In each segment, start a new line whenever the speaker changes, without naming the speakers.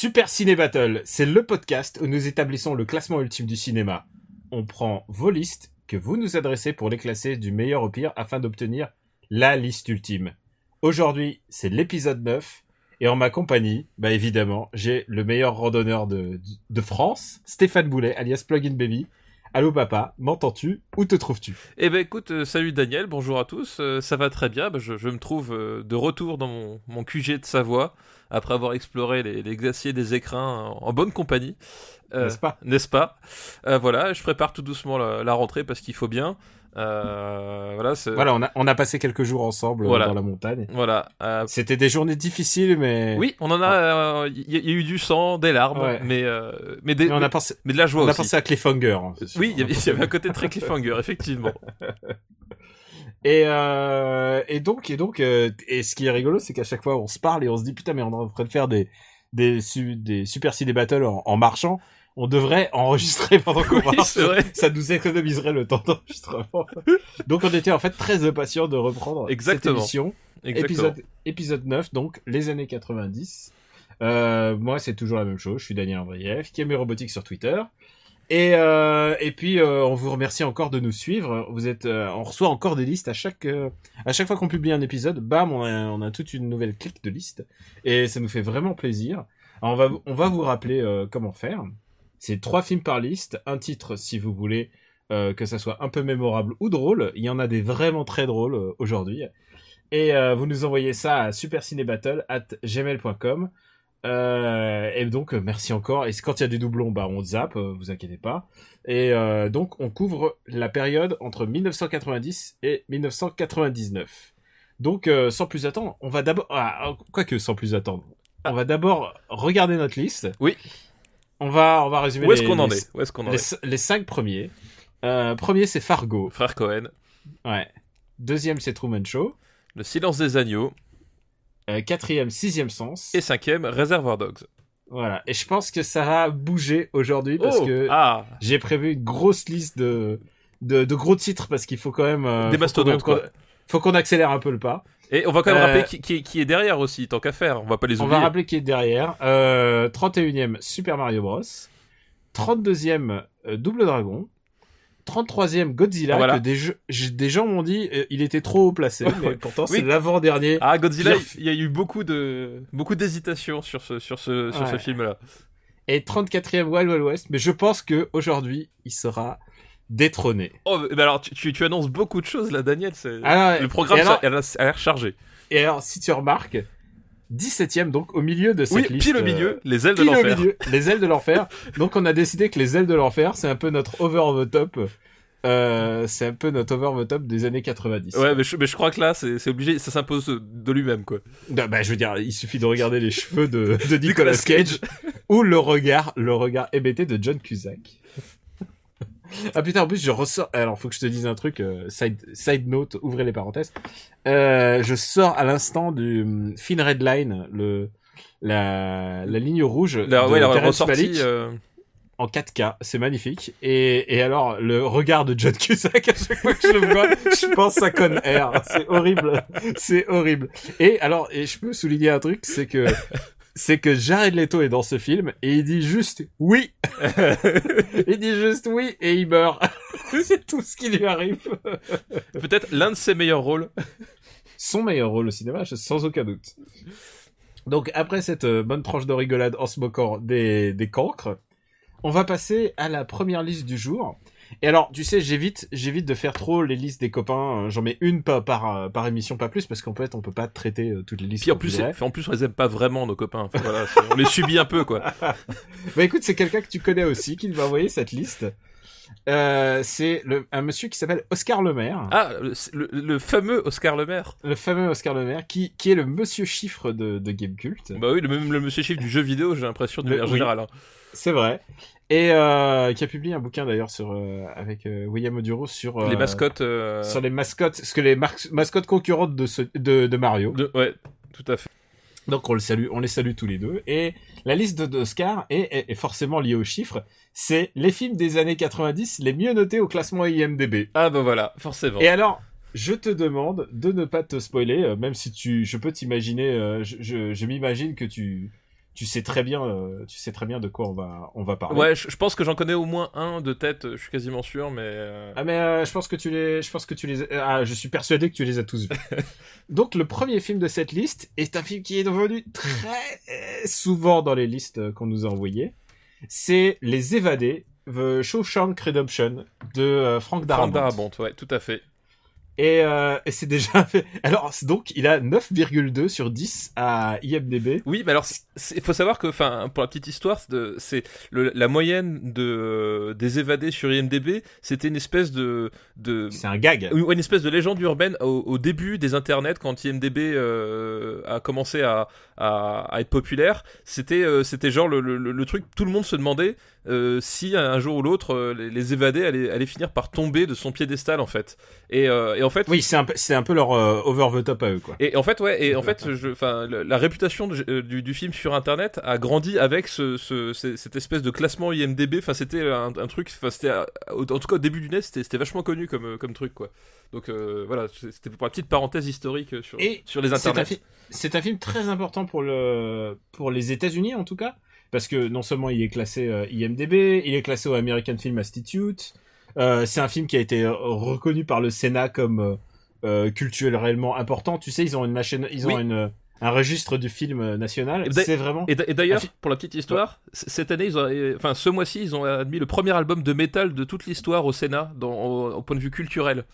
Super Ciné Battle, c'est le podcast où nous établissons le classement ultime du cinéma. On prend vos listes que vous nous adressez pour les classer du meilleur au pire afin d'obtenir la liste ultime. Aujourd'hui, c'est l'épisode 9 et en ma compagnie, bah évidemment, j'ai le meilleur randonneur de, de France, Stéphane Boulet, alias Plugin Baby. Allô papa, m'entends-tu? Où te trouves-tu?
Eh ben écoute, euh, salut Daniel, bonjour à tous, euh, ça va très bien, Bah, je, me trouve euh, de retour dans mon, mon QG de Savoie, après avoir exploré les, les glaciers des écrins en, en bonne compagnie. Euh,
N'est-ce pas?
N'est-ce pas? Euh, Voilà, je prépare tout doucement la, la rentrée parce qu'il faut bien. Euh, voilà,
on a, on a passé quelques jours ensemble
Voilà.
dans la montagne.
Voilà.
C'était des journées difficiles, mais...
oui, on en a. Il y, y a eu du sang, des larmes,
Ouais.
mais mais, des-
Mais on a pensé,
mais de la joie
on a
aussi.
pensé à Cliffhanger. hein.
Oui, il y avait- il y avait un côté très cliffhanger, effectivement.
Et, euh, et donc, et donc, euh, et ce qui est rigolo, c'est qu'à chaque fois, on se parle et on se dit putain, mais on est en train de faire des des, su- des super ciné battles en, en marchant. On devrait enregistrer pendant qu'on
Oui,
marche. Ça nous économiserait le temps d'enregistrement. donc, on était en fait très impatients de reprendre
Exactement.
cette émission.
Exactement.
Épisode, épisode 9, donc les années 90. Euh, moi, c'est toujours la même chose. Je suis Daniel Andrieff, qui aime les robotiques sur Twitter. Et, euh, et puis, euh, on vous remercie encore de nous suivre. Vous êtes, euh, on reçoit encore des listes à chaque, euh, à chaque fois qu'on publie un épisode. Bam, on a, on a toute une nouvelle clique de listes. Et ça nous fait vraiment plaisir. Alors, on va, on va vous rappeler euh, comment faire. C'est trois films par liste, un titre si vous voulez euh, que ça soit un peu mémorable ou drôle. Il y en a des vraiment très drôles aujourd'hui. Et vous nous envoyez ça à supercinébattle at gmail.com. Euh, et donc euh, merci encore. Et quand il y a des doublons, bah on zappe, euh, vous inquiétez pas. Et euh, donc on couvre la période entre 1990 et 1999. Donc euh, sans plus attendre, on va d'abord, ah, quoique sans plus attendre, on va d'abord regarder notre liste.
Oui.
On va on va résumer.
Où est-ce
les-
qu'on en est? Où est-ce qu'on en
les,
est?
les cinq premiers. Premier c'est Fargo.
Frère Cohen,
Ouais. Deuxième c'est Truman Show.
Le silence des agneaux
Euh, quatrième, sixième sens.
et cinquième Reservoir Dogs.
Voilà. Et je pense que ça va bouger aujourd'hui parce
Oh
que
ah
j'ai prévu une grosse liste de, de, de gros titres parce qu'il faut quand même. euh,
Des mastodontes,
qu'on-
quoi.
Faut qu'on accélère un peu le pas.
Et on va quand même
Euh,
rappeler qui, qui, qui est derrière aussi, tant qu'à faire. On va pas les
On
oublier.
va rappeler qui est derrière. Euh, 31e Super Mario Bros. 32e euh, Double Dragon. 33e Godzilla.
Ah, voilà.
Que des, jeux- j- des gens m'ont dit euh, il était trop haut placé. mais pourtant c'est
Oui.
l'avant-dernier.
Ah Godzilla, il y a eu beaucoup de beaucoup d'hésitation sur ce sur ce sur ce film là.
Et 34e Wild Wild West. Mais je pense que aujourd'hui il sera détrôné.
Oh mais alors tu, tu, tu annonces beaucoup de choses là Daniel, c'est
Alors,
le programme
alors-
ça- elle a, elle a l'air chargé.
Et alors, si tu remarques, 17ème, donc au milieu de cette
Oui,
liste.
pile au
euh,
milieu, les ailes de l'enfer.
les ailes de l'enfer. donc on a décidé que les ailes de l'enfer, c'est un peu notre over the top. Euh, c'est un peu notre over the top des années 90.
Ouais, mais je, mais je crois que là c'est obligé, ça s'impose de lui-même quoi.
Bah, bah, je veux dire, il suffit de regarder les cheveux de, de Nicolas
Nicolas
Cage ou le regard, le regard hébété de John Cusack. ah putain, en plus je ressors. Alors, faut que je te dise un truc. euh, side, side note, ouvrez les parenthèses. Euh, je sors à l'instant du Fin Red Line, le la, la ligne rouge
La,
de
ouais, la ressortie. Euh,
en 4K. C'est magnifique. Et, et alors, le regard de John Cusack à chaque fois que je le vois, je pense à Con Air. C'est horrible. C'est horrible. Et alors, et je peux souligner un truc, c'est que c'est que Jared Leto est dans ce film et il dit juste oui. il dit juste oui et il meurt. c'est tout ce qui lui arrive.
Peut-être l'un de ses meilleurs rôles.
Son meilleur rôle au cinéma, sans aucun doute. Donc après cette euh, bonne tranche de rigolade en se moquant des, des cancres, on va passer à la première liste du jour. Et alors, tu sais, j'évite, j'évite de faire trop les listes des copains. euh, J'en mets une par, par, euh, par émission, pas plus, parce qu'en fait, on peut pas traiter euh, toutes les listes.
Puis en plus, en plus on les aime pas vraiment nos copains. Enfin, voilà, c'est- on les subit un peu quoi.
Bah écoute, c'est quelqu'un que tu connais aussi qui m'a envoyé cette liste. Euh, c'est un monsieur qui s'appelle Oscar Lemaire,
Ah, le, fameux Oscar Le Maire.
le fameux Oscar Lemaire, qui, qui est le monsieur chiffre de, de Game Cult.
Bah oui, le même le monsieur chiffre du jeu vidéo, j'ai l'impression de manière
oui.
générale. hein.
C'est vrai. Et euh, qui a publié un bouquin d'ailleurs sur euh, avec euh, William Oduro sur
Les mascottes.
sur les mascottes, ce que les mascottes concurrentes de, ce- de, de Mario.
de- Ouais, tout à fait.
Donc on le salue, on les salue tous les deux. Et la liste de- d'Oscar est, est, est forcément liée aux chiffres. C'est les films des années 90 les mieux notés au classement IMDb.
Ah bah voilà, forcément.
Et alors, je te demande de ne pas te spoiler, même si tu, je peux t'imaginer, je, je, je m'imagine que tu, tu sais très bien, euh, tu sais très bien de quoi on va, on va parler.
Ouais, je, je pense que j'en connais au moins un de tête, je suis quasiment sûr, mais. euh,
Ah mais euh, je pense que tu les, je pense que tu les, ah je suis persuadé que tu les as tous vus. Donc le premier film de cette liste est un film qui est devenu très euh, souvent dans les listes euh, qu'on nous a envoyées. C'est Les Évadés, The Shawshank Redemption de euh, Frank Darabont.
Frank Darabont, ouais, tout à fait.
Et, euh, et c'est déjà fait. Alors donc il a 9,2 sur 10 à IMDb.
Oui, mais alors, il faut savoir que, enfin, pour la petite histoire, c'est la moyenne de des évadés sur IMDb, c'était une espèce de de
C'est un gag.
Ouais, une espèce de légende urbaine au, au début des internets quand IMDb euh, a commencé à, à, à être populaire. C'était euh, c'était genre le, le, le truc, tout le monde se demandait si un jour ou l'autre les, les évadés allaient, allaient finir par tomber de son piédestal en fait. Et, et en fait,
Oui, c'est un, peu- c'est un peu leur euh, over the top à eux quoi.
et en fait, ouais, et en fait, je, enfin, la, réputation de- euh, du, du film sur Internet a grandi avec ce, ce- ce- cette espèce de classement IMDb. Enfin, c'était un, un truc, enfin, c'était, euh, au- en tout cas au début du net, c'était, c'était vachement connu comme, euh, comme truc, quoi. Donc euh, voilà, c'était pour la petite parenthèse historique euh, sur,
Et
sur les
C'est un,
internets.
c'est un film très important pour le pour les États-Unis en tout cas, parce que non seulement il est classé euh, IMDb, il est classé au American Film Institute. Euh, c'est un film qui a été euh, reconnu par le Sénat comme euh, euh, culturellement important. Tu sais, ils ont une machine, ils ont
Oui.
une un registre du film national. C'est vraiment.
Et d'a- et d'ailleurs, pour la petite histoire, cette année, ils ont, enfin ce mois-ci, ils ont admis le premier album de métal de toute l'histoire au Sénat, dans, au, au point de vue culturel.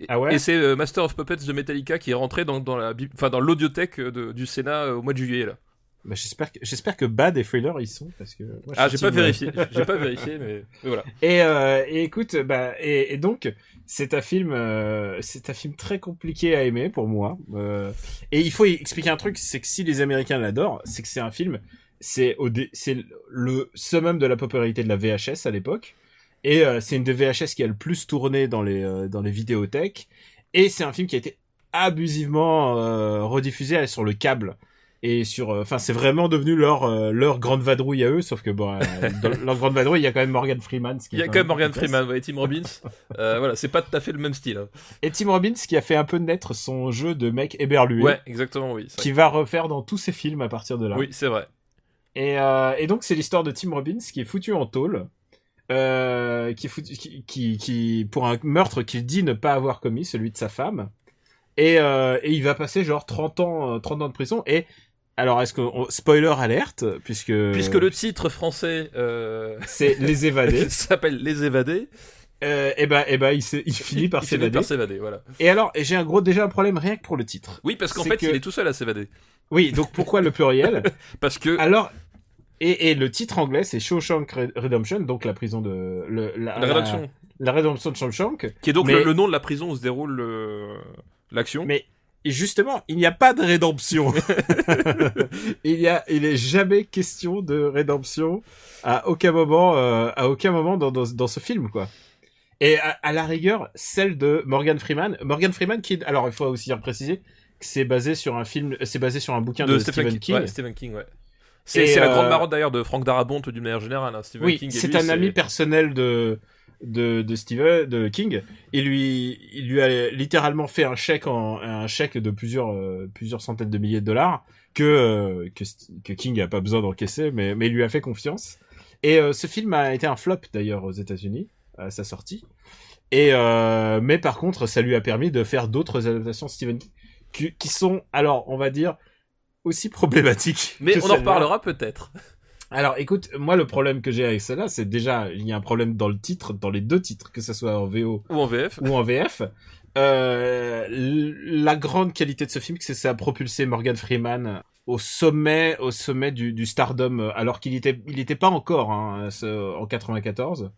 Et,
Ah ouais
et c'est euh, Master of Puppets de Metallica qui est rentré dans, dans la, enfin dans l'audiothèque du Sénat au mois de juillet là.
Bah, j'espère que j'espère que Bad et Thriller y sont parce que. moi,
Ah, j'ai pas
euh,
vérifié, j'ai pas vérifié, mais, mais voilà.
Et, euh, et écoute, bah, et, et donc, c'est un film, euh, c'est un film très compliqué à aimer pour moi. Euh, et il faut expliquer un truc, c'est que si les Américains l'adorent, c'est que c'est un film, c'est au, c'est le summum de la popularité de la VHS à l'époque. Et c'est une des VHS qui a le plus tourné dans les dans les vidéothèques. Et c'est un film qui a été abusivement rediffusé sur le câble et sur euh, enfin c'est vraiment devenu leur euh, leur grande vadrouille à eux sauf que bon euh, dans leur grande vadrouille il y a quand même Morgan Freeman ce qui
Il y a quand même Morgan. Freeman ouais, et Tim Robbins. Voilà, c'est pas tout à fait le même style. hein.
et Tim Robbins qui a fait un peu naître son jeu de mec éberlué
Ouais, exactement, oui.
qui va refaire dans tous ses films à partir de là.
Oui, c'est vrai.
et, et donc c'est l'histoire de Tim Robbins qui est foutu en tôle qui foutu qui, qui, qui- pour un meurtre qu'il dit ne pas avoir commis celui de sa femme et, et il va passer genre 30 ans euh, 30 ans de prison et alors est-ce que on- spoiler alerte puisque
Puisque le titre français euh,
c'est les évadés
s'appelle Les Évadés,
euh, et ben et ben il, s'est- il finit par
il finit par s'évader, voilà.
et alors j'ai un gros déjà un problème rien que pour le titre
Oui, parce qu'en fait,
que-
il est tout seul à s'évader.
oui donc pourquoi le pluriel
Parce que
alors et, et le titre anglais c'est Shawshank Re- Redemption donc la prison de le, la,
la rédaction,
la rédemption de Shawshank
qui est donc
mais-
le, le nom de la prison où se déroule euh, l'action.
mais et justement il n'y a pas de rédemption il y a il est jamais question de rédemption à aucun moment euh, à aucun moment dans, dans, dans ce film quoi et à, à la rigueur celle de Morgan Freeman Morgan Freeman qui alors il faut aussi préciser que c'est basé sur un film c'est basé sur un bouquin de, Stephen King,
Ouais, Stephen King, ouais. C'est la
euh,
grande marotte d'ailleurs de Frank Darabont d'une manière générale. hein. Stephen
oui c'est
lui,
un ami personnel de de, de Steven de King. Il lui il lui a littéralement fait un chèque en un chèque de plusieurs euh, plusieurs centaines de milliers de dollars que euh, que, que King a pas besoin d'encaisser mais mais il lui a fait confiance. Et euh, ce film a été un flop d'ailleurs aux États-Unis à sa sortie. Et mais par contre ça lui a permis de faire d'autres adaptations Stephen King qui, qui sont alors on va dire aussi problématiques
Mais on en reparlera peut-être.
Alors, écoute, moi, le problème que j'ai avec celle-là, c'est déjà, il y a un problème dans le titre, dans les deux titres, que ce soit en VO
Ou en VF.
ou en VF. Euh, la grande qualité de ce film, c'est que ça a propulsé Morgan Freeman au sommet, au sommet du, du stardom, euh, alors qu'il était, il était pas encore hein, ce- en 94.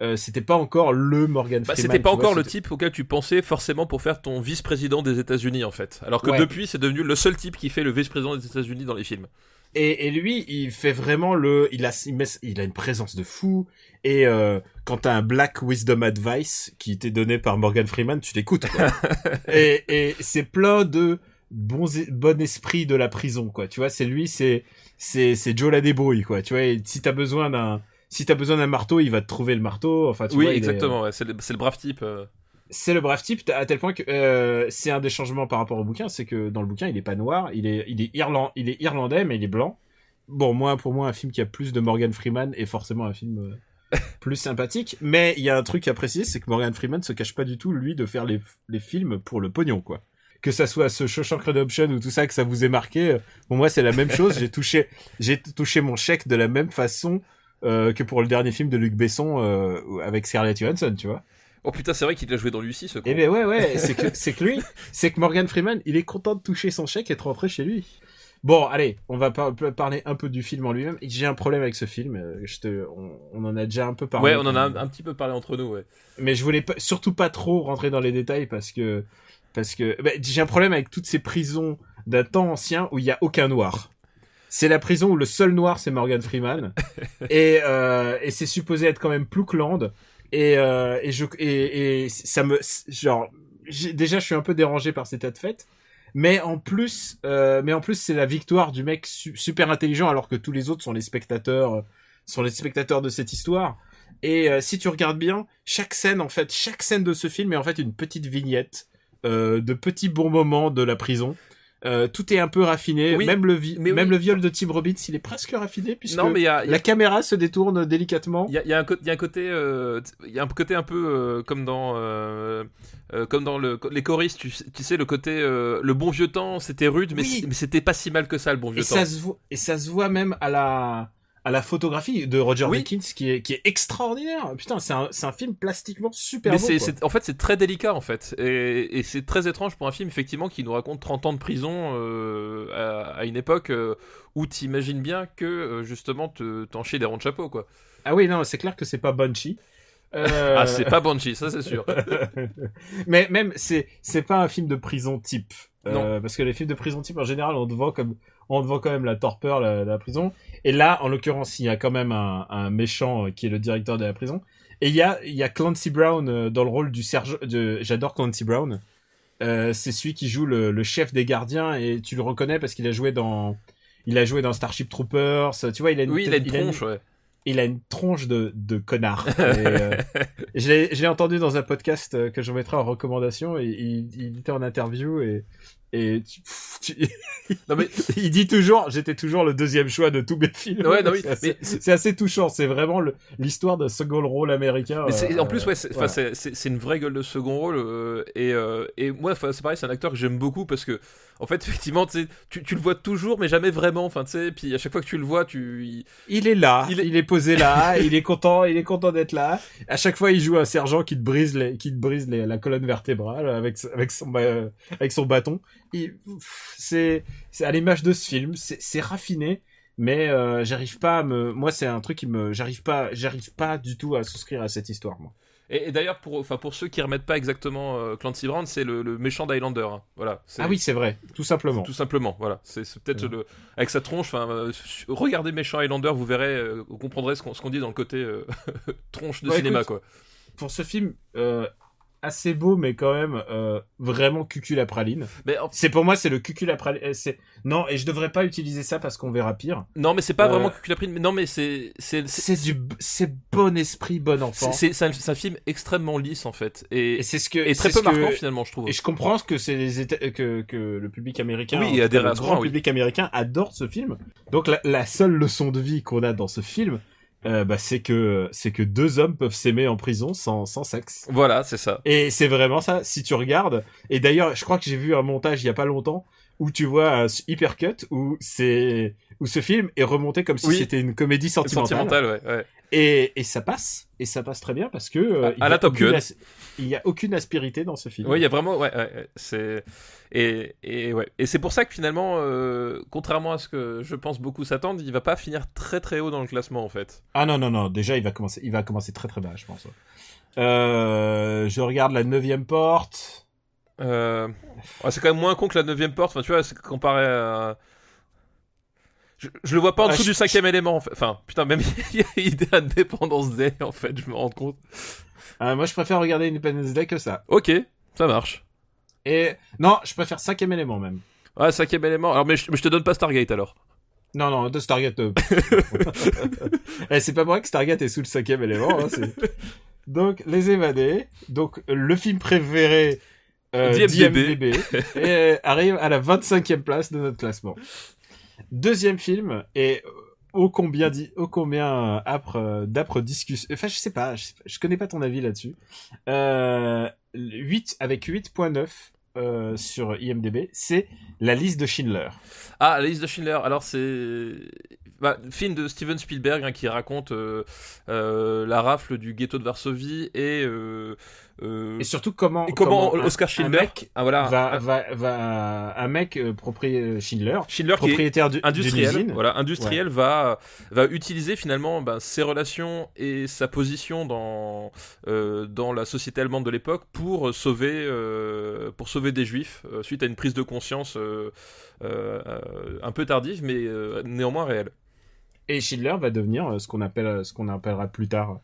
euh, c'était pas encore le Morgan
Bah,
Freeman.
c'était pas
vois,
encore le type auquel tu pensais forcément pour faire ton vice-président des États-Unis en fait. Alors que
Ouais.
depuis, c'est devenu le seul type qui fait le vice-président des États-Unis dans les films.
Et, et lui, il fait vraiment le, il a, il, met- il a une présence de fou. Et euh, quand t'as un Black Wisdom Advice qui t'est donné par Morgan Freeman, tu l'écoutes. et et c'est plein de bons, e- bon esprit de la prison, quoi. Tu vois, c'est lui, c'est c'est c'est Joe la débrouille, quoi. Tu vois, et si t'as besoin d'un si t'as besoin d'un marteau, il va te trouver le marteau. Enfin, tu
oui,
vois,
exactement. ouais, c'est le, c'est le brave type.
C'est le brave type à tel point que euh, c'est un des changements par rapport au bouquin, c'est que dans le bouquin il est pas noir, il est il est irland, il est irlandais mais il est blanc. Bon moi pour moi un film qui a plus de Morgan Freeman est forcément un film euh, plus sympathique, mais il y a un truc à préciser, c'est que Morgan Freeman se cache pas du tout lui de faire les les films pour le pognon quoi. Que ça soit ce Shawshank Redemption ou tout ça que ça vous ait marqué, euh, pour moi c'est la même chose. J'ai touché j'ai touché mon chèque de la même façon euh, que pour le dernier film de Luc Besson euh, avec Scarlett Johansson, tu vois.
Oh putain, c'est vrai qu'il a joué dans Lucie, ce con.
Eh ben ouais, ouais, c'est que, c'est que lui, c'est que Morgan Freeman, il est content de toucher son chèque et de rentrer chez lui. Bon, allez, on va par- parler un peu du film en lui-même. J'ai un problème avec ce film. euh, Je te, on, on en a déjà un peu parlé.
ouais, on en a un, un petit peu parlé entre nous, ouais.
Mais je voulais pas, surtout pas trop rentrer dans les détails parce que, parce que, bah, j'ai un problème avec toutes ces prisons d'un temps ancien où il y a aucun noir. C'est la prison où le seul noir c'est Morgan Freeman et euh, et c'est supposé être quand même Ploukland et euh, et je et, et ça me genre déjà je suis un peu dérangé par cet état de fait mais en plus euh, mais en plus c'est la victoire du mec su- super intelligent alors que tous les autres sont les spectateurs euh, sont les spectateurs de cette histoire. Et si tu regardes bien chaque scène en fait chaque scène de ce film est en fait une petite vignette de petits bons moments de la prison euh, tout est un peu raffiné,
Oui,
même le vi-
mais
même
oui.
le viol de Tim Robbins, il est presque raffiné puisque
Non, mais il y a, il y a-
la caméra se détourne délicatement.
Il y a, y a un il côté, euh, il y a un côté un peu euh, comme dans, euh, comme dans le, les choristes, tu, sais- tu sais le côté, le bon vieux temps, c'était rude, mais,
Oui.
c'était pas si mal que ça le bon
Et
vieux temps.
ça se voit, et ça se voit même à la à la photographie de Roger
Oui.
Qui est qui est extraordinaire. Putain, c'est un c'est un film plastiquement super
Mais
beau. quoi.
en fait, c'est très délicat en fait, et, et c'est très étrange pour un film effectivement qui nous raconte 30 ans de prison euh, à, à une époque euh, où t'imagines bien que euh, justement te, t'en chies des ronds de chapeau quoi.
Ah oui, non, c'est clair que c'est pas Bunchy. Euh,
Ah, c'est pas Banshee, ça c'est sûr.
mais même c'est c'est pas un film de prison type. Euh, parce que les films de prison type en général on te vend comme on vend quand même la torpeur la, la prison et là en l'occurrence il y a quand même un, un méchant euh, qui est le directeur de la prison et il y a il y a Clancy Brown euh, dans le rôle du sergent de j'adore Clancy Brown euh, c'est celui qui joue le, le chef des gardiens et tu le reconnais parce qu'il a joué dans il a joué dans Starship Troopers tu vois il a une
Oui, il a une tronche, ouais.
il a une tronche de, de connard. Euh, je l'ai je l'ai entendu dans un podcast que je mettrai en recommandation et il, il était en interview et, et tu- pff, tu-
Non mais
il dit toujours, j'étais toujours le deuxième choix de tous mes films.
Ouais, non, oui,
c'est assez,
mais-
c'est assez touchant. C'est vraiment le- l'histoire d'un second rôle américain.
Mais c'est-
euh,
en plus, ouais, c'est, enfin,
voilà.
c'est, c'est- c'est une vraie gueule de second rôle. euh, et, euh, et moi, c'est pareil, c'est un acteur que j'aime beaucoup parce que, en fait, effectivement, tu, le vois toujours, mais jamais vraiment. Enfin, tu sais, puis à chaque fois que tu le vois, tu. il-
Il est là,
Il
il
est-
posé là, il est content, il est content d'être là. À chaque fois, il joue un sergent qui te brise les, qui te brise les- la colonne vertébrale avec avec son ba- avec son bâton. C'est à l'image de ce film, c'est raffiné, mais euh, j'arrive pas à me, moi c'est un truc qui me, j'arrive pas, j'arrive pas du tout à souscrire à cette histoire moi.
Et, et d'ailleurs, pour, enfin, pour ceux qui remettent pas exactement euh, Clancy Brown, c'est le, le méchant d'Highlander. hein. Voilà.
Ah oui, c'est vrai, tout simplement.
Tout simplement, voilà. C'est, peut-être
Ouais.
le avec sa tronche. Enfin, euh, regardez méchant Highlander, vous verrez, euh, vous comprendrez ce qu'on, ce qu'on dit dans le côté euh, tronche de
Ouais,
cinéma,
écoute,
quoi.
Pour ce film assez beau, mais quand même euh, vraiment cucul à praline.
Mais en-
C'est pour moi, c'est le cucul à praline. euh, C'est non, et je devrais pas utiliser ça parce qu'on verra pire.
non, mais c'est pas
Euh,
vraiment la prime. mais Non, mais c'est, c'est, c'est,
du, c'est bon esprit, bon enfant.
c'est, c'est un, un film extrêmement lisse en fait, et,
Et c'est ce que
et très
c'est
peu
que-
marquant finalement, je trouve.
Et je comprends que c'est les Éta- que que le public américain,
Oui,
cas, le grand
oui.
public américain adore ce film. Donc la, la seule leçon de vie qu'on a dans ce film, euh, bah, c'est que c'est que deux hommes peuvent s'aimer en prison sans sans sexe.
Voilà, c'est ça.
Et c'est vraiment ça. Si tu regardes, et d'ailleurs, je crois que j'ai vu un montage il y a pas longtemps où tu vois un hypercut où c'est où ce film est remonté comme si
Oui.
c'était une comédie sentimentale.
Sentimental, ouais. ouais.
Et, et ça passe, et ça passe très bien parce que euh,
À-
il
à la
a
Top
aucune
Gun.
as- il y a aucune aspérité dans ce film.
Oui, il y a vraiment, ouais, c'est et et ouais, et c'est pour ça que finalement, euh, contrairement à ce que je pense beaucoup s'attendent, il va pas finir très très haut dans le classement en fait.
Ah non non non, déjà il va commencer, il va commencer très très bas, je pense. Euh, je regarde la neuvième porte.
Euh, c'est quand même moins con que la neuvième porte. Enfin, tu vois, c'est comparé à. Je, je le vois pas en
Ah,
dessous
je-
du cinquième élément. en fait. Enfin, putain, même il y a idée Independence Day en fait, je me rends compte.
Euh, moi je préfère regarder Independence Day que ça.
Ok, ça marche.
Et non, je préfère cinquième élément même.
Ouais, cinquième élément. Alors, mais je, mais je te donne pas Stargate alors.
Non, non, de Stargate. euh, eh, c'est pas vrai que Stargate est sous le cinquième élément. hein, Donc, Les Évadés. Donc, le film préféré euh,
d'IMDb,
et arrive à la 25e place de notre classement. Deuxième film, et ô combien, dit, ô combien âpre, euh, d'âpres discussions. Enfin, je sais pas, je, connais pas ton avis là-dessus. Euh, 8 avec 8.9 euh, sur IMDb, c'est La liste de Schindler.
Ah, la liste de Schindler. Alors, c'est. Bah, film de Steven Spielberg hein, qui raconte euh, euh, la rafle du ghetto de Varsovie et. Euh,
Et surtout comment,
et comment, Oscar
un
Schindler
mec
ah, voilà,
va,
un-
va, va, un mec euh, propriétaire Schindler,
Schindler qui est
propriétaire
industriel, voilà, industriel va va utiliser finalement ben, ses relations et sa position dans euh, dans la société allemande de l'époque pour sauver euh, pour sauver des juifs suite à une prise de conscience un peu tardive mais néanmoins réelle.
Et Schindler va devenir ce qu'on appelle, ce qu'on appellera plus tard,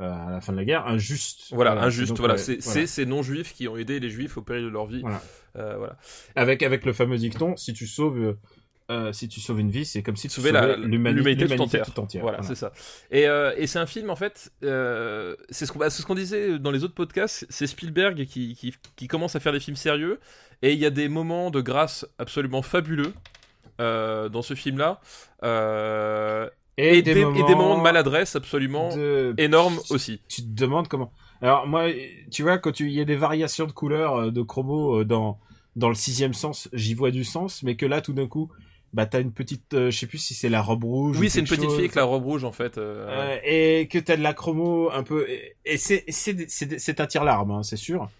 à la fin de la guerre, un juste.
Voilà, injuste.
donc,
Voilà,
ouais,
c'est
voilà.
ces non-juifs qui ont aidé les juifs au péril de leur vie.
Voilà.
Euh, voilà.
Avec, avec le fameux dicton, si tu sauves, euh, euh, si tu sauves une vie, c'est comme si tu
Sauver
sauvais
l'humanité tout
tout entière.
Voilà, c'est ça. Et, euh, et c'est un film, en fait, euh, c'est ce qu'on bah, ce qu'on disait dans les autres podcasts, c'est Spielberg qui, qui, qui commence à faire des films sérieux, et il y a des moments de grâce absolument fabuleux euh, dans ce film-là, euh,
Et,
et, des, et des moments de maladresse absolument
de-
énormes aussi.
tu te demandes comment. Alors moi, tu vois, quand il y a des variations de couleurs, euh, de chromos euh, dans dans le sixième sens, j'y vois du sens, mais que là, tout d'un coup, bah t'as une petite, euh, je sais plus si c'est la robe rouge. ou
Oui, c'est une petite
chose.
fille avec la robe rouge, en fait. euh,
Euh, et que t'as de la chromo un peu, et, et c'est c'est c'est c'est un tir larme, hein, c'est sûr.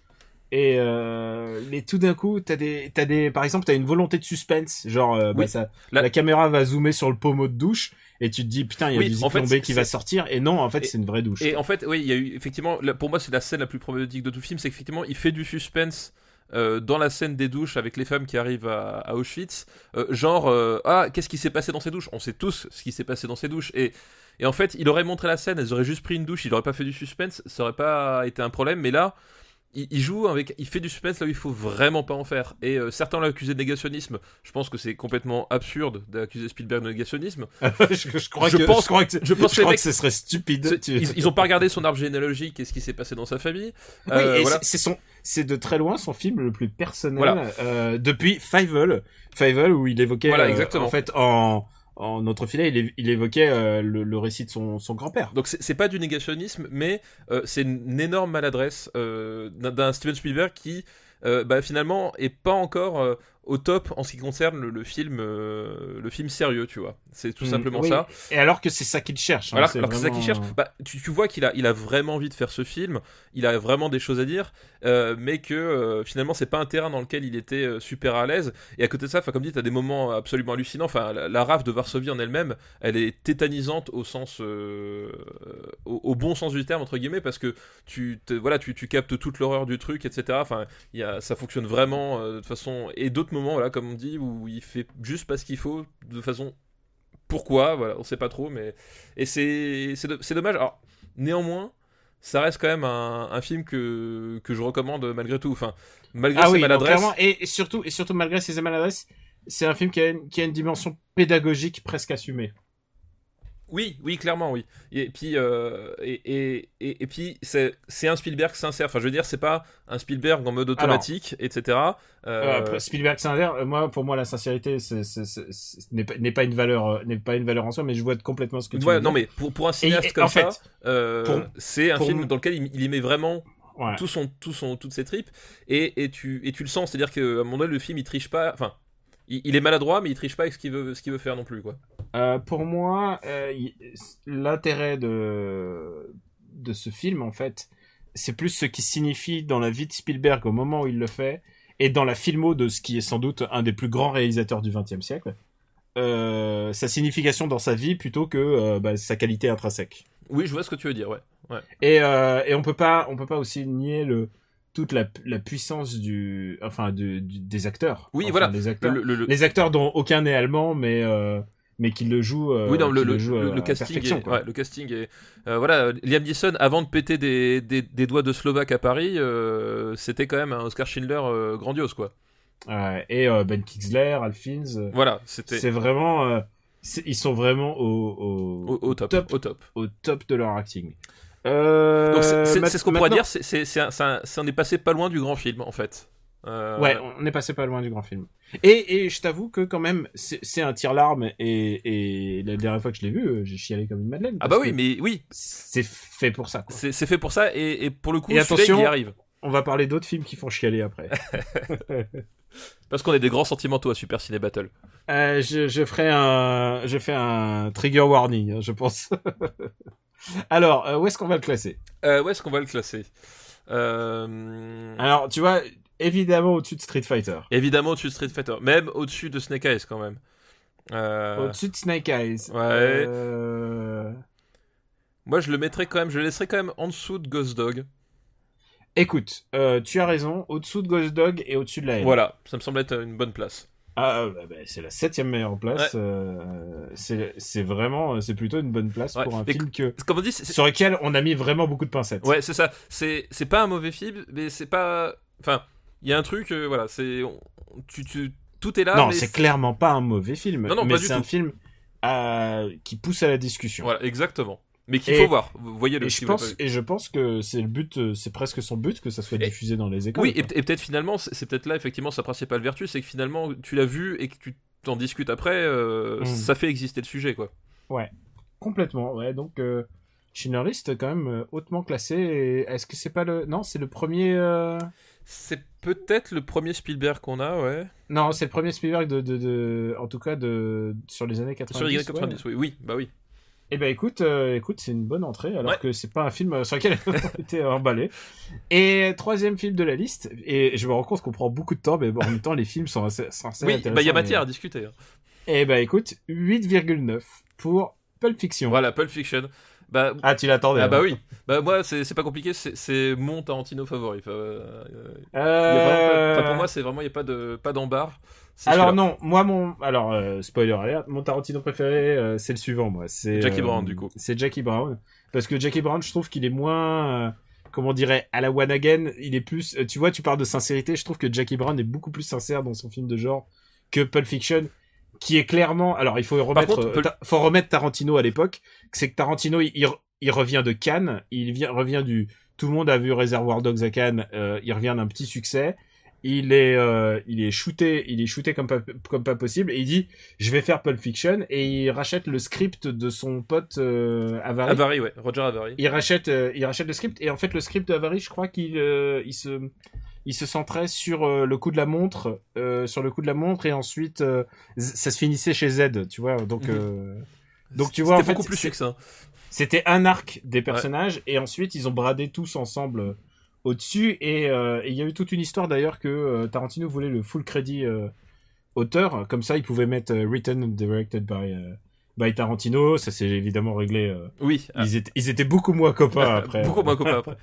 Et euh, mais tout d'un coup, t'as des t'as des, par exemple, t'as une volonté de suspense, genre euh, bah,
Oui.
ça,
La-
la... caméra va zoomer sur le pommeau de douche et tu te dis putain il y a
Oui,
du
en fait,
plombé qui va sortir et non en fait c'est une vraie douche.
Et en fait, oui, il y a eu effectivement, pour moi, c'est la scène la plus problématique de tout le film, c'est qu'effectivement, il fait du suspense. euh, dans la scène des douches avec les femmes qui arrivent à, à Auschwitz, euh, genre euh, ah qu'est-ce qui s'est passé dans ces douches? On sait tous ce qui s'est passé dans ces douches et et en fait il aurait montré la scène, elles auraient juste pris une douche, il aurait pas fait du suspense, ça aurait pas été un problème, mais là il, il joue avec, il fait du suspense là où il faut vraiment pas en faire. Et euh, certains l'ont accusé de négationnisme. Je pense que c'est complètement absurde d'accuser Spielberg de négationnisme.
je, je crois
Je
que
pense-
je crois que,
je pense les
crois
mecs-
que ce serait stupide. Tu-
Ils, ils ont pas regardé son arbre généalogique et ce qui s'est passé dans sa famille.
Oui,
Euh, voilà.
c'est- son, c'est de très loin son film le plus personnel
Voilà.
euh, depuis Fievel, Fievel où il évoquait,
Voilà,
euh,
exactement.
en fait, en, en notre filet, il, il évoquait euh, le, récit de son, grand-père.
Donc c'est pas du négationnisme, mais euh, c'est une énorme maladresse euh, d'un- Steven Spielberg qui bah, finalement est pas encore au top en ce qui concerne le, le film, euh, le film sérieux, tu vois. C'est tout
Mm,
simplement
oui.
ça.
Et alors que c'est ça qu'il cherche. hein,
Alors, que c'est ça qu'il cherche. Bah, tu, tu vois qu'il a, il a vraiment envie de faire ce film. Il a vraiment des choses à dire, euh, mais que euh, finalement c'est pas un terrain dans lequel il était euh, super à l'aise. Et à côté de ça, enfin comme dit, t'as des moments absolument hallucinants. Enfin, la, la rafle de Varsovie en elle-même, elle est tétanisante au sens, euh, au, au bon sens du terme entre guillemets, parce que tu, te- voilà, tu, tu captes toute l'horreur du truc, etc. Enfin, il y a, ça fonctionne vraiment euh, de façon. Et d'autres moments, voilà, comme on dit, où il fait juste pas ce qu'il faut, de façon pourquoi, voilà, on sait pas trop, mais et c'est c'est do- c'est dommage. Alors néanmoins, ça reste quand même un, un film que que je recommande malgré tout. Enfin, malgré
Ah
ses
oui,
maladresses.
et surtout, et surtout malgré ses maladresses, c'est un film qui a, une, qui a une dimension pédagogique presque assumée.
Oui, oui, clairement, oui. Et puis euh, et, et, et, et puis c'est c'est un Spielberg sincère. Enfin, je veux dire, c'est pas un Spielberg en mode automatique, etc. Euh,
Euh, après, Spielberg sincère, euh, moi, pour moi, la sincérité, c'est, n'est pas, n'est pas une valeur, n'est pas une valeur en soi, mais je vois complètement ce que tu
ouais,
veux
non,
dire.
mais pour, pour un cinéaste comme
en
ça,
fait,
euh,
pour-
c'est un
pour
film
m-
dans lequel il, il y met vraiment
Ouais.
tout son, tout son, toutes ses tripes et, et tu, et tu le sens, c'est-à-dire qu'à un moment donné, le film il triche pas, enfin, il, il est maladroit, mais il triche pas avec ce qu'il veut, ce qu'il veut faire non plus, quoi.
Euh, pour moi, euh, l'intérêt de de ce film, en fait, c'est plus ce qui signifie dans la vie de Spielberg au moment où il le fait, et dans la filmo de ce qui est sans doute un des plus grands réalisateurs du XXe siècle. Euh, sa signification dans sa vie plutôt que bah, sa qualité intrinsèque.
Oui, je vois ce que tu veux dire, ouais.
Et, euh, et on peut pas, on peut pas aussi nier le toute la, la puissance du, enfin, du, du- des acteurs.
Oui,
Enfin,
voilà.
Les acteurs,
Le, le- le-
les acteurs dont aucun n'est allemand, mais euh, mais qui le jouent. euh,
oui, non, le, casting, est, ouais, le casting est, euh, voilà, Liam Neeson, avant de péter des, des, des doigts de Slovaque à Paris, euh, c'était quand même un Oscar Schindler grandiose, quoi.
Et Ben Kingsley, Ralph Fiennes,
Voilà, c'était
c'est vraiment, ils sont vraiment au, au,
au, au top,
top.
au top.
au top de leur acting. Euh,
Donc c'est- ce qu'on pourrait dire, c'est on est passé pas loin du grand film, en fait. Euh,
Ouais, on est passé pas loin du grand film. Et, et je t'avoue que quand même, c'est un tir-larme et, et la dernière fois que je l'ai vu, euh, j'ai chialé comme une madeleine.
Ah bah oui, mais oui,
C'est fait pour ça,
c'est fait pour ça, et, et pour le coup,
Et attention-
il y arrive.
On va parler d'autres films qui font chialer après.
Parce qu'on est des grands sentimentaux à Super Ciné Battle.
Euh, je, je ferai un, je fais un trigger warning, hein, je pense. Alors, euh, où est-ce qu'on va le classer?
Euh, où est-ce qu'on va le classer?
Alors, tu vois, évidemment au-dessus de Street Fighter.
Évidemment au-dessus de Street Fighter, même au-dessus de Snake Eyes quand même.
Au-dessus de Snake Eyes.
Ouais. Moi je le mettrais quand même, je le laisserais quand même en dessous de Ghost Dog.
Écoute, euh, tu as raison, au-dessous de Ghost Dog et au-dessus de la haine.
Voilà, ça me semble être une bonne place.
Ah, bah, bah, c'est la septième meilleure place. euh, c'est vraiment, c'est plutôt une bonne place
Ouais,
pour un film que
Comme on dit,
sur lequel on a mis vraiment beaucoup de pincettes.
ouais, c'est ça. C'est c'est pas un mauvais film, mais c'est pas. Enfin, il y a un truc, euh, voilà, c'est tu, tu tout est là.
non, c'est clairement pas un mauvais film,
Non, non,
mais c'est un film euh, qui pousse à la discussion.
Voilà, exactement. Mais qu'il faut voir. Vous voyez le.
Et je pense, et je pense que c'est le but, euh, c'est presque son but que ça soit
Et-
diffusé dans les écoles.
Oui, et, peut-être finalement, c'est peut-être là effectivement sa principale vertu, c'est que finalement tu l'as vu et que tu t'en discutes après, euh,
Mm.
ça fait exister le sujet quoi.
Complètement, ouais. Donc, euh, quand même, euh, hautement classé. Est-ce que c'est pas le. Non, c'est le premier. euh,
C'est peut-être le premier Spielberg qu'on a, ouais.
Non, c'est le premier Spielberg de, de, de- En tout cas, de... sur les années 90.
Sur les années
ouais.
90, oui. Oui, bah oui.
Eh ben écoute, euh, écoute, c'est une bonne entrée, alors
Ouais.
que c'est pas un film euh, sur lequel on était emballé. Et troisième film de la liste, et je me rends compte qu'on prend beaucoup de temps, mais bon, en même temps, les films sont assez, sont assez
Oui, bah il y a matière à discuter. hein.
Eh ben écoute, 8,9 pour Pulp Fiction.
Voilà, Pulp Fiction. Bah,
Ah, tu l'attendais.
ah bah oui. Bah moi, c'est pas compliqué, c'est- mon Tarantino favori. Enfin, euh,
Euh,
pas- enfin, pour moi, c'est vraiment, il n'y a pas de pas d'embarre.
Alors non, moi mon alors euh, spoiler alert, mon Tarantino préféré euh, c'est le suivant moi, c'est
Jackie
euh,
Brown, du coup.
C'est Jackie Brown. Parce que Jackie Brown, je trouve qu'il est moins euh, comment on dirait à la one again, il est plus tu vois, tu parles de sincérité, je trouve que Jackie Brown est beaucoup plus sincère dans son film de genre que Pulp Fiction qui est clairement alors il faut remettre
contre, Pulp-
ta- faut remettre Tarantino à l'époque, c'est que Tarantino il, il, il revient de Cannes, il vient revient du tout le monde a vu Reservoir Dogs à Cannes, euh, il revient d'un petit succès il est euh, il est shooté il est shooté comme pas comme pas possible et il dit je vais faire Pulp Fiction et il rachète le script de son pote euh, Avary.
Avary, ouais. Roger Avary.
il rachète euh, il rachète le script et en fait le script d'Avary je crois qu'il euh, il se il se centrait sur le coup de la montre sur le coup de la montre et ensuite ça se finissait chez Z tu vois donc
Mhm.
donc tu vois en
C'était
fait
beaucoup plus
c'est-
succinct.
c'était un arc des personnages et ensuite ils ont bradé tous ensemble au-dessus et euh, et il y a eu toute une histoire d'ailleurs que euh, Tarantino voulait le full crédit euh, auteur. Comme ça il pouvait mettre written and directed by by Tarantino. Ça s'est évidemment réglé
Oui. ah,
ils étaient ils étaient beaucoup moins copains après.
Beaucoup moins copain après.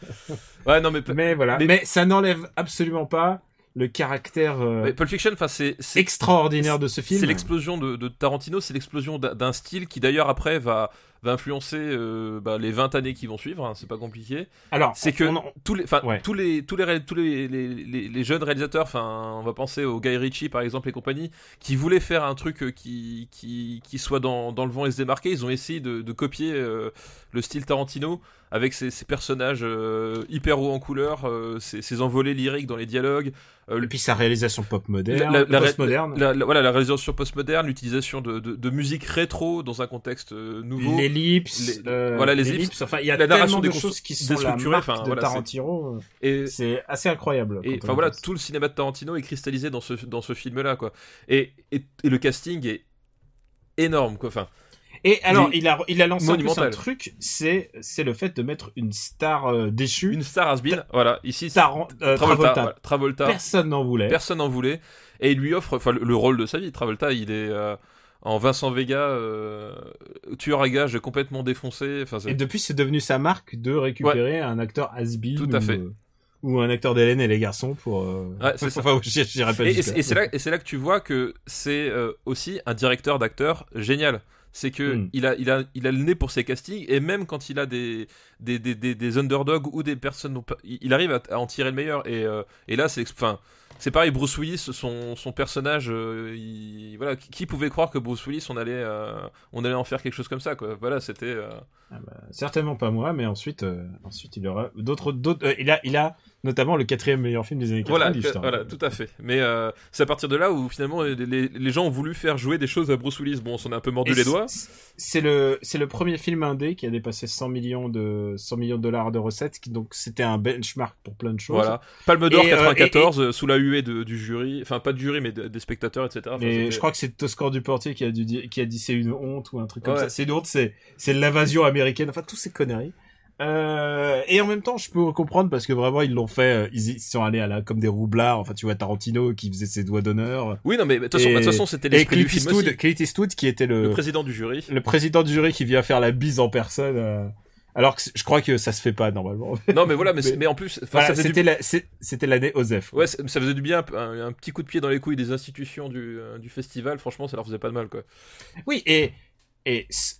Ouais, non mais,
mais voilà.
Mais-
mais, ça n'enlève absolument pas le caractère euh,
Pulp Fiction, enfin c'est
extraordinaire de ce film.
C'est l'explosion de, de Tarantino, c'est l'explosion d'un style qui d'ailleurs après va, va influencer euh, bah, les 20 années qui vont suivre, hein, c'est pas compliqué.
alors
C'est que
on
tous les, enfin,
Ouais.
tous les, tous les, tous les, les, jeunes réalisateurs, enfin, on va penser au Guy Ritchie par exemple et compagnie, qui voulaient faire un truc euh, qui, qui, qui soit dans, dans le vent et se démarquer, ils ont essayé de, de copier euh, le style Tarantino avec ses, ses personnages euh, hyper hauts en couleur, euh, ses, ses envolées lyriques dans les dialogues, euh,
et puis sa réalisation pop moderne
la, la-
post-moderne
la- la- voilà, la réalisation postmoderne, l'utilisation de, de, de musique rétro dans un contexte euh, nouveau.
L'ellipse, euh,
voilà, les ellipses,
enfin, il y a tellement de choses qui sont la marque
enfin,
de
voilà,
Tarantino.
Et,
C'est assez incroyable.
Et enfin voilà, tout le cinéma de Tarantino est cristallisé dans ce, dans ce film-là, quoi. Et, et, et le casting est énorme, quoi. Enfin,
Et alors,
il
a, il a lancé en plus un truc, c'est, c'est le fait de mettre une star euh, déchue.
une star has voilà, ici,
Taran- euh,
Travolta.
Travolta.
voilà, Travolta.
Personne n'en voulait.
Personne n'en voulait. Et il lui offre enfin, le, le rôle de sa vie. Travolta, il est euh, en Vincent Vega, euh, tueur à gages complètement défoncé. Enfin,
Et depuis, c'est devenu sa marque de récupérer un acteur has-been
Tout à
ou,
fait.
euh, ou un acteur d'Hélène et les garçons pour. Euh...
Ouais, c'est ça.
enfin, j'irai j'irai pas
Et, c'est- là, que tu vois que c'est euh, aussi un directeur d'acteur génial. C'est que
Mm.
il, a, il, a, il a le nez pour ses castings et même quand il a des, des, des, des, des underdogs ou des personnes, il il arrive à, à en tirer le meilleur. Et, euh, et là, c'est enfin, c'est pareil, Bruce Willis, son, son personnage, euh, il- voilà, qui, qui pouvait croire que Bruce Willis, on allait, euh, on allait en faire quelque chose comme ça, quoi. Voilà, c'était. euh,
Ah bah, certainement pas moi, mais ensuite, ensuite il aura d'autres, d'autres. il a, il a notamment le quatrième meilleur film des années 90.
Voilà, que- voilà,
rappelle.
tout à fait. Mais c'est à partir de là où finalement les, les- les gens ont voulu faire jouer des choses à Bruce Willis. Bon, on s'en est un peu mordu
Et
les doigts.
C'est le, c'est le premier film indé qui a dépassé 100 millions de, 100 millions de dollars de recettes, qui, donc c'était un benchmark pour plein de choses.
Voilà. Palme d'Or
Et, euh,
94, euh, sous la huée de- du jury. Enfin, pas du jury, mais de- des spectateurs, etc. Enfin,
Mais je crois que c'est Toscan Duportier qui a, dû qui a dit c'est une honte ou un truc comme
Ouais.
ça. C'est une honte, c'est, c'est l'invasion américaine. Enfin, tous ces conneries. Euh, et en même temps, je peux comprendre parce que vraiment, ils l'ont fait, euh, ils sont allés à la, comme des roublards. Enfin, tu vois, Tarantino qui faisait ses doigts d'honneur.
Oui, non, mais de toute façon, c'était l'esprit du film aussi.
Clint Eastwood qui était le,
Le président du jury.
le président du jury qui vient faire la bise en personne. euh, alors que je crois que ça se fait pas normalement.
Non, mais voilà, mais,
Mais-
c'est- mais en plus,
Voilà, c'était
du...
l'année Osef.
Ouais, ça faisait du bien, un, un petit coup de pied dans les couilles des institutions du, euh, du festival. Franchement, ça leur faisait pas de mal, quoi.
Oui, et,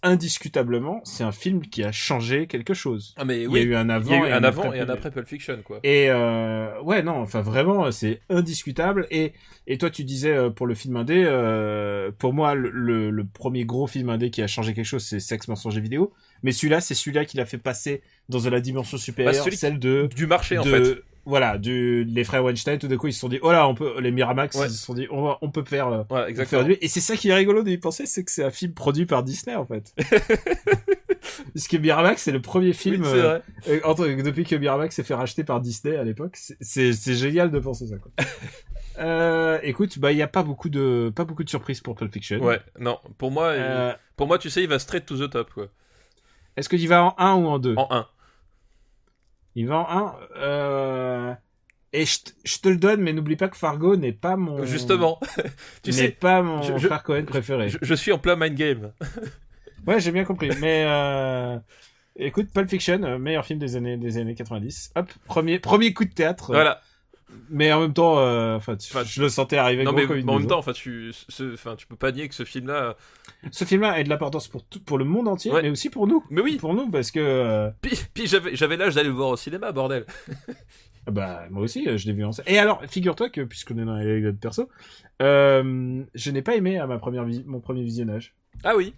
indiscutablement, c'est un film qui a changé quelque chose.
Ah, mais
Il
oui,
y a eu un avant,
il y a eu un avant et un après Pulp Fiction, quoi.
Et euh, ouais, non, enfin vraiment, c'est indiscutable. Et et toi, tu disais euh, pour le film indé, euh, pour moi, le, le, le premier gros film indé qui a changé quelque chose, c'est Sexe, mensonge et vidéo. Mais celui-là, c'est celui-là qui l'a fait passer dans la dimension supérieure,
Bah, celui-
celle de
Du marché, en fait.
Voilà, du, les frères Weinstein, tout d'un coup, ils se sont dit, oh là, on peut, les Miramax,
Ouais.
ils se sont dit, on, va- on peut faire, euh, peut
exactement.
faire Et c'est ça qui est rigolo d'y penser, c'est que c'est un film produit par Disney, en fait. Puisque Miramax, c'est le premier
Oui,
film,
c'est
euh,
vrai.
euh, entre- depuis que Miramax s'est fait racheter par Disney à l'époque, c'est- génial de penser ça. Quoi. euh, écoute, bah il y a pas beaucoup de pas beaucoup de surprises pour Pulp Fiction.
Ouais, non, pour moi,
Euh,
pour moi, tu sais, il va straight to the top, quoi.
Est-ce qu'il va en 1 ou en 2
En 1.
Il va en 1. Euh... Et je te- le donne, mais n'oublie pas que Fargo n'est pas mon
Justement, tu
n'est
sais,
pas mon
je- je-
frère Cohen préféré.
je, je suis en plein mind game.
Ouais, j'ai bien compris. Mais euh... écoute, Pulp Fiction, euh, meilleur film des années des années 90. Hop, premier premier coup de théâtre.
Voilà.
Mais en même temps, euh, enfin, tu-
Enfin,
je le sentais arriver
Non
gros
mais
comme une
en même temps, enfin tu, ce- enfin tu peux pas nier que ce film-là.
Ce film-là a de l'importance pour tout, pour le monde entier,
Ouais.
mais aussi pour nous.
Mais oui.
Pour nous, parce que euh,
Puis, puis j'avais, j'avais l'âge d'aller le voir au cinéma, bordel.
bah moi aussi, euh, je l'ai vu en salle. Et alors, figure-toi que puisqu'on est dans les anecdotes perso, euh, je n'ai pas aimé à ma première vi- mon premier visionnage.
Ah oui.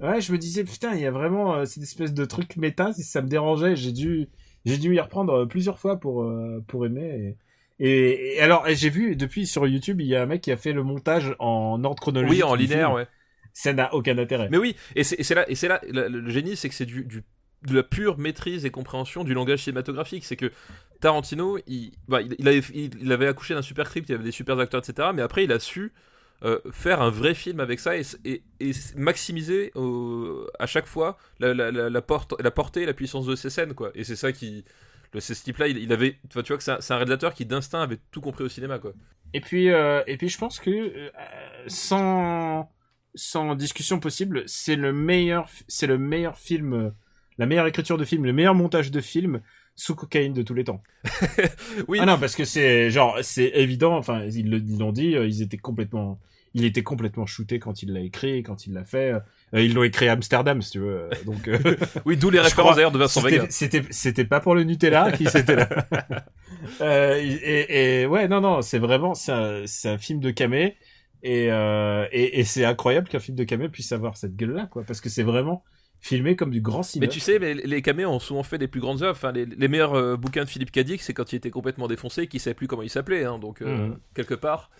Ouais, je me disais putain, il y a vraiment cette espèce de truc méta, si ça me dérangeait, j'ai dû j'ai dû y reprendre plusieurs fois pour pour aimer. Et, et, et alors, j'ai vu depuis sur YouTube, il y a un mec qui a fait le montage en ordre chronologique.
Oui, en linéaire,
film.
ouais.
Ça n'a aucun intérêt.
Mais oui, et c'est, là, et c'est là, le, le génie, c'est que c'est du, du, de la pure maîtrise et compréhension du langage cinématographique. C'est que Tarantino, il, bah, il, avait, il, il avait accouché d'un super script, il avait des super acteurs, etc. Mais après, il a su euh, faire un vrai film avec ça et, et, et maximiser à chaque fois la, la, la, la, porte, la portée et la puissance de ses scènes, quoi. Et c'est ça qui. Le, ce type-là, il, il avait. Tu vois, tu vois que c'est un, c'est un réalisateur qui d'instinct avait tout compris au cinéma, quoi.
Et puis, euh, et puis je pense que euh, sans sans discussion possible, c'est le meilleur, c'est le meilleur film, euh, la meilleure écriture de film, le meilleur montage de film sous cocaïne de tous les temps.
oui.
Ah non, parce que c'est genre, c'est évident. Enfin, ils l'ont dit, ils étaient complètement, il était complètement shooté quand il l'a écrit, quand il l'a fait. Euh, ils l'ont écrit à Amsterdam, si tu veux. euh, Donc, euh,
Oui, d'où les références d'ailleurs de Vincent Vega.
C'était, c'était pas pour le Nutella qui c'était là. Euh, et, et ouais, non, non, c'est vraiment, c'est un, film de camé. Et, et, et c'est incroyable qu'un film de camé puisse avoir cette gueule-là, quoi, parce que c'est vraiment filmé comme du grand cinéma.
Mais tu sais, les caméos ont souvent fait les plus grandes œuvres. Enfin, les, les meilleurs euh, bouquins de Philippe Cadic, c'est quand il était complètement défoncé, qu'il savait plus comment il s'appelait. Hein, donc, euh,
Mhm.
quelque part.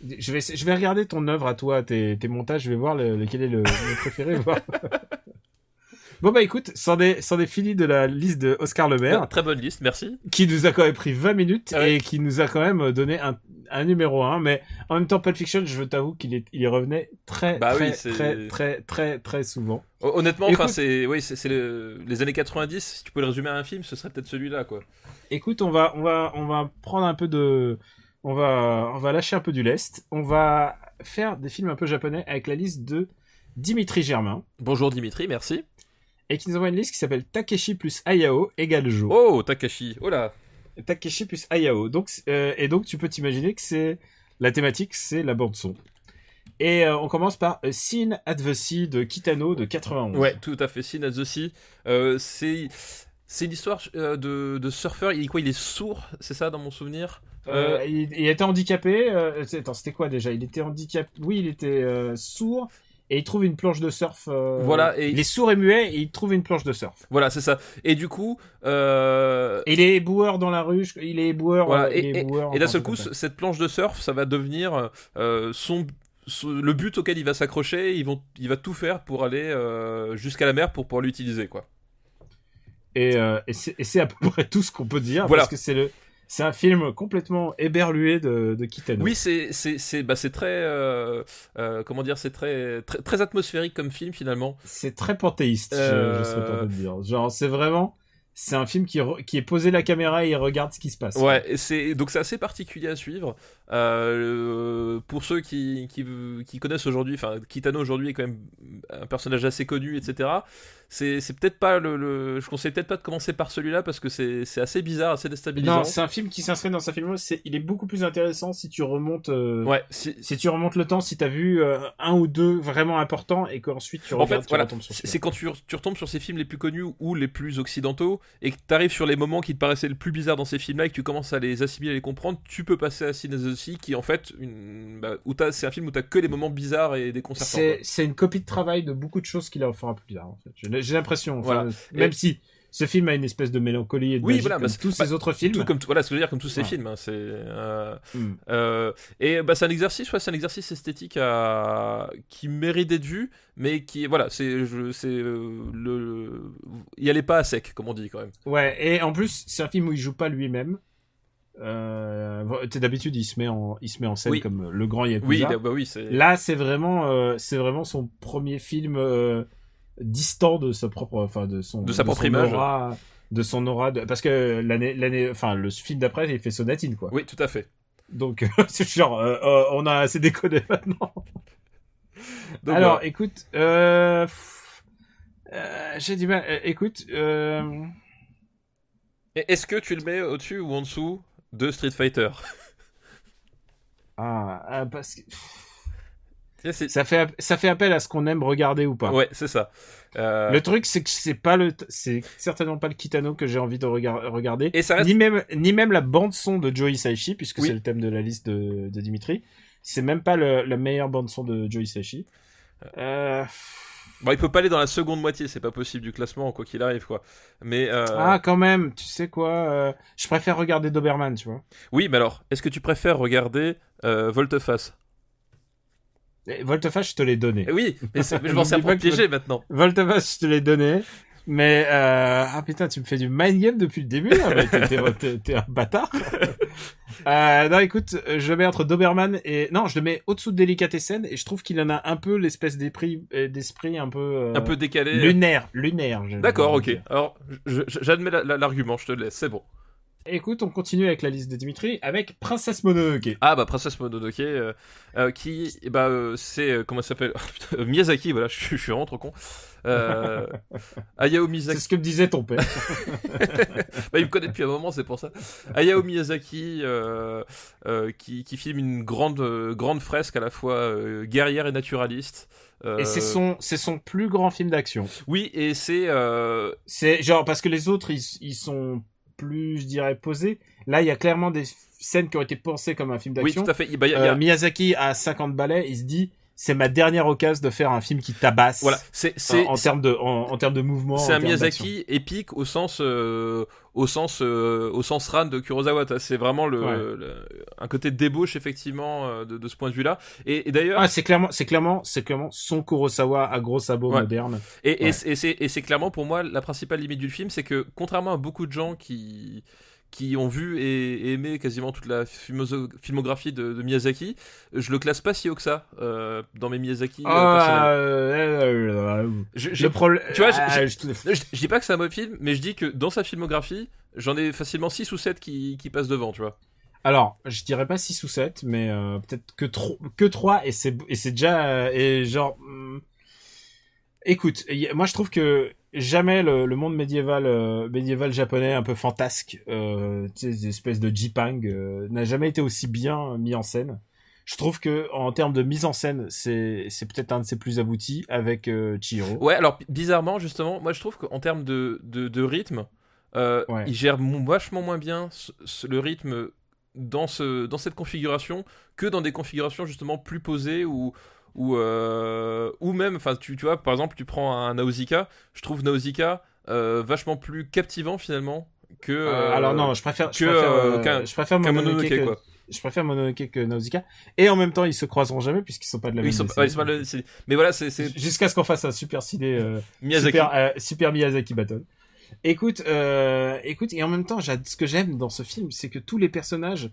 Je vais, je vais regarder ton œuvre à toi, tes, tes montages, je vais voir le- lequel est le, le préféré. Bon bah écoute, est, c'en est fini de la liste de Oscar Le Maire,
Très bonne liste, merci.
qui nous a quand même pris 20 minutes
Ah ouais.
et qui nous a quand même donné un, un numéro 1. Mais en même temps, Pulp Fiction, je veux t'avouer qu'il est, il revenait très,
Bah
très,
oui,
très, très, très, très souvent.
Hon- Honnêtement, enfin, c'est, oui, c'est, c'est le- les années 90. Si tu peux le résumer à un film, ce serait peut-être celui-là, quoi.
Écoute, on va, on va, on va prendre un peu de, on va, on va lâcher un peu du lest. On va faire des films un peu japonais avec la liste de Dimitri Germain
Bonjour Dimitri, merci.
et qui nous envoie une liste qui s'appelle Takeshi plus Ayao égale Jo.
Oh, Takashi. Oh là.
Takeshi plus Ayao. Donc, euh, et donc, tu peux t'imaginer que c'est la thématique, c'est la bande son. Et euh, on commence par A Scene at the Sea de Kitano de 91.
Ouais, tout à fait. Sin at the Sea. Euh, c'est, c'est l'histoire euh, de, de surfeur. Il est quoi Il est sourd, c'est ça dans mon souvenir?
Euh,
Euh,
il, il était handicapé. euh, attends, c'était quoi déjà? Il était handicapé. Oui, il était euh, sourd et il trouve une planche de surf.
Voilà, et-
il est sourd et muet et il trouve une planche de surf.
Voilà, c'est ça. Et du coup,
il est éboueur dans la rue. Il est éboueur.
Voilà, et, d'un seul coup, cette planche de surf, ça va devenir son, le but auquel il va s'accrocher. Il va tout faire pour aller euh, jusqu'à la mer pour pouvoir l'utiliser, quoi.
Et, euh, et c'est et c'est à peu près tout ce qu'on peut dire
Voilà.
parce que c'est le. C'est un film complètement éberlué de, de Kitano.
Oui, c'est, bah, très, euh, euh, comment dire, c'est très, très, très atmosphérique comme film finalement.
C'est très panthéiste, je-
Euh,
je, serais tenté de dire. Genre, c'est vraiment, c'est un film qui, qui est posé la caméra et il regarde ce qui se passe.
Ouais, c'est donc c'est assez particulier à suivre. Euh, pour ceux qui, qui, qui connaissent aujourd'hui, enfin Kitano aujourd'hui est quand même un personnage assez connu, etc. C'est, peut-être pas le, le- je conseille peut-être pas de commencer par celui-là parce que c'est, assez bizarre, assez déstabilisant.
Non, c'est un film qui s'inscrit dans sa film. Il est beaucoup plus intéressant si tu remontes, euh,
ouais, si-
si tu remontes le temps, si t'as vu euh, un ou deux vraiment importants et qu'ensuite tu
En
regardes,
fait,
tu
voilà, c'est quand tu, tu retombes sur ces films les plus connus ou les plus occidentaux et que tu arrives sur les moments qui te paraissaient le plus bizarres dans ces films-là et que tu commences à les assimiler, à les comprendre, tu peux passer à Sin Sea qui en fait, une, bah, où c'est un film où t'as que les moments bizarres et déconcertants.
C'est, une copie de travail de beaucoup de choses qu'il a fera plus tard. En fait. J'ai, j'ai l'impression. enfin,
Voilà.
Même
Et-
si ce film a une espèce de mélancolie et de
Oui, voilà,
comme
bah,
tous
bah,
ces autres films.
Tout comme tout- voilà ce que je veux dire comme tous ces films hein, c'est euh,
Hmm.
euh, et bah c'est un exercice ouais c'est un exercice esthétique à... qui mérite d'être vu mais qui voilà c'est je- c'est euh, le y allait pas à sec comme on dit quand même
Ouais, et en plus, c'est un film où il joue pas lui-même. D'habitude, il se met en, il se met en scène
Oui.
comme le grand Yakuza.
oui là, bah oui c'est
Là, c'est vraiment, c'est vraiment son premier film distant de sa propre, enfin de son,
De sa propre
son
image.
aura, de son aura, de- parce que l'année, l'année, enfin le film d'après, il fait Sonatine quoi.
oui tout à fait
Donc c'est genre, euh, euh, on a assez déconné maintenant.
Donc,
Alors, écoute, euh, pff, j'ai du mal. écoute,
est-ce que tu le mets au-dessus ou en dessous de Street Fighter?
Ah, parce que ça fait, ça fait appel à ce qu'on aime regarder ou pas.
ouais c'est ça Euh,
Le truc, c'est que c'est pas le, c'est certainement pas le Kitano que j'ai envie de rega- regarder.
et ça reste
Ni même, ni même la bande son de Joey Saishi, puisque
Oui.
c'est le thème de la liste de, de Dimitri. C'est même pas le, la meilleure bande son de Joey Saishi. Euh,
bon il peut pas aller dans la seconde moitié c'est pas possible du classement quoi qu'il arrive quoi mais euh,
Ah, quand même, tu sais quoi, euh, je préfère regarder Doberman, tu vois.
oui mais alors est-ce que tu préfères regarder euh, Volteface?
Volteface, je te l'ai donné.
Oui mais, je pensais à
N'oublie pas
me
que-
piéger maintenant
Volteface, je te l'ai donné. Mais, euh... ah putain, tu me fais du mind game depuis le début, mais t'es- un bâtard. euh, non, écoute, je le mets entre Doberman et, non, je le mets au-dessous de Delicatessen et je trouve qu'il en a un peu l'espèce d'esprit, euh, d'esprit un peu, euh,
un peu décalé
lunaire, lunaire.
D'accord, ok. Alors, j'admets la- la- l'argument, je te le laisse, c'est bon.
Écoute, on continue avec la liste de Dimitri avec Princesse Mononoke.
Ah bah Princesse Mononoke, euh, euh, qui, eh bah euh, c'est euh, comment ça s'appelle Putain, euh, Miyazaki, voilà, je, suis- je suis vraiment trop con. Euh, Hayao
C'est
Miyazaki,
ce que me disait ton père.
bah, il me connaît depuis un moment, c'est pour ça. Hayao Miyazaki, euh, euh, qui, qui filme une grande grande fresque à la fois euh, guerrière et naturaliste. Euh,
Et c'est son, c'est son plus grand film d'action.
Oui, et c'est euh,
C'est genre parce que les autres ils, ils sont plus, je dirais, posés. Là, il y a clairement des scènes qui ont été pensées comme un film
oui
d'action.
tout à fait. Bah, y a- y a-
Euh, Miyazaki a 50 balais, il se dit c'est ma dernière occasion de faire un film qui tabasse.
Voilà, c'est
En, en termes de en, en termes de mouvement.
c'est un. Miyazaki épique au sens euh, au sens euh, au sens ran de Kurosawa. C'est vraiment le,
Ouais.
le- un côté débauche effectivement euh, de, de ce point de vue-là. Et, et d'ailleurs,
Ah, c'est clairement, c'est clairement, c'est clairement son Kurosawa à gros sabots
Ouais.
moderne.
Et,
Ouais.
c'est- et c'est et c'est clairement pour moi la principale limite du film, c'est que contrairement à beaucoup de gens qui qui ont vu et, et aimé quasiment toute la filmographie de, de Miyazaki, je le classe pas si haut que ça euh, dans mes Miyazaki.
Ah, euh,
Je-
le problème.
tu vois,
je te-
je, je dis pas que c'est un mauvais film, mais je dis que dans sa filmographie, j'en ai facilement 6 ou 7 qui, qui passent devant, tu vois.
Alors, je dirais pas 6 ou 7, mais euh, peut-être que que 3 et c'est déjà euh, et genre hum, écoute, y- moi je trouve que jamais le, le monde médiéval euh, médiéval japonais un peu fantasque euh, des espèces de jipang euh, n'a jamais été aussi bien mis en scène. Je trouve que en termes de mise en scène, c'est peut-être un de ses plus aboutis avec euh, Chihiro.
Ouais, alors bizarrement, justement, moi je trouve qu'en termes de, de, de rythme, euh,
Ouais.
il gère vachement moins bien ce- ce- le rythme dans, ce, dans cette configuration que dans des configurations justement plus posées ou. Ou, euh, ou même, enfin, tu, tu vois, par exemple, tu prends un Nausicaa, je trouve Nausicaa euh, vachement plus captivant finalement que.
Euh, alors non, je préfère je
que,
préfère, je préfère Mononoke, que,
quoi.
je préfère Mononoke que Nausicaa et en même temps ils se croiseront jamais puisqu'ils sont pas de la
Oui,
même
ils sont- pas mais voilà, c'est
jusqu'à ce qu'on fasse un super ciné
Miyazaki.
super, super Miyazaki battle. Écoute, écoute, et en même temps, ce que j'aime dans ce film, c'est que tous les personnages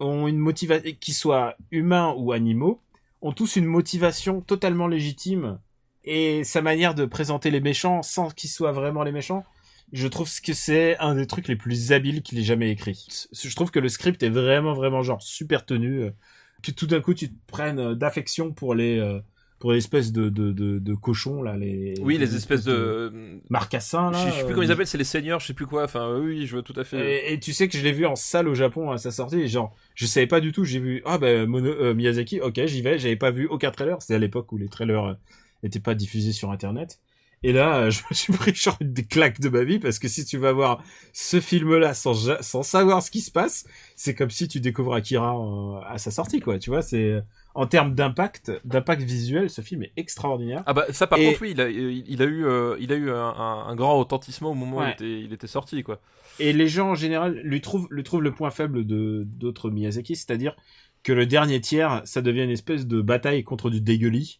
ont une motivation, qu'ils soient humains ou animaux, ont tous une motivation totalement légitime et sa manière de présenter les méchants sans qu'ils soient vraiment les méchants. Je trouve que c'est un des trucs les plus habiles qu'il ait jamais écrit. Je trouve que le script est vraiment, vraiment genre super tenu. euh, Que tout d'un coup tu te prennes euh, d'affection pour les, euh, pour les espèces de, de, de, de cochons là, les.
Oui, les espèces de.
marcassins là.
je sais plus
euh,
comment ils appellent, c'est les seigneurs, je sais plus quoi. Enfin, euh, oui, je vois tout à fait.
Et, et tu sais que je l'ai vu en salle au Japon à sa sortie, genre, je savais pas du tout, j'ai vu, ah ben, Mono, euh, Miyazaki, ok, j'y vais, j'avais pas vu aucun trailer, c'était à l'époque où les trailers euh, étaient pas diffusés sur internet. Et là, euh, je me suis pris genre une des claques de ma vie, parce que si tu vas voir ce film-là sans, sans savoir ce qui se passe, c'est comme si tu découvres Akira euh, à sa sortie, quoi, tu vois, c'est, en termes d'impact, d'impact visuel, ce film est extraordinaire.
Ah bah ça par
Et-
contre oui, il a, il a eu, euh, il a eu un, un- grand retentissement au moment où il était, il était sorti quoi.
Et les gens en général lui trouvent, lui trouvent le point faible de d'autres Miyazaki, c'est-à-dire que le dernier tiers, ça devient une espèce de bataille contre du dégueulis.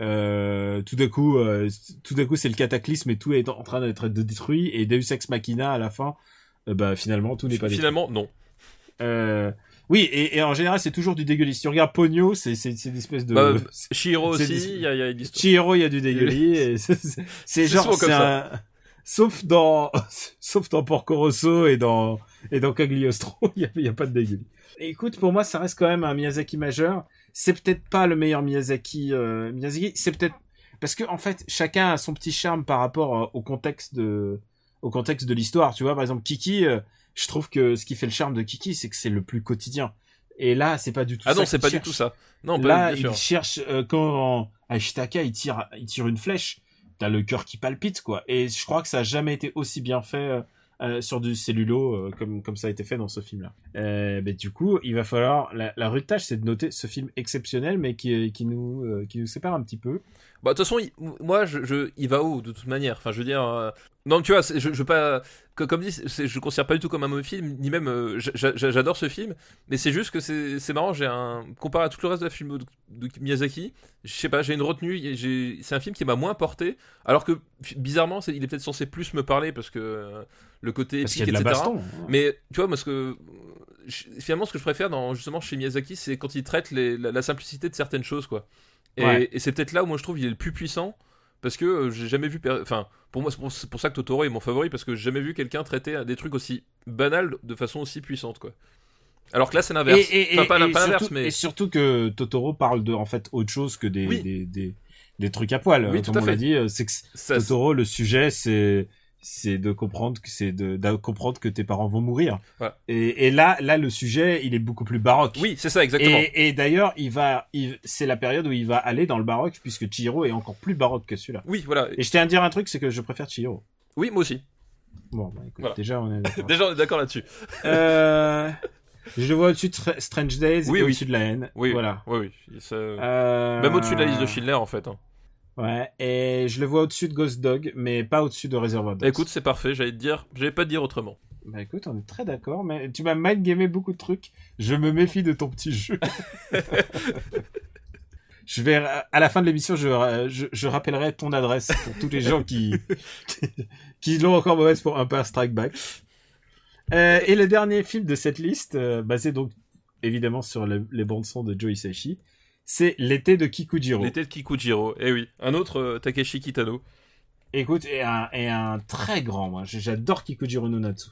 Euh, tout d'un coup, euh, tout d'un coup, c'est le cataclysme et tout est en train d'être détruit. Et Deus Ex Machina à la fin, euh, bah finalement tout n'est pas détruit.
Finalement non.
Euh, oui, et, et en général, c'est toujours du dégueulis. Si tu regardes Pogno, c'est c'est une espèce de
Bah, Shihiro
c'est
aussi, il y a, y a une histoire.
Chihiro, il y a du dégueulis. c'est- genre,
comme ça.
un... Sauf dans, sauf dans Porco Rosso et dans, et dans Cagliostro, il y a, y a pas de dégueulis. Écoute, pour moi, ça reste quand même un Miyazaki majeur. C'est peut-être pas le meilleur Miyazaki, euh, Miyazaki. C'est peut-être, parce que, en fait, chacun a son petit charme par rapport euh, au contexte de, au contexte de l'histoire. Tu vois, par exemple, Kiki, euh, je trouve que ce qui fait le charme de Kiki, c'est que c'est le plus quotidien. Et là, c'est pas du tout
Ah
ça.
non, c'est pas du tout ça. Non, pas
Là, il cherche euh, quand à Ishitaka il tire, il tire une flèche. T'as le cœur qui palpite quoi. Et je crois que ça a jamais été aussi bien fait euh, sur du cellulo euh, comme comme ça a été fait dans ce film-là. Euh, ben, du coup, il va falloir la, la rude tâche, c'est de noter ce film exceptionnel, mais qui qui nous euh, qui nous sépare un petit peu.
Bah, de toute façon, il- moi, je, je, il va haut de toute manière. Enfin, je veux dire, euh, non, tu vois, je, je veux pas, que- comme dit, je le considère pas du tout comme un mauvais film, ni même, euh, j'a- j'a- j'adore ce film, mais c'est juste que c'est marrant. J'ai un comparé à tout le reste de la film de, de Miyazaki, je sais pas, j'ai une retenue. C'est un film qui m'a moins porté, alors que bizarrement, il est peut-être censé plus me parler parce que euh, le côté épique,
y a de la
etc.
baston. hein.
Mais tu vois, moi, ce que je- finalement, ce que je préfère dans justement chez Miyazaki, c'est quand il traite les- la, la simplicité de certaines choses, quoi. Et,
Ouais.
et c'est peut-être là où moi je trouve il est le plus puissant parce que euh, j'ai jamais vu. Enfin, pour moi, c'est pour, ça que Totoro est mon favori parce que j'ai jamais vu quelqu'un traiter des trucs aussi banals de façon aussi puissante, quoi. Alors que là, c'est l'inverse. Enfin, pas, pas mais
et surtout que Totoro parle de en fait autre chose que des
Oui.
des, des des trucs à poil.
Oui,
euh,
tout
comme
à
on l'a dit, euh, c'est que
ça,
Totoro, le sujet, c'est c'est de comprendre que c'est de, de comprendre que tes parents vont mourir. Et, et là, là, le sujet, il est beaucoup plus baroque.
oui, c'est ça exactement.
Et, et d'ailleurs, il va, c'est la période où il va aller dans le baroque puisque Chihiro est encore plus baroque que celui-là.
Oui, voilà.
Et je tiens à dire un truc, c'est que je préfère Chihiro.
Oui, moi aussi.
Bon, bah, écoute,
Voilà.
déjà on est d'accord.
Déjà, on est d'accord là-dessus.
Euh, Je le vois au-dessus de Str- Strange Days
Oui,
et
oui.
au-dessus de la haine.
Oui,
Voilà.
Oui, oui. ça-
Euh,
Même au-dessus de la liste de Schindler, en fait. hein.
Ouais, et je le vois au-dessus de Ghost Dog, mais pas au-dessus de Reservoir Dogs.
Écoute, c'est parfait. J'allais te dire, j'allais pas te dire autrement.
Bah écoute, on est très d'accord, mais tu m'as mindgamé beaucoup de trucs. Je me méfie de ton petit jeu. je vais, à la fin de l'émission, je, je, je rappellerai ton adresse pour tous les gens qui, qui l'ont encore mauvaise pour Empire Strike Back. Euh, et le dernier film de cette liste, euh, basé donc évidemment sur le- les bandes son de Joe Hisaishi, c'est L'été de Kikujiro.
L'été de Kikujiro. Eh oui. Un autre euh, Takeshi Kitano.
Écoute, et un, et un très grand, moi. J'adore Kikujiro no Natsu.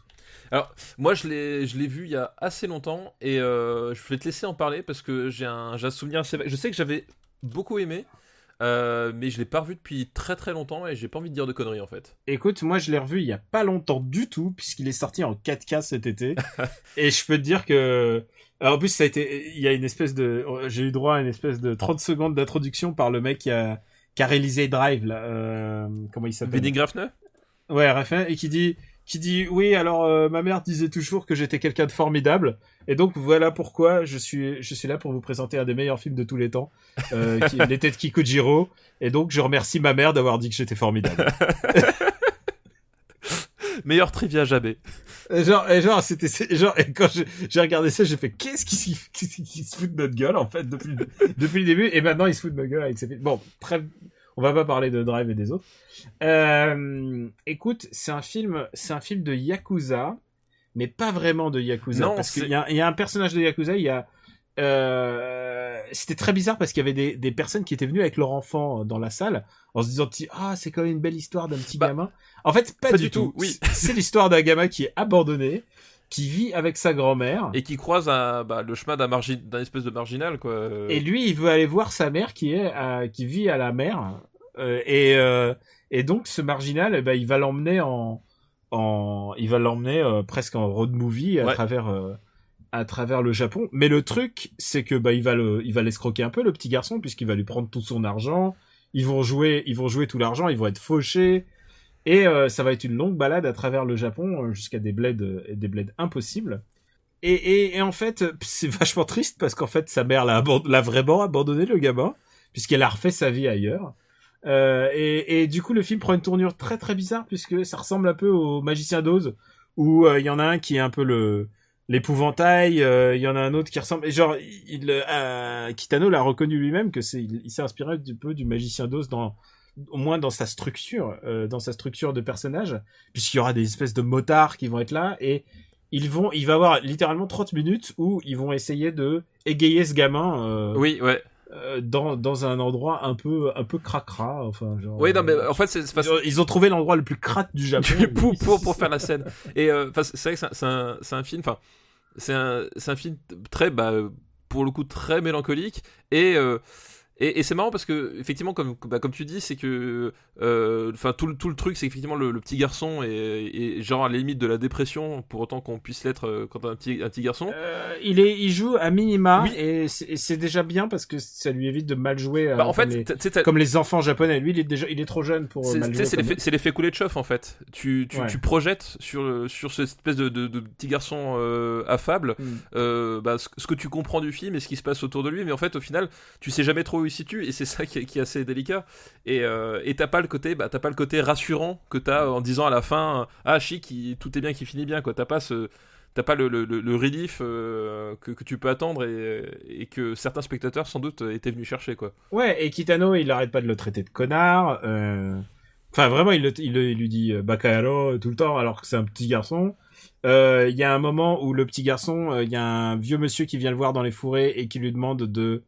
Moi, je l'ai, je l'ai vu il y a assez longtemps et euh, je vais te laisser en parler parce que j'ai un, j'ai un souvenir assez. Je sais que j'avais beaucoup aimé, euh, mais je l'ai pas revu depuis très très longtemps et j'ai pas envie de dire de conneries en fait.
Écoute, moi je l'ai revu il y a pas longtemps du tout, puisqu'il est sorti en 4K cet été. et je peux te dire que. Alors, en plus, ça a été. Il y a une espèce de. J'ai eu droit à une espèce de 30 secondes d'introduction par le mec qui a, qui a réalisé Drive, là. Euh... Comment il s'appelle?
Benny Grafner
Ouais, Raphaël, et qui dit. Qui dit oui alors euh, ma mère disait toujours que j'étais quelqu'un de formidable et donc voilà pourquoi je suis je suis là pour vous présenter un des meilleurs films de tous les temps euh, qui est l'été de Kikujiro et donc je remercie ma mère d'avoir dit que j'étais formidable
Meilleur trivia jamais.
Et genre, et genre, c'était, genre, et quand j'ai regardé ça, j'ai fait, qu'est-ce qui, qui- qui se fout de notre gueule, en fait, depuis, depuis le début, et maintenant, il se fout de notre gueule avec ses films. Bon, très, on va pas parler de Drive et des autres. Euh, écoute, c'est un film, c'est un film de Yakuza, mais pas vraiment de Yakuza,
Non,
parce qu'il y a, il y a un personnage de Yakuza, il y a, euh, c'était très bizarre parce qu'il y avait des, des personnes qui étaient venues avec leur enfant dans la salle en se disant ah c'est quand même une belle histoire d'un petit
Bah,
gamin en fait pas,
pas
du
du
tout,
tout, oui.
C'est- c'est l'histoire d'un gamin qui est abandonné qui vit avec sa grand-mère. Et,
Et qui croise un, bah, le chemin d'un margi- espèce de marginal quoi. Euh,
lui il veut aller voir sa mère qui est à- qui vit à la mer. Euh, et euh, et donc ce marginal eh ben, il va l'emmener en en il va l'emmener euh, presque en road movie à
Ouais.
travers euh, à travers le Japon. Mais le truc c'est que bah il va le il va l'escroquer un peu le petit garçon puisqu'il va lui prendre tout son argent. Ils vont jouer ils vont jouer tout l'argent ils vont être fauchés et euh, ça va être une longue balade à travers le Japon euh, jusqu'à des bleds euh, des bleds impossibles et, et, en fait c'est vachement triste parce qu'en fait sa mère l'a vraiment abandonné le gamin puisqu'elle a refait sa vie ailleurs et, et du coup, le film prend une tournure très très bizarre puisque ça ressemble un peu au Magicien d'Oz où il y en a un qui est un peu le l'épouvantail, il y en a un autre qui ressemble. Et genre, Kitano l'a reconnu lui-même que c'est, il, s'est inspiré un peu du Magicien d'Oz dans au moins dans sa structure, euh, dans sa structure de personnage, puisqu'il y aura des espèces de motards qui vont être là et ils vont, il va y avoir littéralement 30 minutes où ils vont essayer de égayer ce gamin. euh,
Oui, ouais.
euh, dans, dans un endroit un peu un peu cracra enfin genre
Oui, non, mais en fait, c'est
ils, ont, ils ont trouvé l'endroit le plus crade du Japon
pour, pour, pour faire la scène. Et c'est vrai que c'est un- c'est un, un film, enfin, c'est un, c'est un film très, bah, pour le coup, très mélancolique. Et, et, et c'est marrant parce que, effectivement, comme, bah, comme tu dis, c'est que, euh, enfin, tout, le- tout le truc, c'est effectivement le, le petit garçon est, est genre à la limite de la dépression, pour autant qu'on puisse l'être euh, quand on a un petit, un petit garçon.
Euh, il est il joue à minima
Oui.
et c'est déjà bien parce que ça lui évite de mal jouer
Bah, en fait,
comme, les,
sais, t'as-
comme les enfants japonais lui il est déjà il est trop jeune pour
C'est l'effet- chauffe en fait. Tu, tu,
Ouais.
tu projettes sur, sur cette espèce de, de, de petit garçon euh, affable
Mm.
bah, ce, ce que tu comprends du film et ce qui se passe autour de lui, mais en fait au final tu sais jamais trop il situe et c'est ça qui est, assez délicat. Et euh, et t'as pas le côté bah, t'as pas le côté rassurant que t'as en disant à la fin ah chic tout est bien qui finit bien quoi. T'as pas ce T'as pas le, relief euh, que, tu peux attendre et, que certains spectateurs sans doute étaient venus chercher quoi.
ouais et Kitano il arrête pas de le traiter de connard euh, enfin vraiment il, lui dit euh, Bakayaro tout le temps alors que c'est un petit garçon Euh, il y a un moment où le petit garçon euh, il y a un vieux monsieur qui vient le voir dans les fourrés et qui lui demande de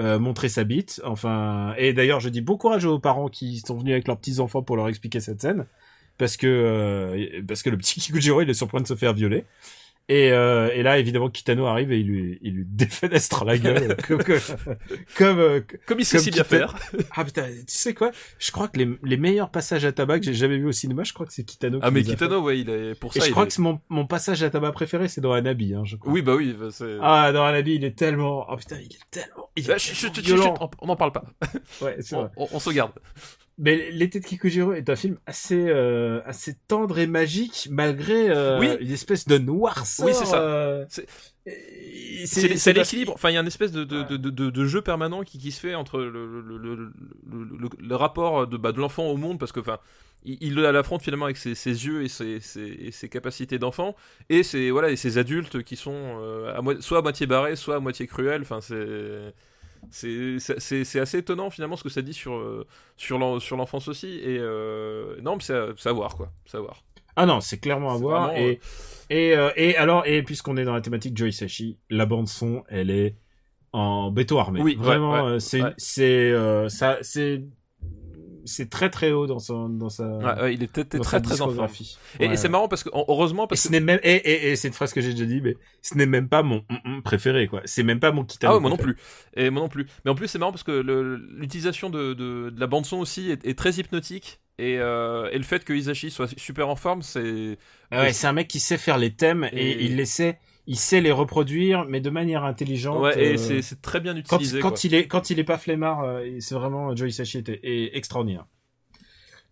euh, montrer sa bite. Enfin, et d'ailleurs, je dis bon courage aux parents qui sont venus avec leurs petits enfants pour leur expliquer cette scène, parce que euh, parce que le petit Kikujiro il est sur point de se faire violer. Et, euh, et là, évidemment, Kitano arrive et il lui, il lui défenestre la gueule, comme, comme, comme, euh,
Comme il sait
Comme
si bien faire.
ah putain, tu sais quoi? Je crois que les, les meilleurs passages à tabac que j'ai jamais vu au cinéma, je crois que c'est Kitano.
Ah
qui
mais Kitano ouais il est pour.
Et
ça.
je
il
crois
est-
que c'est mon, mon passage à tabac préféré, c'est dans Anabi, hein, je crois.
Oui, bah oui, bah, c'est.
Ah, dans Anabi, il est tellement, oh putain, il est tellement, il est
Bah,
tellement
chut, chut,
violent.
chut, on- on n'en parle pas.
Ouais, c'est
On,
vrai.
on- on se garde.
Mais l'été de Kikujiro est un film assez euh, assez tendre et magique malgré euh,
Oui.
une espèce de noirceur.
Oui, c'est ça.
euh,
C'est- l'équilibre. Enfin, il y a une espèce de, de, de, de, de jeu permanent qui, qui se fait entre le, le, le, rapport de, bah, de l'enfant au monde, parce que enfin, il, il l'affronte finalement avec ses, ses yeux et ses, ses, et ses capacités d'enfant, et ses voilà et ses adultes qui sont à soit à moitié barrés, soit à moitié cruels. Enfin, c'est c'est assez étonnant finalement ce que ça dit sur euh, sur l'en- sur l'enfance aussi. Et euh, non, mais c'est à, voir quoi, c'est à voir.
Ah non, c'est clairement à voir.
vraiment,
Et, et, euh, et alors, et puisqu'on est dans la thématique Joy Sashi, la bande son, elle est en béton armé.
Oui,
vraiment,
ouais,
c'est,
ouais.
ça, c'est, c'est très très haut dans son, dans sa,
Ouais, ouais, il était
dans
très très en forme. Et, et c'est marrant parce que en- heureusement
Et
parce
ce
que
n'est même, et, et, et c'est une phrase que j'ai déjà dit, mais ce n'est même pas mon mm, mm préféré, quoi. C'est même pas mon Kitano.
Ah ouais, moi non plus. Et moi non plus. Mais en plus, c'est marrant parce que l'utilisation de, de, de la bande son aussi est, est très hypnotique. Et, euh, et le fait que Isashi soit super en forme, c'est
Ah ouais, c'est un mec qui sait faire les thèmes et,
Et-
il les sait, il sait les reproduire, mais de manière intelligente.
ouais, et
euh,
c'est très bien utilisé.
quand
quoi.
il est quand il est pas flemmard, euh, c'est vraiment Joey Sachi est extraordinaire.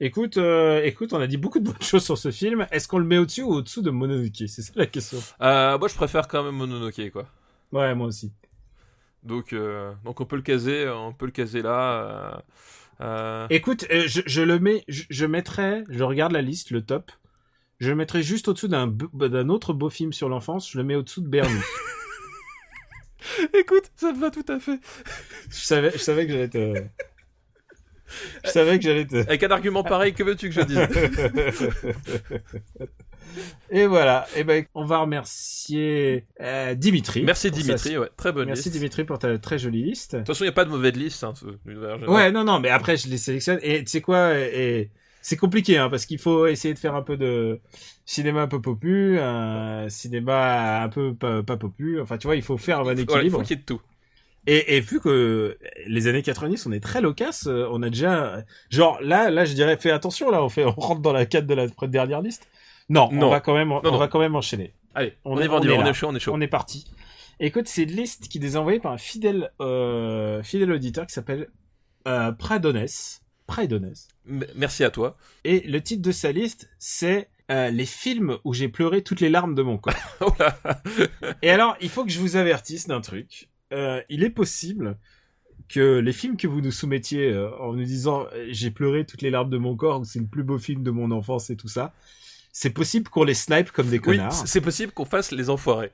Écoute, euh, écoute, on a dit beaucoup de bonnes choses sur ce film. Est-ce qu'on le met au-dessus ou au-dessous de Mononoke? C'est ça la question.
Euh, moi, je préfère quand même Mononoke, quoi.
Ouais, moi aussi.
Donc, euh, donc on peut le caser, on peut le caser là. euh, euh,
Écoute, euh, je, je le mets, je, je mettrais, je regarde la liste, le top. Je le mettrais juste au-dessous d'un be- d'un autre beau film sur l'enfance. Je le mets au-dessous de Bernie.
Écoute, ça me va tout à fait.
je savais, je savais que j'allais te. Je savais que j'allais te.
Avec un argument pareil, que veux-tu que je dise?
Et voilà. Et ben, on va remercier euh, Dimitri.
Merci Dimitri,
sa-
ouais, très bonne
Merci
liste.
Dimitri pour ta très jolie liste.
De toute façon, il n'y a pas de mauvaise liste. Hein, ce-.
Ouais, non, non, mais après je les sélectionne. Et tu sais quoi et c'est compliqué, hein, parce qu'il faut essayer de faire un peu de cinéma un peu popu, un cinéma un peu pas, pas popu. Enfin, tu vois, il faut faire un bon
Voilà, il
équilibre.
faut qu'il y ait de tout.
Et, et vu que les années 90, on est très loquace, euh, on a déjà, genre là, là, je dirais, fais attention, là, on fait, on rentre dans la cadre de la dernière liste. Non,
Non.
on va quand même, on
non.
va quand même enchaîner.
Allez, on,
est-
va, on,
est
chaud, on est chaud.
On est parti. Écoute, c'est une liste qui est envoyée par un fidèle, euh, fidèle auditeur qui s'appelle euh, Pradones.
M- Merci à toi.
Et le titre de sa liste, c'est euh, les films où j'ai pleuré toutes les larmes de mon corps.
Oh.
Et alors, il faut que je vous avertisse d'un truc. Euh, il est possible que les films que vous nous soumettiez euh, en nous disant j'ai pleuré toutes les larmes de mon corps ou c'est le plus beau film de mon enfance et tout ça, c'est possible qu'on les snipe comme des connards,
c'est possible qu'on fasse les enfoirés.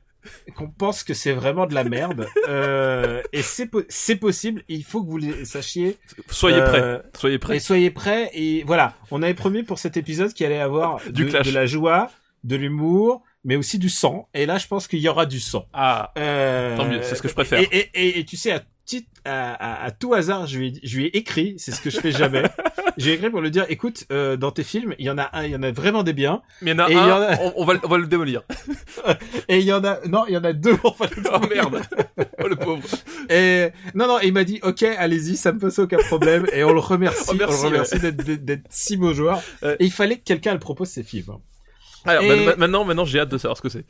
Qu'on pense que c'est vraiment de la merde. euh, et c'est po- c'est possible. Il faut que vous les sachiez.
Soyez
Euh,
prêts. Soyez
Et
prêts.
soyez prêts. Et voilà, on avait promis pour cet épisode qu'il allait avoir
Du
de, de la joie, de l'humour, mais aussi du sang. Et là, je pense qu'il y aura du sang.
Ah,
Euh,
Tant mieux, c'est ce que je préfère.
Et, et, et, et tu sais, à, titre- à, à, à tout hasard, je lui, ai, je lui ai écrit, c'est ce que je fais jamais. J'ai écrit pour lui dire, écoute, euh, dans tes films, il y en a un, il y en a vraiment des biens,
mais il y en a
Et y
un,
en a-
On, on va, le- on va le démolir.
et il y en a, non, il y en a deux. Enfin,
Oh merde. Oh le pauvre.
Et non, non, il m'a dit, ok, allez-y, ça me pose aucun problème. Et on le remercie,
Oh, merci,
on le remercie d'être, d'être, d'être si beau joueur.
Ouais.
Et il fallait que quelqu'un le propose ses films.
Alors,
Et-
ma- ma- maintenant, maintenant, j'ai hâte de savoir ce que c'est.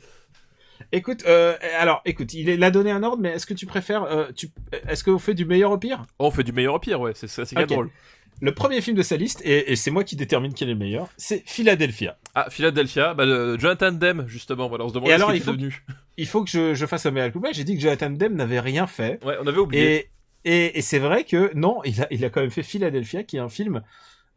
Écoute, euh, alors, écoute, il a donné un ordre, mais est-ce que tu préfères, euh, tu, est-ce que vous faites du meilleur au pire?
Oh, on fait du meilleur au pire, ouais. C'est c'est bien
Ok.
drôle.
Le premier film de sa liste, et, et c'est moi qui détermine quel est le meilleur, c'est Philadelphia.
Ah, Philadelphia, bah, de Jonathan Demme, justement. Voilà, on se demande
Et alors,
qu'il
il
est
faut-
devenu.
Il faut que je, je fasse un mea. J'ai dit que Jonathan Demme n'avait rien fait.
Ouais, on avait oublié.
Et, et, et c'est vrai que non, il a, il a quand même fait Philadelphia, qui est un film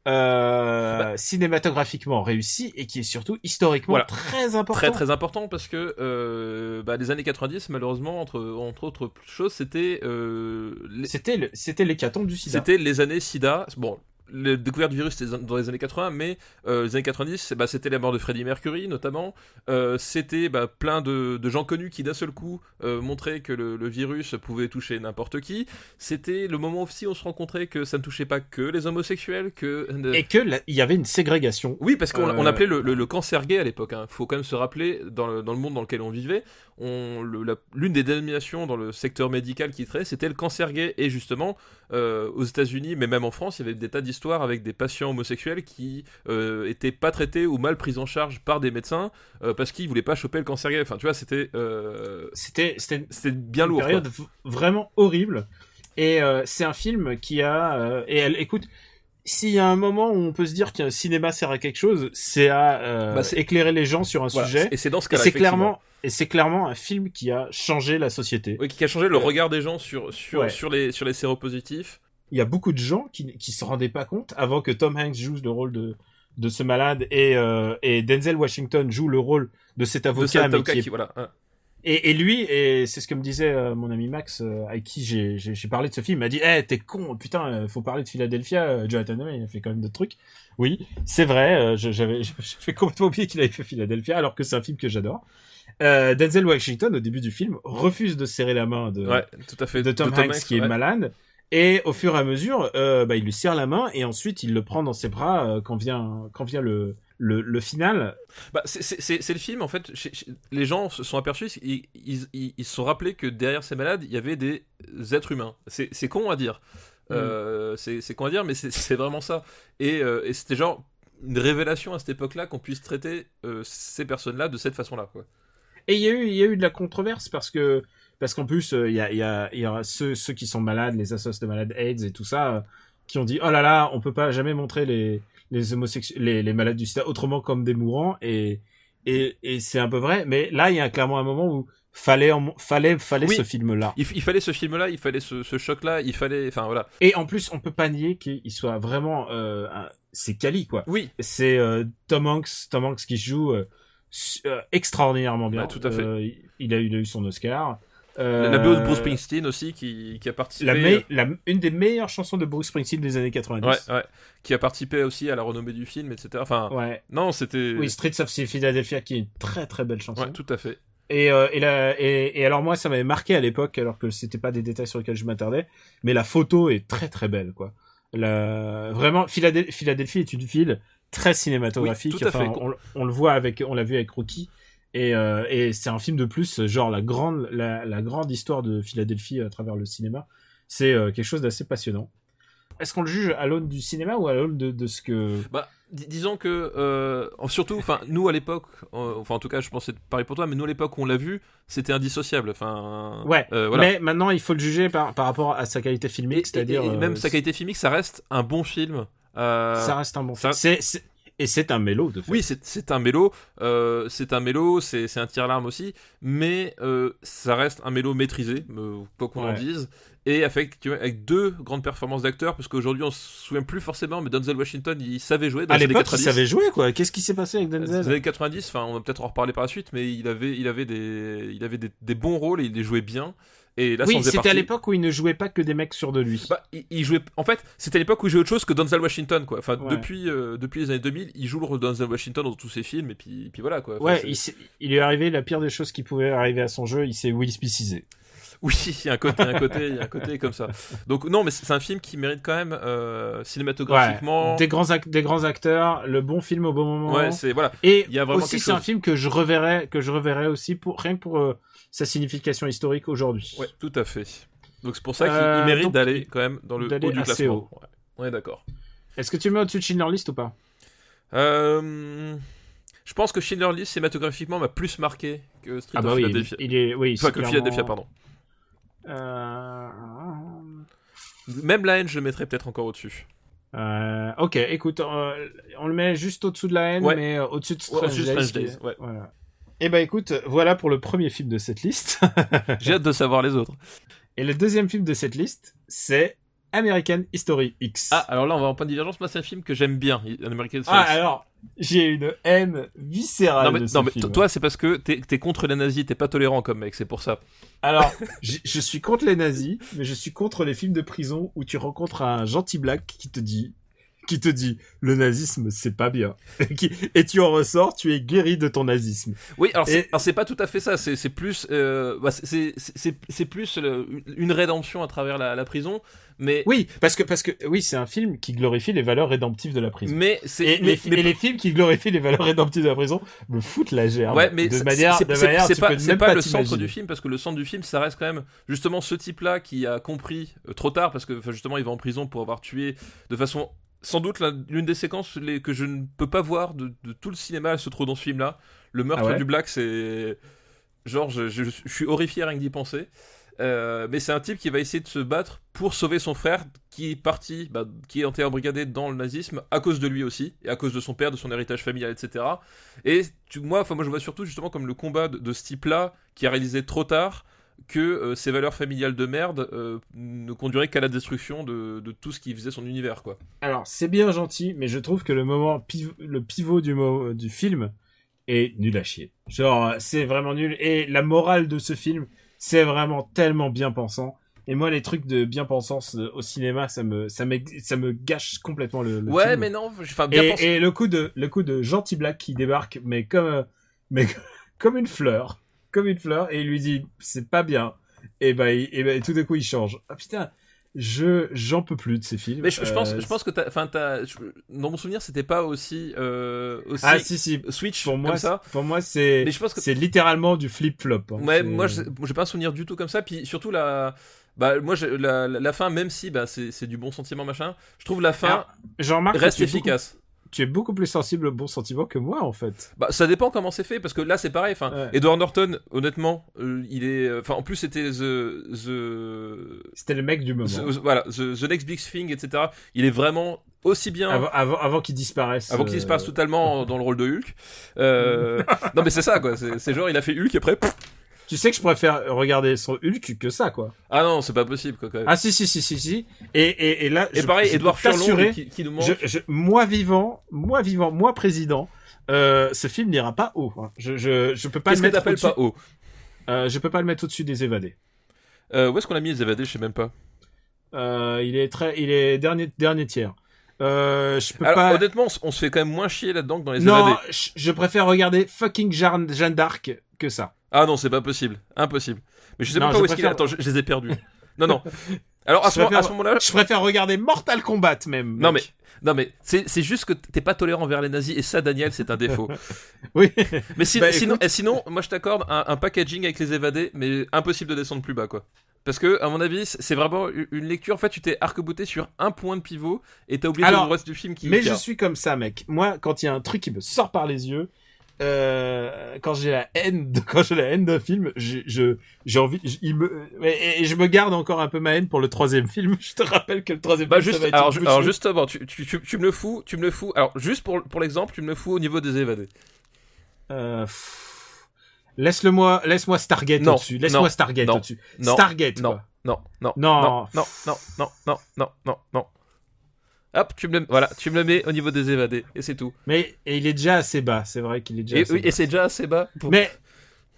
euh,
Bah.
cinématographiquement réussi et qui est surtout historiquement
Voilà.
très important.
Très très important parce que euh, bah, les années 90 malheureusement entre entre autres choses c'était euh, les-
C'était le- c'était l'hécatombe du sida.
c'était les années SIDA bon la découverte du virus c'était dans les années 80 mais euh, les années 90 c'est- bah, c'était la mort de Freddie Mercury notamment Euh, c'était bah, plein de, de gens connus qui d'un seul coup euh, montraient que le, le virus pouvait toucher n'importe qui c'était le moment aussi où on se rencontrait que ça ne touchait pas que les homosexuels que
Et que là, il y avait une ségrégation.
oui, parce qu'on on appelait le, le- le cancer gay à l'époque. Il faut quand même se rappeler, dans le, dans le monde dans lequel on vivait, la- l'une des dénominations dans le secteur médical qui traite, c'était le cancer gay. Et justement, euh, aux États-Unis, mais même en France, il y avait des tas d'histoires avec des patients homosexuels qui euh, étaient pas traités ou mal pris en charge par des médecins euh, parce qu'ils voulaient pas choper le cancer gay. Enfin, tu vois, c'était euh,
C'était c'était
bien
une
lourd.
période vraiment horrible. Et c'est un film qui a et elle écoute. S'il y a un moment où on peut se dire qu'un cinéma sert à quelque chose, c'est à euh,
Bah,
éclairer les gens sur un
Voilà.
sujet.
Et c'est dans ce cas-là.
c'est clairement, et c'est clairement un film qui a changé la société.
Oui, qui a changé le regard des gens sur, sur,
Ouais.
sur, les, sur les séropositifs.
Il y a beaucoup de gens qui qui se rendaient pas compte avant que Tom Hanks joue le rôle de de ce malade et euh, et Denzel Washington joue le rôle de cet
De
avocat, mais qui est
voilà.
Et, et lui, et c'est ce que me disait euh, mon ami Max, euh, avec qui j'ai parlé de ce film, il m'a dit Eh, t'es con, putain, euh, faut parler de Philadelphia, euh, Jonathan Demme, il a fait quand même d'autres trucs. » Oui, c'est vrai, euh, j'avais j'avais complètement oublié qu'il avait fait Philadelphia, alors que c'est un film que j'adore. Euh, Denzel Washington, au début du film, refuse de serrer la main de,
Ouais, tout à fait.
de Tom Hanks, qui est malade. Et au fur et à mesure, euh, bah, il lui serre la main et ensuite il le prend dans ses bras euh, quand vient quand vient le le, le final.
Bah, c'est- le film, en fait. chez- chez- les gens se sont aperçus, ils, ils, ils- ils se sont rappelés que derrière ces malades, il y avait des êtres humains. C'est c'est con à dire.
Mm.
Euh, c'est c'est con à dire, mais c'est c'est vraiment ça. Et, euh, et c'était genre une révélation à cette époque-là qu'on puisse traiter euh, ces personnes-là de cette façon-là. quoi.
Et il y a eu, il y a eu de la controverse parce que, parce qu'en plus, euh, il y a, il y a, il y a ceux, ceux qui sont malades, les assos de malades AIDS et tout ça, euh, qui ont dit, oh là là, on peut pas jamais montrer les, les homosexuels, les, les malades du sida autrement comme des mourants et, et, et c'est un peu vrai. Mais là, il y a clairement un moment où fallait, en- fallait, fallait
Oui.
ce film-là.
Il, f- il fallait ce film-là, il fallait ce, ce choc-là, il fallait. Enfin voilà.
Et en plus, on peut pas nier qu'il soit vraiment, euh, c'est Cali, quoi.
Oui,
C'est euh, Tom Hanks, Tom Hanks qui joue euh, extraordinairement bien.
Tout à fait.
Il a eu, il a eu son Oscar.
La
Euh,
BO de Bruce Springsteen aussi qui, qui a participé.
la, me- la- une des meilleures chansons de Bruce Springsteen des années 90.
Ouais, ouais. Qui a participé aussi à la renommée du film, etc. Enfin,
Ouais.
non, c'était.
Oui, Streets of Philadelphia, qui est une très très belle chanson.
Ouais, tout à fait.
Et, euh, et, la, et, et alors moi, ça m'avait marqué à l'époque, alors que c'était pas des détails sur lesquels je m'attardais, mais la photo est très très belle, quoi. La... Vraiment, Philadel- Philadelphie est une ville très cinématographique.
Oui, tout à fait.
on, on le voit avec, on l'a vu avec Rookie. Et, euh, et c'est un film de plus, genre la grande, la, la grande histoire de Philadelphie à travers le cinéma. C'est euh, quelque chose d'assez passionnant. Est-ce qu'on le juge à l'aune du cinéma ou à l'aune de, de ce que
Bah, dis- disons que euh, surtout, enfin, nous à l'époque, enfin en tout cas, je c'est pareil pour toi, mais nous à l'époque où on l'a vu, c'était indissociable. Enfin,
Ouais,
voilà.
mais maintenant il faut le juger par, par rapport à sa qualité filmique, c'est-à-dire
même sa qualité filmique, ça reste un bon film.
Ça reste un bon
ça-
film. C'est- et c'est un mélo de fait.
Oui, c'est un mélo, euh, c'est un mélo, c'est un tire-larme aussi, mais euh, ça reste un mélo maîtrisé, euh, quoi qu'on en dise, et avec, tu vois, avec deux grandes performances d'acteurs, parce qu'aujourd'hui on se souvient plus forcément, mais Denzel Washington, il savait jouer dans
à l'époque, il
90.
savait jouer quoi. Qu'est-ce qui s'est passé avec
Dans les
Denzel
années 90, enfin, on va peut-être en reparler par la suite, mais il avait, il avait des, il avait des, des bons rôles et il les jouait bien. Et là,
Oui, c'était à l'époque où il ne jouait pas que des mecs sûrs de lui.
Bah, il, il jouait. En fait, c'était à l'époque où il jouait autre chose que Denzel Washington, quoi. Enfin,
Ouais.
depuis, euh, depuis les années 2000, il joue le rôle de Denzel Washington dans tous ses films, et puis, puis voilà, quoi. Enfin,
ouais, il, il lui est arrivé la pire des choses qui pouvaient arriver à son jeu. Il s'est Will Spicisé.
Oui, il y a un côté, un côté, il y a un côté comme ça. Donc non, mais c'est un film qui mérite quand même euh, cinématographiquement.
Des grands des grands acteurs, le bon film au bon moment.
Ouais, c'est voilà.
Et
il y a vraiment
aussi c'est un film que je reverrai que je reverrai aussi pour rien que pour euh, sa signification historique aujourd'hui.
Ouais, tout à fait. Donc c'est pour ça qu'il
Euh,
mérite d'aller quand même dans le haut du classement. Ouais. On est d'accord.
Est-ce que tu mets au-dessus de Schindler List ou pas?
Euh, je pense que Schindler List cinématographiquement m'a plus marqué que Street
Ah bah
of
oui,
Philadelphia.
il, est oui,
Enfin, que
clairement-
Philadelphia, pardon.
Euh...
Même la haine, je le mettrais peut-être encore au-dessus.
Ok, écoute, on le met juste au-dessous de la haine,
Ouais.
mais au-dessus de
Ouais,
Strange, Days,
Strange Days, ouais.
Voilà. Et bah écoute, voilà pour le premier film de cette liste.
J'ai hâte de savoir les autres.
Et le deuxième film de cette liste, c'est American History X.
Ah, alors là, on va en point de divergence. Moi, c'est un film que j'aime bien, American
Ah,
Science.
alors, j'ai une haine viscérale
non mais,
de ce
non, mais
film.
toi c'est parce que t'es es contre les nazis, t'es pas tolérant comme mec, c'est pour ça.
Alors, je suis contre les nazis, mais je suis contre les films de prison où tu rencontres un gentil black qui te dit, qui te dit, le nazisme c'est pas bien, et, tu en ressors, tu es guéri de ton nazisme.
Oui, alors c'est
Et-
c'est pas tout à fait ça, c'est plus euh, bah, c'est- plus le- une rédemption à travers la, la prison, mais
Oui, parce que parce que oui, c'est un film qui glorifie les valeurs rédemptives de la prison.
mais c'est
Et,
mais-
les,
mais-
et les films qui glorifient les valeurs rédemptives de la prison me foutent la gerbe.
Ouais, mais
de manière,
c'est pas, pas
pas
le centre du film parce que le centre du film ça reste quand même justement ce type-là qui a compris euh, trop tard parce que justement il va en prison pour avoir tué de façon sans doute l'une des séquences les- que je ne peux pas voir de, de tout le cinéma se trouve dans ce film-là. Le meurtre
Ah ouais
du Black c'est genre je, je- je suis horrifié rien que d'y penser. Euh, mais c'est un type qui va essayer de se battre pour sauver son frère qui est parti, bah, qui est été embrigadé dans le nazisme à cause de lui aussi, et à cause de son père, de son héritage familial, etc. Et tu, moi, moi je vois surtout justement comme le combat de, de ce type-là qui a réalisé trop tard que euh, ses valeurs familiales de merde euh, ne conduiraient qu'à la destruction de, de tout ce qui faisait son univers, quoi.
Alors, c'est bien gentil, mais je trouve que le moment piv- le pivot du, film est nul à chier. Genre, c'est vraiment nul. Et la morale de ce film, c'est vraiment tellement bien pensant. Et moi, les trucs de bien pensance euh, au cinéma, ça me, ça me, ça me gâche complètement le, le
ouais,
film.
mais non, enfin bien
et, et le coup de, le coup de gentil black qui débarque, mais comme, euh, mais comme une fleur, comme une fleur, et il lui dit, c'est pas bien. Et ben, il- et ben, tout d'un coup, il change. Ah putain, je, j'en peux plus de ces films.
Mais je, je pense,
Euh,
je pense que t'as, enfin dans mon souvenir, c'était pas aussi, euh, aussi
Ah si si.
Switch
Pour moi,
comme ça.
pour moi, c'est,
Mais je pense que
c'est littéralement du flip flop. hein.
Ouais, moi, j'ai pas un souvenir du tout comme ça. Puis surtout la, bah, moi, la, la, fin, même si, bah, c'est, du bon sentiment machin, je trouve la fin
Alors,
reste
beaucoup-
efficace.
Tu es beaucoup plus sensible au bon sentiment que moi, en fait.
Bah, ça dépend comment c'est fait, parce que là, c'est pareil. Enfin,
Ouais.
Edward Norton, honnêtement, euh, il est, euh, enfin, en plus, c'était the, the,
C'était le mec du moment.
the- voilà, the, the next big thing, etc. Il est vraiment aussi bien.
Avant, avant, avant qu'il disparaisse.
Avant qu'il
euh,
disparaisse totalement dans le rôle de Hulk. Euh, non mais c'est ça quoi, c'est c'est genre il a fait Hulk et après... pff,
Tu sais que je préfère regarder son Hulk que ça, quoi.
ah non, c'est pas possible quoi quand même.
Ah si si si si si. Et et, et là.
et
je-
pareil,
je
Edouard
peux
Furlong qui, qui nous manque.
je, je, moi vivant, moi vivant, moi président, euh, ce film n'ira pas haut. hein. Je, je, je peux pas
Qu'est-ce
le mettre au-dessus.
pas haut
Euh, je peux pas le mettre au-dessus des évadés.
euh, Où est-ce qu'on a mis les évadés Je sais même pas.
Euh, il est très, il est dernier dernier tiers. Euh, je peux
Alors
pas.
honnêtement, on se fait quand même moins chier là-dedans que dans les
non,
évadés.
je, je préfère regarder fucking Jeanne, Jeanne d'Arc que ça.
Ah non, c'est pas possible, impossible. Mais je sais
Non,
pas
je
où est-ce qu'il est. Attends, je, je les ai perdus. non non. Alors à
Je
ce, moment-
préfère-
à ce moment-là,
Je préfère regarder Mortal Kombat même.
non mais non mais c'est c'est juste que t'es pas tolérant envers les nazis et ça, Daniel, c'est un défaut.
Oui.
Mais si-
Bah,
sinon,
écoute.
et sinon, moi je t'accorde un, un packaging avec les évadés, mais impossible de descendre plus bas quoi. Parce que, à mon avis, c'est vraiment une lecture. En fait, tu t'es arc-bouté sur un point de pivot et t'as oublié
Alors,
le reste du film qui.
Mais je suis comme ça, mec. Moi, quand il y a un truc qui me sort par les yeux, euh, quand j'ai la haine, de, quand j'ai la haine d'un film, j'ai, je, j'ai envie, j- il me, et, et je me garde encore un peu ma haine pour le troisième film. Je te rappelle que le troisième
Bah
film,
juste,
ça va être
alors,
boucherie.
alors justement, tu, tu, tu, tu me le fous, tu me le fous. Alors juste pour, pour l'exemple, tu me le fous au niveau des évadés.
Euh, laisse-le-moi, laisse-moi Stargate au-dessus. Laisse-moi Stargate au-dessus. Stargate.
Non, non, Non.
non,
non, non, non, non, non, non, non. Hop, tu me le, voilà, tu me le mets au niveau des évadés et c'est tout.
Mais, et il est déjà assez bas. C'est vrai qu'il est déjà
Et,
assez
oui,
bas.
et c'est déjà assez bas. pour-
Mais,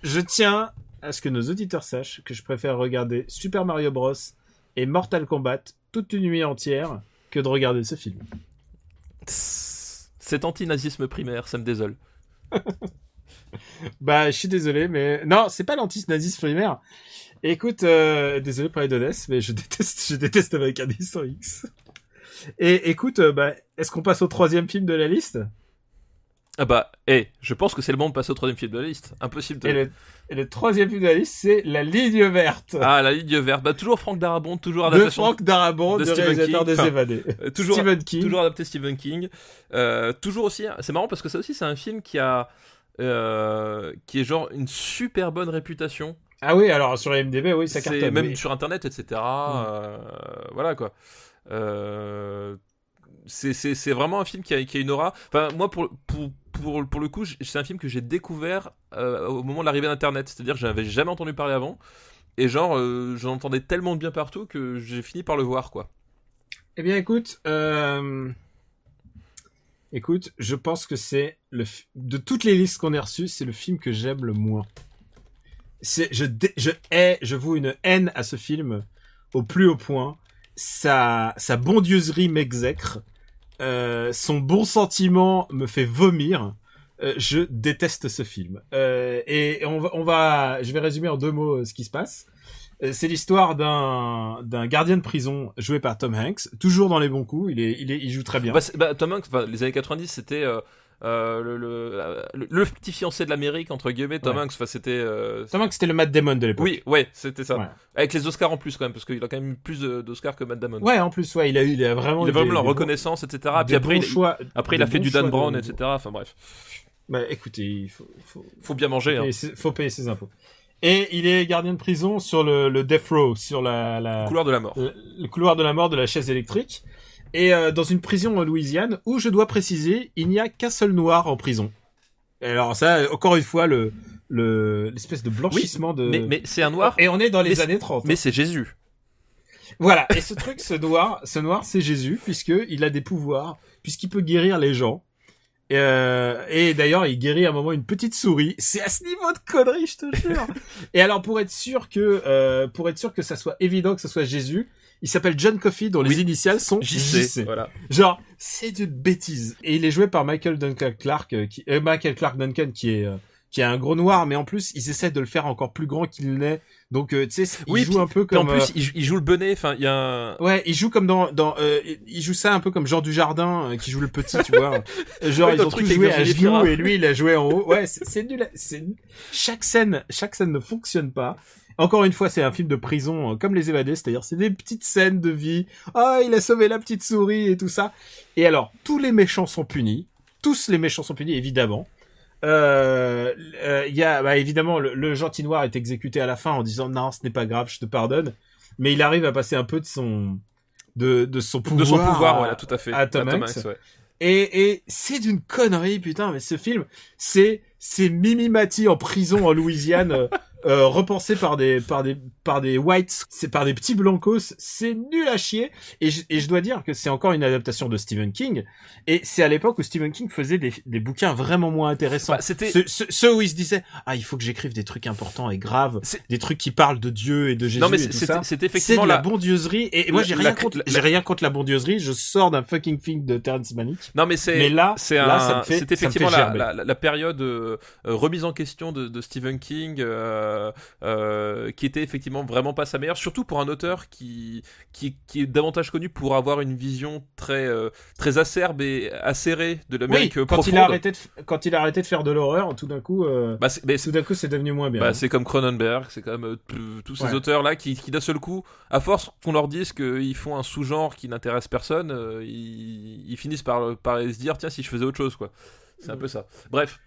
je tiens à ce que nos auditeurs sachent que je préfère regarder Super Mario Bros. et Mortal Kombat toute une nuit entière que de regarder ce film.
Cet anti-nazisme primaire, ça me désole.
Bah, je suis désolé, mais non, c'est pas l'anti-nazisme primaire. Écoute, euh, désolé pour les mais je déteste, je déteste American History X. Et écoute, euh, bah, est-ce qu'on passe au troisième film de la liste?
Ah bah, eh, je pense que c'est le moment de passer au troisième film de la liste. Impossible de...
et le, et le troisième film de la liste, c'est La Ligne Verte
Ah, la ligne verte. Bah, toujours Franck Darabont, toujours
de
adaptation.
Frank Darabont,
de
du
Stephen
réalisateur
King.
des
Enfin,
Évadés.
Euh, toujours,
Stephen King.
toujours adapté Stephen King. Euh, toujours aussi, c'est marrant parce que ça aussi, c'est un film qui a. euh, qui est genre une super bonne réputation.
Ah oui, alors sur IMDb, oui, ça
C'est
cartonne.
même
oui.
sur internet, etc. euh, voilà quoi. Euh, c'est- vraiment un film qui a, une aura. Enfin, moi, pour, le coup, c'est un film que j'ai découvert euh, au moment de l'arrivée d'Internet. C'est-à-dire que j'avais jamais entendu parler avant. Et genre, euh, j'en entendais tellement de bien partout que j'ai fini par le voir, quoi.
Eh bien, écoute, écoute, je pense que c'est le de toutes les listes qu'on a reçues, c'est le film que j'aime le moins. C'est, je, je hais, je voue une haine à ce film au plus haut point. Sa, sa bondieuserie m'exècre. Euh, son bon sentiment me fait vomir. Euh, je déteste ce film. Euh, et on va, on va, je vais résumer en deux mots euh, ce qui se passe. Euh, C'est l'histoire d'un d'un gardien de prison joué par Tom Hanks, toujours dans les bons coups. Il est, il est, il joue très bien.
Bah, bah, Tom Hanks, les années 90, c'était euh, euh, le, le, le- le petit fiancé de l'Amérique, entre guillemets. Tom
Ouais.
Hanks, enfin, c'était. euh,
Tom Hanks, c'était le Matt Damon de l'époque.
Oui, ouais, c'était ça.
Ouais.
Avec les Oscars en plus, quand même, parce qu'il a quand même eu plus d'Oscars que Matt Damon.
Ouais, en plus, ouais, il a eu, il a vraiment.
il a vraiment
des-
la
des
reconnaissance, etc. Puis après, il,
choix.
après, il
des
a fait du Dan Brown,
de-
etc. Enfin bref,
Bah, écoutez, il faut, faut,
faut bien manger. Hein.
payer ses, faut payer ses impôts. Et il est gardien de prison sur le, le death row, sur la, la
Couloir de la mort.
le, le couloir de la mort de la chaise électrique. Et euh, dans une prison en Louisiane, où je dois préciser, il n'y a qu'un seul noir en prison. Et alors ça, encore une fois, le le- l'espèce de blanchissement de...
Mais, mais c'est un noir,
Et on est dans les
mais-
années 30.
mais c'est Jésus.
Voilà. Et ce truc, ce noir, ce noir, c'est Jésus, puisque il a des pouvoirs, puisqu'il peut guérir les gens. Euh, et d'ailleurs, il guérit à un moment une petite souris. C'est à ce niveau de connerie, je te jure. et alors, pour être sûr que, euh, pour être sûr que ça soit évident que ce soit Jésus, il s'appelle John Coffey, dont les initiales sont
JC. Voilà.
Genre, c'est d'une bêtise. Et il est joué par Michael Duncan Clark, euh, qui, euh, Michael Clark Duncan, qui est, euh, qui est un gros noir, mais en plus, ils essaient de le faire encore plus grand qu'il l'est. Donc, euh, tu sais, il
Oui,
joue
puis-
un peu
Puis en
comme.
plus, il, il joue le bonnet. Enfin, il y a un.
euh, Ouais, il joue comme dans, dans, euh, il joue ça un peu comme Jean Dujardin euh, qui joue le petit, tu vois. Euh, Genre
Ouais,
ils ont tous joué à genoux et lui il a joué en haut. Ouais, c'est nul. C'est chaque scène, chaque scène ne fonctionne pas. Encore une fois, c'est un film de prison euh, comme Les Évadés, c'est-à-dire c'est des petites scènes de vie. Ah, il a sauvé la petite souris et tout ça. Et alors, tous les méchants sont punis. Tous les méchants sont punis, évidemment. Euh, euh, Il y a bah, évidemment le, le gentil noir est exécuté à la fin en disant non, ce n'est pas grave, je te pardonne. Mais il arrive à passer un peu de son de, de son pouvoir.
De son pouvoir,
à-
voilà, tout à fait.
à Tom
Tom
Hanks.
Hanks, ouais.
et, et c'est d'une connerie, putain, mais ce film, c'est, c'est Mimi Mati en prison en Louisiane, euh, repensé par des, par des, par des whites, c'est par des petits blancos, c'est nul à chier. Et je, et je dois dire que c'est encore une adaptation de Stephen King. Et c'est à l'époque où Stephen King faisait des, des bouquins vraiment moins intéressants.
Bah, c'était-
Ceux, ceux- ceux où il se disait, ah, il faut que j'écrive des trucs importants et graves, des trucs qui parlent de Dieu et de Jésus
Non, mais
et
c'est
tout
c'est-
ça.
c'est
C'est
effectivement
de la
la.
bondieuserie et, et moi j'ai
la-
rien contre j'ai rien contre la bondieuserie je sors d'un fucking film de Terrence Malick
Non, mais c'est.
mais là
C'est
là
un, effectivement la,
gerber.
la, la- la période euh, euh, remise en question de, de Stephen King, euh, euh, qui était effectivement vraiment pas sa meilleure, surtout pour un auteur qui, qui, qui est davantage connu pour avoir une vision très, euh, très acerbe et acérée de
oui,
l'Amérique
quand
profonde.
il a arrêté de, quand il a arrêté de faire de l'horreur tout d'un coup euh,
Bah, c'est- mais c'est-
tout d'un coup c'est devenu moins bien
bah, c'est comme Cronenberg, c'est comme euh, tous ces
Ouais.
auteurs-là qui, qui d'un seul coup, à force qu'on leur dise qu'ils font un sous-genre qui n'intéresse personne, euh, ils, ils finissent par, par se dire tiens si je faisais autre chose quoi. C'est un peu ça. Bref.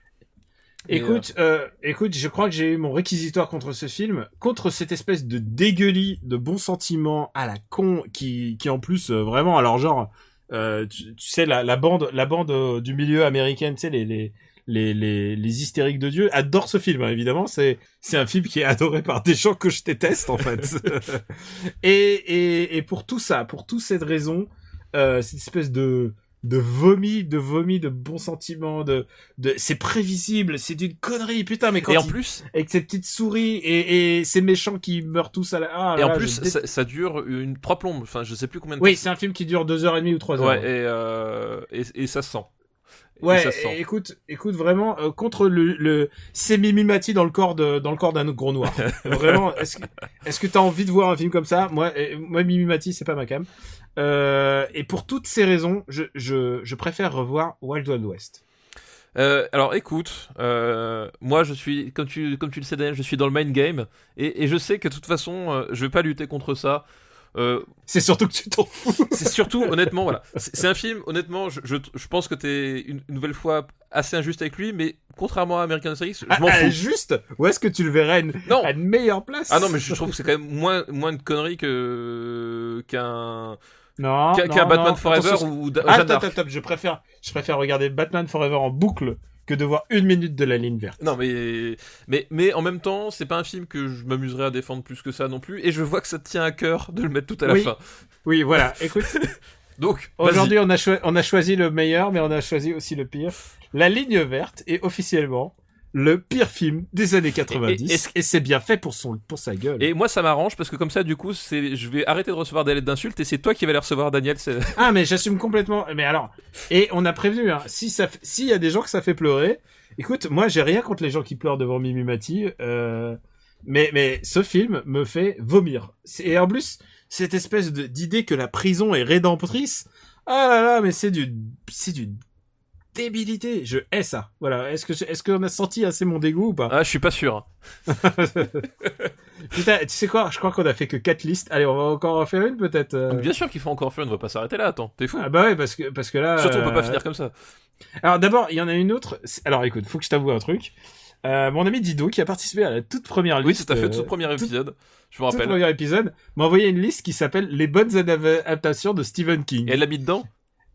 Écoute, euh, écoute, je crois que j'ai eu mon réquisitoire contre ce film, contre cette espèce de dégueulis de bons sentiments à la con, qui, qui en plus euh, vraiment, alors genre, euh, tu, tu sais la, la bande, la bande euh, du milieu américain, tu sais les les les les, les hystériques de Dieu adorent ce film, hein, évidemment. C'est c'est un film qui est adoré par des gens que je déteste en fait. et, et et pour tout ça, pour toutes cette raison, euh, cette espèce de de vomi, de vomi, de bons sentiments, de, de, c'est prévisible, c'est d'une connerie, putain, mais quand
Et en
il-
plus,
avec ces petites souris et, et ces méchants qui meurent tous à la, ah là
Et en plus, ça, ça dure une trois plombes. Enfin, je sais plus combien de
oui, c'est un film qui dure deux heures et demie ou trois heures.
Ouais, et, euh, et, et ça se sent.
Ouais,
ça se
écoute, écoute vraiment euh, contre le, le c'est Mimimati dans le corps de dans le corps d'un gros noir. vraiment, est-ce que est-ce que t'as envie de voir un film comme ça? Moi, moi Mimimati, c'est pas ma cam. Euh, et pour toutes ces raisons, je je je préfère revoir Wild Wild West.
Euh, alors écoute, euh, moi je suis, comme tu, comme tu le sais Daniel, je suis dans le main game et, et je sais que de toute façon, euh, je vais pas lutter contre ça. Euh,
C'est surtout que tu t'en fous.
c'est surtout, honnêtement, voilà, c'est un film, honnêtement, je, je, je pense que t'es une, une nouvelle fois assez injuste avec lui, mais contrairement à American History X, je m'en
Ah, ah,
fous.
juste, où est-ce que tu le verrais une,
Non,
à une meilleure place
ah non, mais je trouve que c'est quand même moins, moins de conneries que qu'un
non,
qu'un Batman
non,
Forever
attention,
ou Da-
Ah,
Jeanne d'Arc.
je préfère, je préfère regarder Batman Forever en boucle que de voir une minute de la ligne verte.
Non mais mais mais en même temps, c'est pas un film que je m'amuserais à défendre plus que ça non plus et je vois que ça te tient à cœur de le mettre tout à la
Oui.
fin.
Oui, voilà. Écoute,
Donc
aujourd'hui, on a, on a choisi le meilleur, mais on a choisi aussi le pire. La ligne verte est officiellement le pire film des années 90.
Et-
c'est bien fait pour son, pour sa gueule.
Et moi ça m'arrange parce que comme ça du coup, c'est je vais arrêter de recevoir des lettres d'insultes et c'est toi qui vas les recevoir Daniel,
Ah, mais j'assume complètement. Mais alors, et on a prévenu, hein, si ça, s'il y a des gens que ça fait pleurer, écoute, moi, j'ai rien contre les gens qui pleurent devant Mimi Mati, euh, mais, mais ce film me fait vomir. Et en plus, cette espèce d'idée que la prison est rédemptrice, ah là là, mais c'est du, c'est du débilité. Je hais ça. Voilà. Est-ce que, je- est-ce qu'on a senti assez mon dégoût ou pas?
Ah, je suis pas sûr.
Putain, tu sais quoi? Je crois qu'on a fait que quatre listes. Allez, on va encore en faire une, peut-être. euh.
Bien sûr qu'il faut encore faire, on ne va pas s'arrêter là, attends, t'es fou.
Ah bah ouais, parce que, parce que là.
Surtout on peut pas
euh,
finir comme ça.
Alors d'abord, il y en a une autre. Alors écoute, faut que je t'avoue un truc. Euh, mon ami Dido, qui a participé à la toute première
Oui,
liste.
tout à fait, tout premier
tout-
épisode. Je me
tout
rappelle.
premier épisode, m'a envoyé une liste qui s'appelle Les bonnes adaptations de Stephen King.
Et elle l'a mis dedans?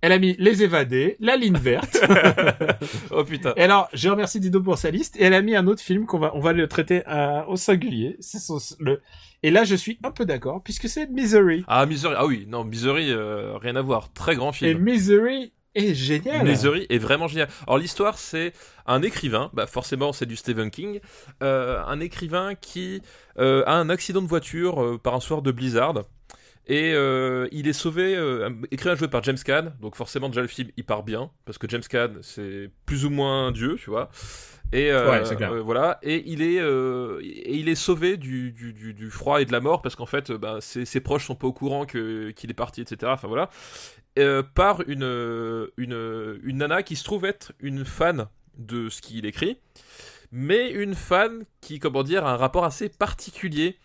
Elle a mis Les Évadés, La Ligne Verte.
Oh putain.
et alors, je remercie Dido pour sa liste. Et elle a mis un autre film qu'on va, on va le traiter euh, au singulier. C'est son- le... Et là, je suis un peu d'accord, puisque c'est Misery.
Ah, Misery. Ah oui, non, Misery, euh, rien à voir. Très grand
Et
film.
Misery est génial.
Misery est vraiment génial. Alors l'histoire, c'est un écrivain, bah forcément c'est du Stephen King, euh, un écrivain qui euh, a un accident de voiture euh, par un soir de blizzard. Et euh, il est sauvé, euh, un écrivain joué par James Caan, donc forcément déjà le film il part bien, parce que James Caan c'est plus ou moins Dieu, tu vois. Et euh,
Ouais, c'est clair.
euh, voilà, et il est, et il est sauvé du, du, du, du froid et de la mort parce qu'en fait, bah, ses, ses proches sont pas au courant que qu'il est parti, etc. Enfin voilà, par une, une une nana qui se trouve être une fan de ce qu'il écrit, mais une fan qui, comment dire, a un rapport assez particulier.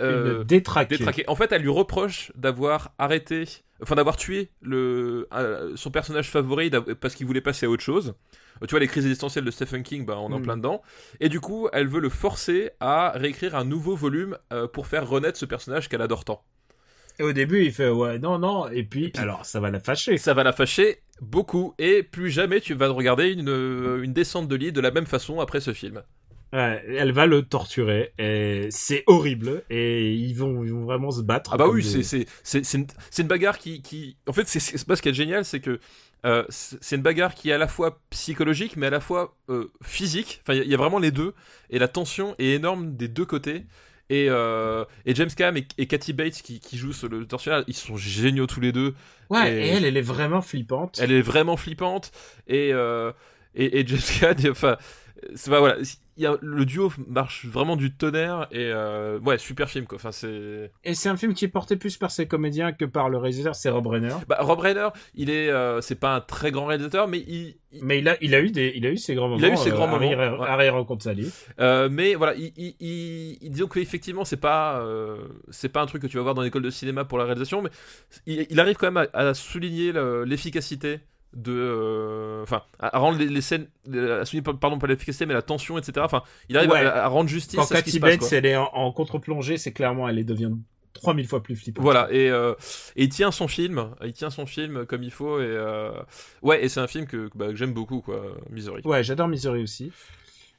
Euh,
Une détraquée.
détraqué. En fait, elle lui reproche d'avoir arrêté, enfin d'avoir tué le, euh, son personnage favori parce qu'il voulait passer à autre chose. Euh, Tu vois, les crises existentielles de Stephen King, bah, on est en
Mm.
plein dedans. Et du coup, elle veut le forcer à réécrire un nouveau volume euh, pour faire renaître ce personnage qu'elle adore tant.
Et au début, il fait ouais, non, non. Et puis, alors, ça va la fâcher.
Ça va la fâcher beaucoup. Et plus jamais tu vas regarder une, une descente de lit de la même façon après ce film.
Ouais, elle va le torturer et c'est horrible et ils vont, ils vont vraiment se battre.
Ah bah oui,
des-
c'est c'est c'est c'est une, bagarre qui qui en fait c'est ce qui est génial, c'est que euh, c'est une bagarre qui est à la fois psychologique mais à la fois euh, physique. Enfin, il y a- il y, a vraiment les deux et la tension est énorme des deux côtés. Et, euh, et James Caan et, et Kathy Bates qui, qui jouent ce- le tortionnaire, ils sont géniaux tous les deux.
Ouais,
et-
et elle, elle est vraiment flippante.
Elle est vraiment flippante et euh, et, et James Caan, enfin, voilà, il y a, le duo marche vraiment du tonnerre et euh, ouais, super film quoi. Enfin c'est
Et c'est un film qui est porté plus par ses comédiens que par le réalisateur, c'est Rob Reiner.
Bah, Rob Reiner, il est, euh, c'est pas un très grand réalisateur, mais il, il-
Mais il a, il a eu des, il a eu ses grands moments.
Il a eu ses grands moments,
Arrière,
ouais.
arrière contre Sally.
euh, mais voilà, il, il, disons qu'effectivement, c'est pas, euh, c'est pas un truc que tu vas voir dans l'école de cinéma pour la réalisation, mais il, arrive quand même à, à souligner le- l'efficacité de, euh, enfin, à, à rendre les, les scènes, à souligner pardon pas l'efficacité, mais la tension, etc. Enfin, il arrive
Ouais.
à, à rendre justice
Quand
à ce qui
Cathy
se passe.
Bates, elle est en, en contre-plongée, c'est clairement, elle est devient 3000 fois plus flippante.
Voilà et, euh, et il tient son film, il tient son film comme il faut et euh, ouais et c'est un film que, bah, que j'aime beaucoup quoi, Misery.
Ouais, j'adore Misery aussi.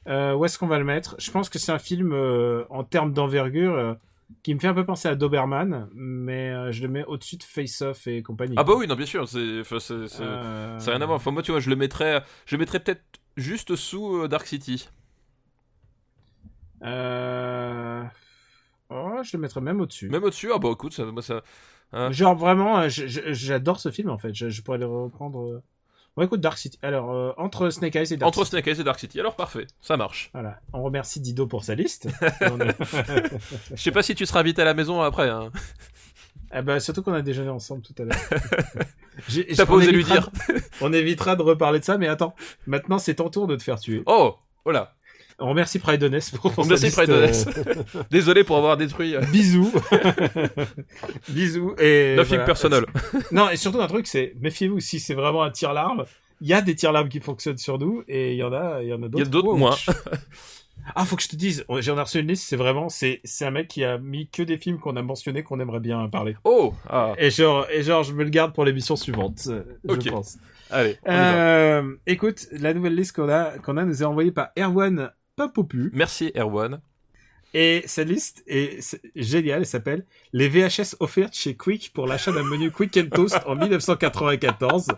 Où est-ce qu'on va le mettre? Je pense que c'est un film en termes d'envergure qui me fait un peu penser à Doberman, mais euh, je le mets au-dessus de Face Off et compagnie.
Ah bah oui, non, bien sûr, c'est, c'est, c'est,
Euh,
n'a rien à voir. Enfin, moi, tu vois, je le mettrais, je le mettrais peut-être juste sous euh, Dark City.
euh, Oh, je le mettrais même au-dessus.
Même au-dessus, ah bah écoute, ça, moi, ça... hein.
Genre vraiment, j'adore ce film en fait. Je, je pourrais le reprendre. Bon, écoute, Dark City. Alors, euh, entre Snake Eyes et Dark
Entre
City.
Snake Eyes et Dark City, alors parfait, ça marche.
Voilà. On remercie Dido pour sa liste. On
Je sais pas si tu seras invité à la maison après, hein.
Ah bah, surtout qu'on a déjeuné ensemble tout à l'heure. J'ai-
T'as pas
on
osé lui
évitera
dire.
de- On évitera de reparler de ça, mais attends. Maintenant, c'est ton tour de te faire tuer.
Oh, voilà.
On remercie Pride pour,
On remercie Pride
euh,
Désolé pour avoir détruit euh,
Bisous. Bisous. Et
Nothing
voilà.
personal.
Non, et surtout un truc, c'est méfiez-vous si c'est vraiment un tire-larme. Il y a des tire-larmes qui fonctionnent sur nous et il y en a, il y en a d'autres.
Il y a d'autres moins.
Ah, faut que je te dise, j'en ai reçu une liste, c'est vraiment, c'est, c'est un mec qui a mis que des films qu'on a mentionnés qu'on aimerait bien parler.
Oh, ah,
Et genre, et genre, je me le garde pour l'émission suivante, euh, je
Ok.
pense.
allez.
Euh, écoute, la nouvelle liste qu'on a, qu'on a nous est envoyée par Erwan Papopu.
Merci Erwan.
Et cette liste est géniale, elle s'appelle Les VHS offertes chez Quick pour l'achat d'un menu Quick and Toast en 1994.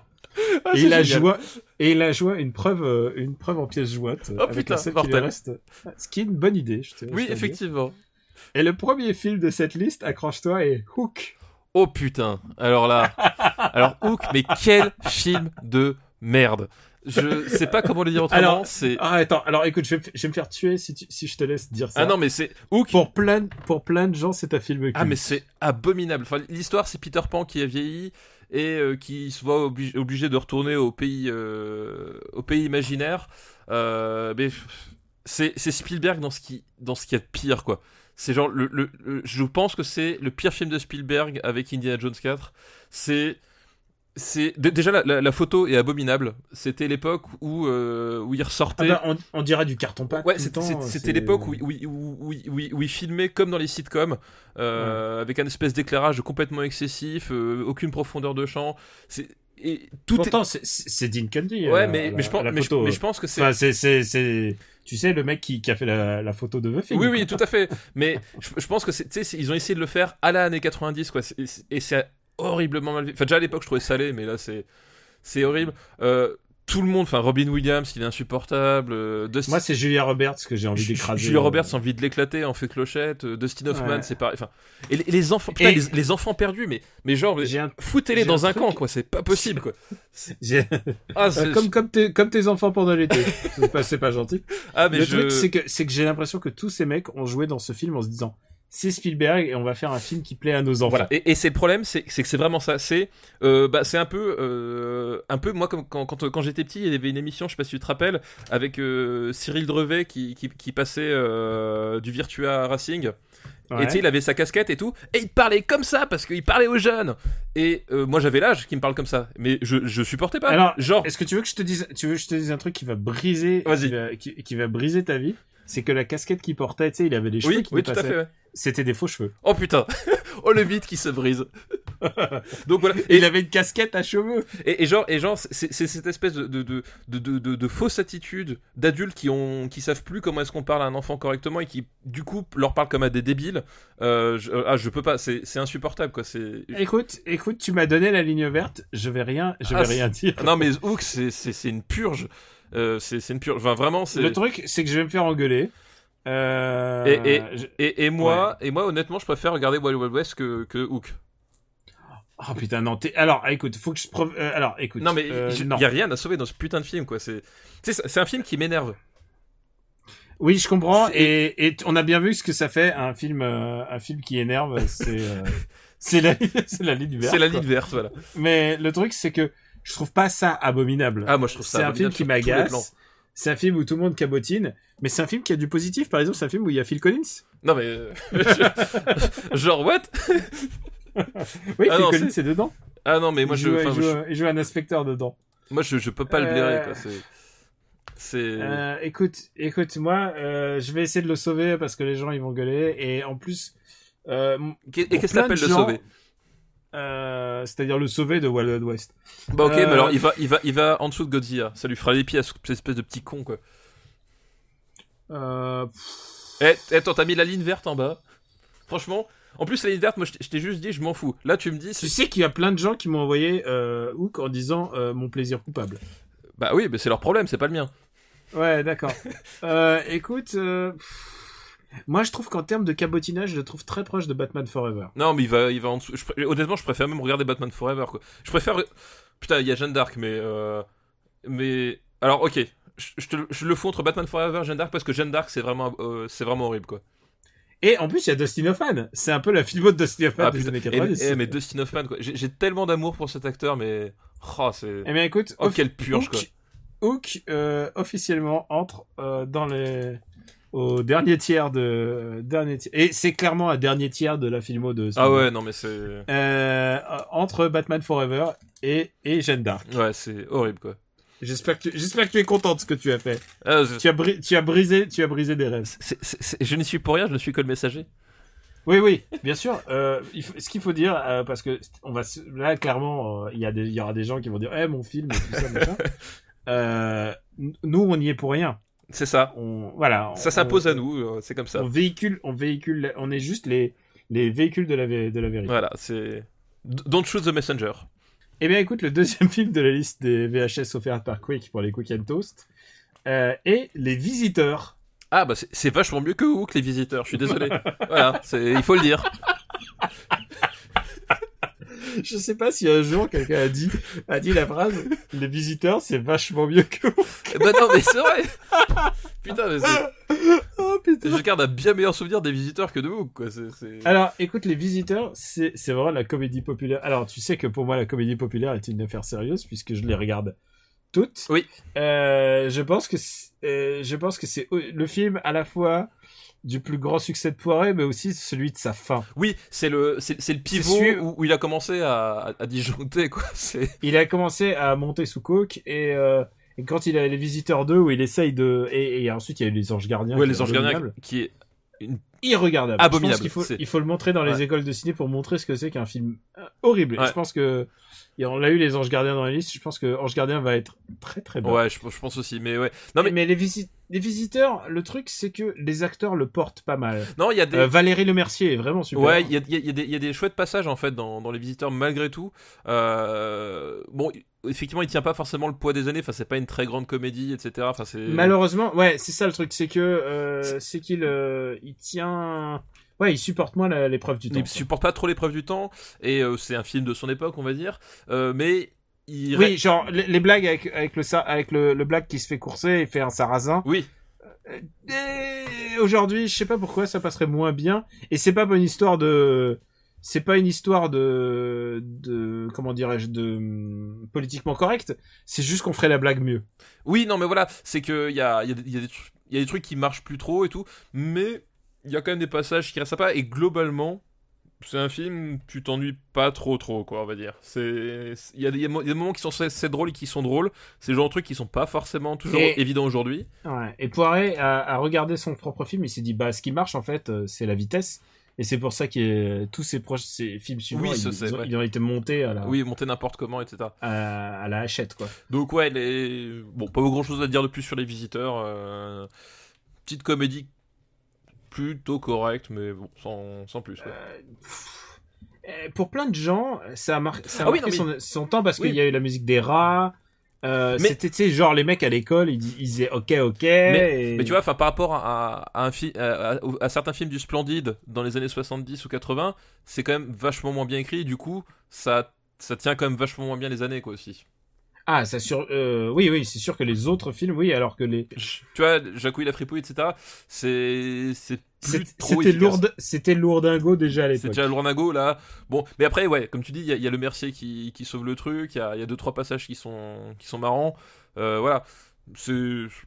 Ah,
et, il a joint, et il a joint une preuve, euh, une preuve en pièces jointes.
Oh,
avec
putain,
la reste. Ce qui est une bonne idée, je te
Oui, effectivement.
Et le premier film de cette liste, accroche-toi, est Hook.
Oh putain. Alors là, alors Hook, mais quel film de merde. Je sais pas comment le dire autrement.
Alors,
c'est
Ah, attends, alors écoute, je vais, me- je vais me faire tuer si, tu- si je te laisse dire ça.
ah non mais c'est Hook.
Pour plein, de- pour plein de gens, c'est un film.
Ah mais c'est abominable. Enfin, l'histoire c'est Peter Pan qui a vieilli et euh, qui se voit obligé, obligé de retourner au pays euh, au pays imaginaire. Euh, mais c'est c'est Spielberg dans ce qui dans ce qu'il y a de pire quoi. C'est genre le, le- le- je pense que c'est le pire film de Spielberg avec Indiana Jones 4. C'est c'est dé- déjà la, la- la photo est abominable. C'était l'époque où euh, où il
Ah
ressortait.
bah, on, on dirait du carton pâte.
Ouais, c'était l'époque où, où, où, où, il filmait comme dans les sitcoms, euh, avec un espèce d'éclairage complètement excessif, euh, aucune profondeur de champ. C'est et tout
Pourtant, c'est- Dean.
Ouais,
euh,
mais,
la-
mais, je pense,
la
mais, je,
photo.
mais je pense que c'est.
Enfin, tu sais, le mec qui, qui a fait la, la photo de The Thing.
oui, oui, tout à fait. Mais je, je pense que c'est, ils ont essayé de le faire à la année 90, quoi. Et c'est horriblement mal fait. Enfin, déjà à l'époque, je trouvais salé, mais là, c'est, c'est horrible. Euh, tout le monde, enfin, Robin Williams, il est insupportable. euh, Dustin,
Moi, c'est Julia Roberts que j'ai envie d'écraser.
Julia Roberts a envie de l'éclater, en fait clochette. euh, Dustin Hoffman,
Ouais.
c'est pareil. Enfin, et les, les enfants, putain,
Et-
les, les enfants perdus, mais, mais genre,
un,
foutez-les dans
un truc-
camp, quoi. C'est pas possible, quoi.
j'ai-
Ah,
comme, comme tes, comme tes enfants pendant l'été. c'est pas, c'est pas gentil.
ah, mais
le
je...
truc, c'est que, c'est que j'ai l'impression que tous ces mecs ont joué dans ce film en se disant, c'est Spielberg et on va faire un film qui plaît à nos enfants.
Voilà. Et, et c'est le problème, c'est que c'est vraiment ça. C'est euh, bah, c'est un peu euh, un peu moi comme quand quand, quand j'étais petit, il y avait une émission, je sais pas si tu te rappelles, avec euh, Cyril Drevet qui qui, qui passait du Virtua Racing.
Ouais.
Et tu sais, il avait sa casquette et tout, et il parlait comme ça parce qu'il parlait aux jeunes. Et moi, j'avais l'âge qui me parle comme ça, mais je je supportais pas.
Alors,
genre,
Est-ce que tu veux que je te dise, tu veux que je te dise un truc qui va briser,
Vas-y.
qui va, qui, qui va briser ta vie? C'est que la casquette qu'il portait, tu sais, il avait des cheveux
oui,
qui
oui, tout à fait. ouais.
C'était des faux cheveux.
Oh putain, oh le mythe qui se brise. Donc voilà.
Et il avait une casquette à cheveux.
Et, et genre, et genre, c'est cette espèce de de, de, de, de, fausse attitude d'adultes qui ont qui savent plus comment est-ce qu'on parle à un enfant correctement et qui du coup leur parlent comme à des débiles. Euh, je, ah, je peux pas, c'est c'est insupportable quoi. C'est
Écoute, écoute, tu m'as donné la ligne verte. Je vais rien, je vais
Ah,
rien dire.
non mais Hook, c'est une purge. Euh, c'est une. Enfin vraiment, c'est
Le truc, c'est que je vais me faire engueuler. Euh,
Et- et-
je-
et, et moi et moi honnêtement, je préfère regarder Wild Wild West que que Hook.
Oh putain, non. Alors, écoute, faut que je... euh, alors, écoute.
Non mais il
non.
y a rien à sauver dans ce putain de film quoi. C'est un film qui m'énerve.
Oui, je comprends. Et, et on a bien vu ce que ça fait, un film, euh, un film qui énerve. C'est, euh, c'est la, la ligne verte.
C'est la ligne verte, voilà.
Mais le truc, c'est que je trouve pas ça abominable.
Ah moi je trouve ça
c'est un film qui m'agace. C'est un film où tout le monde cabotine, mais c'est un film qui a du positif. Par exemple, c'est un film où il y a Phil Collins.
Non mais euh, genre what?
Oui,
Ah
Phil
non,
Collins c'est dedans.
Ah non mais moi
il,
je
joue,
enfin,
il, joue,
je-
il joue un inspecteur dedans.
moi je, je peux pas le blairer
Euh,
quoi. C'est c'est
Euh, écoute, écoute, moi, euh, je vais essayer de le sauver parce que les gens ils vont gueuler et en plus, euh,
Et qu'est-ce que t'appelles le
gens,
sauver?
Euh, c'est-à-dire le sauver de Wild West.
Bah ok,
Euh,
mais alors il va, il va, il va en dessous de Godzilla. Ça lui fera les pieds à cette espèce de petit con quoi.
Euh,
Eh, eh, attends, t'as mis la ligne verte en bas. Franchement, en plus la ligne verte, moi je t'ai- juste dit, je m'en fous. Là tu me dis,
tu sais qu'il y a plein de gens qui m'ont envoyé euh, Hook en disant euh, mon plaisir coupable.
bah oui, mais c'est leur problème, c'est pas le mien.
Ouais, d'accord. euh, écoute, euh, pff, moi je trouve qu'en termes de cabotinage, je le trouve très proche de Batman Forever.
Non, mais il va, il va en dessous. Je Honnêtement, je préfère même regarder Batman Forever quoi. Je préfère. Putain, il y a Jeanne d'Arc, mais euh... mais alors ok. Je, je te- je le fous entre Batman Forever et Jeanne d'Arc parce que Jeanne d'Arc c'est vraiment, euh, c'est vraiment horrible quoi.
Et en plus, il y a Dustin Hoffman. C'est un peu la filmo de Dustin Hoffman
Ah,
des
putain.
années
Eh,
90.
eh, mais Dustin Hoffman quoi. J'ai tellement d'amour pour cet acteur, mais oh c'est.
Eh bien, écoute,
Oh quelle purge
Hook,
quoi.
Hook, euh, officiellement entre dans les au dernier tiers de dernier et c'est clairement un dernier tiers de la filmo de
Ah ouais, non mais c'est.
euh, entre Batman Forever et et Jeanne d'Arc.
Ouais, c'est horrible quoi.
J'espère que tu, j'espère que tu es content de ce que tu as fait.
Ah, je...
Tu as bri- tu as brisé tu as brisé des rêves.
je n'y suis pour rien, je ne suis que le messager.
Oui oui, bien sûr. Euh, il faut- ce qu'il faut dire euh, parce que on va là clairement euh, il y a des il y aura des gens qui vont dire eh mon film et tout ça machin. Euh, nous on y est pour rien.
C'est ça.
On voilà.
Ça s'impose à nous, euh, c'est comme ça.
On véhicule, on véhicule, on est juste les, les véhicules de la, de la vérité.
Voilà, c'est. Don't shoot the messenger.
Eh bien, écoute, le deuxième film de la liste des VHS offerts par Quick pour les Quick and Toast euh, est Les Visiteurs.
Ah bah c'est- vachement mieux que Hook les visiteurs, je suis désolé. voilà, il faut le dire.
Je sais pas si un jour quelqu'un a dit, a dit la phrase Les Visiteurs, c'est vachement mieux que vous.
Bah non mais c'est vrai. Putain mais c'est-
Oh putain.
je garde un bien meilleur souvenir des visiteurs que de Hook quoi. c'est- c'est-
Alors, écoute, Les Visiteurs, c'est c'est vraiment la comédie populaire. Alors, tu sais que pour moi, la comédie populaire est une affaire sérieuse puisque je les regarde toutes.
Oui.
Euh, je pense que c'est- euh, je pense que c'est le film à la fois du plus grand succès de Poiré, mais aussi celui de sa fin.
Oui, c'est le, c'est, c'est le pivot
celui-
où, où il a commencé à, à, disjoncter, quoi.
Il a commencé à monter sous coke et, euh, et quand il a les visiteurs 2 où il essaye de et, et ensuite il y a eu les anges gardiens.
Ouais, les anges gardiens qui est une
irregardable.
Abominable,
Je pense qu'il faut, il faut le montrer dans les écoles de ciné pour montrer ce que c'est qu'un film euh, horrible.
Ouais.
je pense que et on l'a eu les anges gardiens dans la liste. Je pense que Ange Gardien va être très très bon.
Ouais, je, je pense aussi, mais ouais. Non, mais,
mais, les, visi- les visiteurs, le truc c'est que les acteurs le portent pas mal.
non, il y a des.
Euh, Valérie Lemercier est vraiment super.
Ouais, il y a, il y a- il y a des- il y a des chouettes passages en fait dans, dans les visiteurs malgré tout. Euh, bon, effectivement, il tient pas forcément le poids des années. Enfin, c'est pas une très grande comédie, etc. Enfin, c'est.
Malheureusement, ouais, c'est ça le truc, c'est que euh, c'est qu'il il tient, ouais, il supporte moins l'épreuve du temps.
Il supporte pas trop l'épreuve du temps et euh, c'est un film de son époque, on va dire. Euh, mais il.
Oui, genre les, les blagues avec, avec le avec le, le blague qui se fait courser et fait un sarrasin.
Oui,
Et aujourd'hui, je sais pas pourquoi ça passerait moins bien. Et c'est pas une histoire de, c'est pas une histoire de, de comment dirais-je, de hum, politiquement correct. C'est juste qu'on ferait la blague mieux.
oui, non, mais voilà, c'est que il y a, il y, a, y a y a des trucs qui marchent plus trop et tout, mais il y a quand même des passages qui restent sympas et globalement. C'est un film, où tu t'ennuies pas trop trop quoi on va dire. C'est il y, a des- il y a des moments qui sont assez, drôles et qui sont drôles. C'est genre de trucs qui sont pas forcément toujours
Et-
évidents aujourd'hui.
Ouais. Et Poiré a, a regardé son propre film, il s'est dit bah ce qui marche en fait, euh, c'est la vitesse. Et c'est pour ça que tous ses proches, ses films suivants,
Oui,
ils, ont,
vrai.
ils ont été montés à la,
Oui, monter n'importe comment, etc.
à, à la hachette quoi.
Donc ouais, les... bon, pas grand chose à dire de plus sur les visiteurs. euh, Petite comédie plutôt correcte, mais bon, sans, sans plus.
Euh, pour plein de gens, ça a, mar- ça a
Ah oui,
marqué son, son temps parce
Oui.
qu'il y a eu la musique des rats. Euh,
Mais-
C'était, tu sais, genre les mecs à l'école, ils, dis- ils disaient ok, ok.
Mais,
et-
mais tu vois, par rapport à, à un fi- à, à- à certains films du Splendide dans les années 70 ou 80, c'est quand même vachement moins bien écrit. Du coup, ça, ça tient quand même vachement moins bien les années, quoi, aussi.
Ah, ça sur, euh, oui, oui, c'est sûr que les autres films, oui, alors que les,
Tu vois, Jacouille la fripouille, etc. C'est, c'est
c'était
efficace.
lourd, c'était lourdingo déjà à l'époque.
déjà Lournago là. Bon, mais après, ouais, comme tu dis, il y, a- il y a le Mercier qui, qui sauve le truc. Il y a, y a deux trois passages qui sont qui sont marrants. Euh, voilà, c'est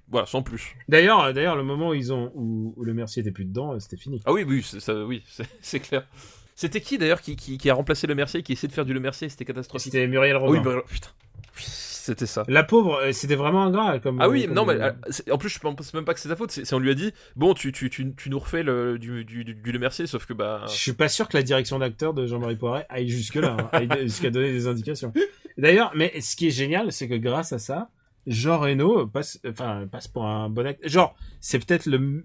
voilà, sans plus.
D'ailleurs, d'ailleurs, le moment où ils ont, où, où le Mercier était plus dedans, euh, c'était fini.
Ah oui, oui, c'est- ça, oui, c'est clair. C'était qui d'ailleurs qui, qui, qui a remplacé le Mercier, qui essaie de faire du le Mercier? C'était catastrophique.
C'était Muriel
Ah oui,
Robin.
bah, putain, Oui, c'était ça.
La pauvre, euh, c'était vraiment ingrat comme.
Ah oui,
comme-
non, mais euh, en plus, je pense même pas que c'est sa faute. C'est c'est- on lui a dit, bon, tu, tu, tu, tu nous refais le, du, du, du, du Le Mercier, sauf que bah.
Je suis pas sûr que la direction d'acteur de Jean-Marie Poiret aille jusque-là, hein, aille jusqu'à donner des indications. D'ailleurs, mais ce qui est génial, c'est que grâce à ça, Jean Reno passe, enfin, passe pour un bon acteur. Genre, c'est peut-être le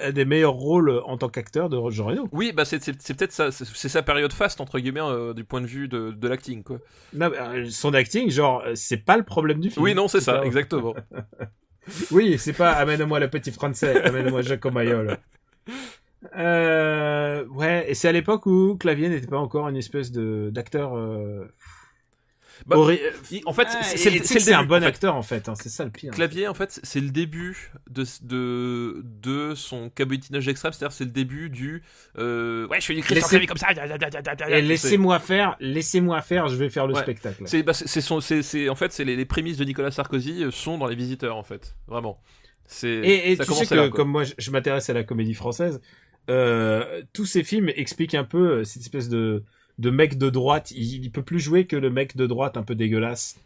un des meilleurs rôles en tant qu'acteur de Jean Reno.
Oui, bah c'est peut-être ça, c'est sa période faste entre guillemets euh, du point de vue de, de l'acting quoi.
Non, euh, son acting, genre, euh, c'est pas le problème du film.
Oui, non, c'est ça,
pas-
exactement.
Oui, c'est pas amène-moi le petit français, amène-moi Jacques Mayol. Euh, ouais, et c'est à l'époque où Clavier n'était pas encore une espèce de d'acteur. Euh...
Bah, Il- en fait,
Ah,
c'est le,
un bon
en fait.
acteur en fait, hein, c'est ça le pire.
Clavier, en fait, c'est le début de, de, de son cabotinage extrême, c'est-à-dire c'est le début du euh, ouais, je fais du Christian Clavier comme ça.
laissez-moi faire, laissez-moi faire, je vais faire le
Ouais.
spectacle.
C'est bah, c'est- son en fait c'est les, les prémices de Nicolas Sarkozy euh, sont dans les visiteurs en fait, vraiment.
Et, et
ça
tu sais que
là,
comme moi je, je m'intéresse à la comédie française, euh, tous ces films expliquent un peu euh, cette espèce de, de mec de droite. Il, il peut plus jouer que le mec de droite un peu dégueulasse.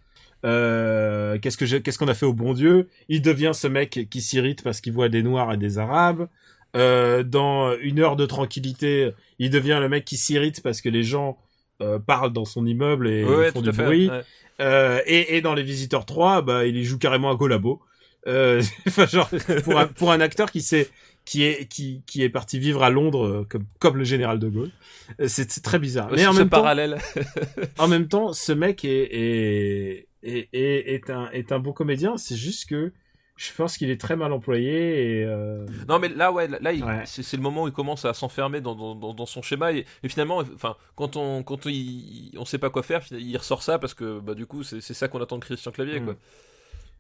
Euh, qu'est-ce que qu'est-ce qu'on a fait au bon Dieu? Il devient ce mec qui s'irrite parce qu'il voit des noirs et des arabes. Euh, dans une heure de tranquillité, il devient le mec qui s'irrite parce que les gens euh, parlent dans son immeuble et
Ouais,
font du
à fait,
bruit.
ouais.
Euh, et, et dans les visiteurs 3, bah, il y joue carrément un collabo. Euh, enfin, genre, pour un, pour un acteur qui s'est, qui est, qui, qui est parti vivre à Londres, euh, comme, comme le général de Gaulle. Euh, C'est très bizarre. Mais en même temps,
parallèle.
en même temps, ce mec est, est, est, est, est un, est un bon comédien. C'est juste que je pense qu'il est très mal employé et, euh,
Non mais là ouais là il-
Ouais.
c'est le moment où il commence à s'enfermer dans, dans, dans, son schéma et, et finalement enfin quand on quand il, on sait pas quoi faire il ressort ça parce que bah du coup c'est ça qu'on attend de Christian Clavier
Mm.
quoi.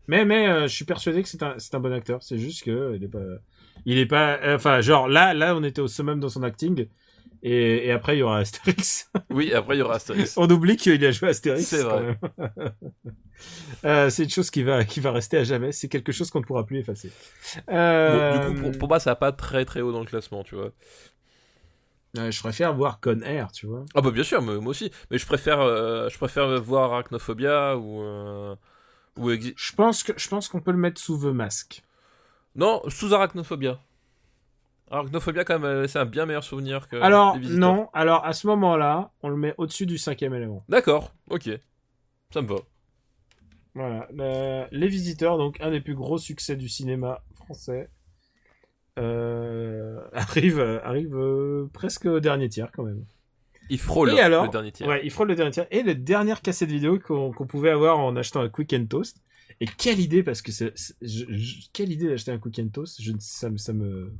Mais mais euh, je suis persuadé que c'est un un bon acteur. C'est juste que il est pas il est pas euh, enfin genre là là on était au summum dans son acting Et, et après, il y aura Astérix.
Oui, après il y aura Astérix.
On oublie qu'il a joué Astérix.
C'est vrai.
Euh, c'est une chose qui va, qui va rester à jamais. C'est quelque chose qu'on ne pourra plus effacer.
Bon,
Euh,
du coup, pour, pour moi, ça va pas très très haut dans le classement, tu vois.
euh, je préfère voir Con Air, tu vois.
Ah bah bien sûr, mais moi aussi. Mais je préfère, je préfère voir Arachnophobia ou ou
Je pense que, je pense qu'on peut le mettre sous The Mask.
Non sous Arachnophobia. Arachnophobia quand même, euh, c'est un bien meilleur souvenir que.
Alors,
Les
non. Alors, à ce moment-là, on le met au-dessus du cinquième élément.
D'accord, ok, ça me va.
Voilà. Le- les Visiteurs, donc un des plus gros succès du cinéma français, euh, arrive, arrive euh, presque au dernier tiers quand même.
Il frôle
alors
le dernier tiers.
Ouais, il frôle le dernier tiers. Et la dernière cassette vidéo qu'on qu'on pouvait avoir en achetant un Quick and Toast. Et quelle idée, parce que c'est, quelle idée d'acheter un Quick and Toast. Je, ça, me- ça me,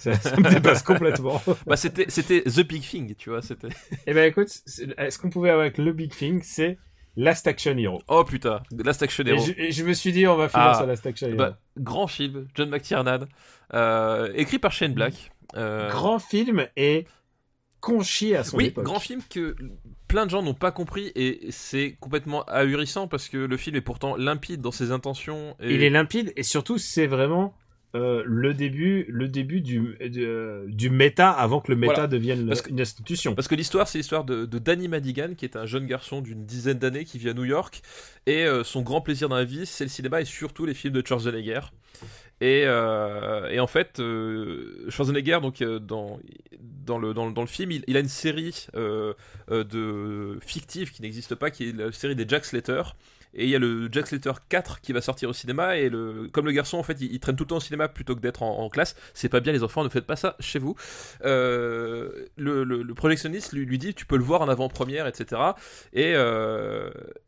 ça, ça me dépasse complètement.
Bah c'était c'était The Big Thing, tu vois, c'était.
Et ben écoute, ce qu'on pouvait avoir avec le Big Thing, c'est Last Action Hero.
Oh putain, Last Action
Et
Hero.
je, et je me suis dit, on va finir
Ah,
sur Last Action Hero.
Bah, grand film, John McTiernan, euh, écrit par Shane Black. Euh,
Grand film et à son
oui,
époque.
grand film que plein de gens n'ont pas compris et c'est complètement ahurissant parce que le film est pourtant limpide dans ses intentions. Et...
Il est limpide et surtout c'est vraiment euh, le début, le début du, du méta avant que le méta
Voilà.
devienne
Parce que-
une institution.
Parce que l'histoire, c'est l'histoire de, de Danny Madigan, qui est un jeune garçon d'une dizaine d'années qui vit à New York. Et euh, son grand plaisir dans la vie, c'est le cinéma et surtout les films de Schwarzenegger. Et, euh, et en fait, euh, Schwarzenegger, donc, euh, dans, dans, le, dans, dans le film, il, a une série euh, de fictive qui n'existe pas, qui est la série des Jack Slater. Et il y a le Jack Slater 4 qui va sortir au cinéma. Et le, comme le garçon, en fait, il, traîne tout le temps au cinéma plutôt que d'être en, classe. C'est pas bien, les enfants, ne faites pas ça chez vous. Le, projectionniste lui, lui dit Tu peux le voir en avant-première, etc. Et,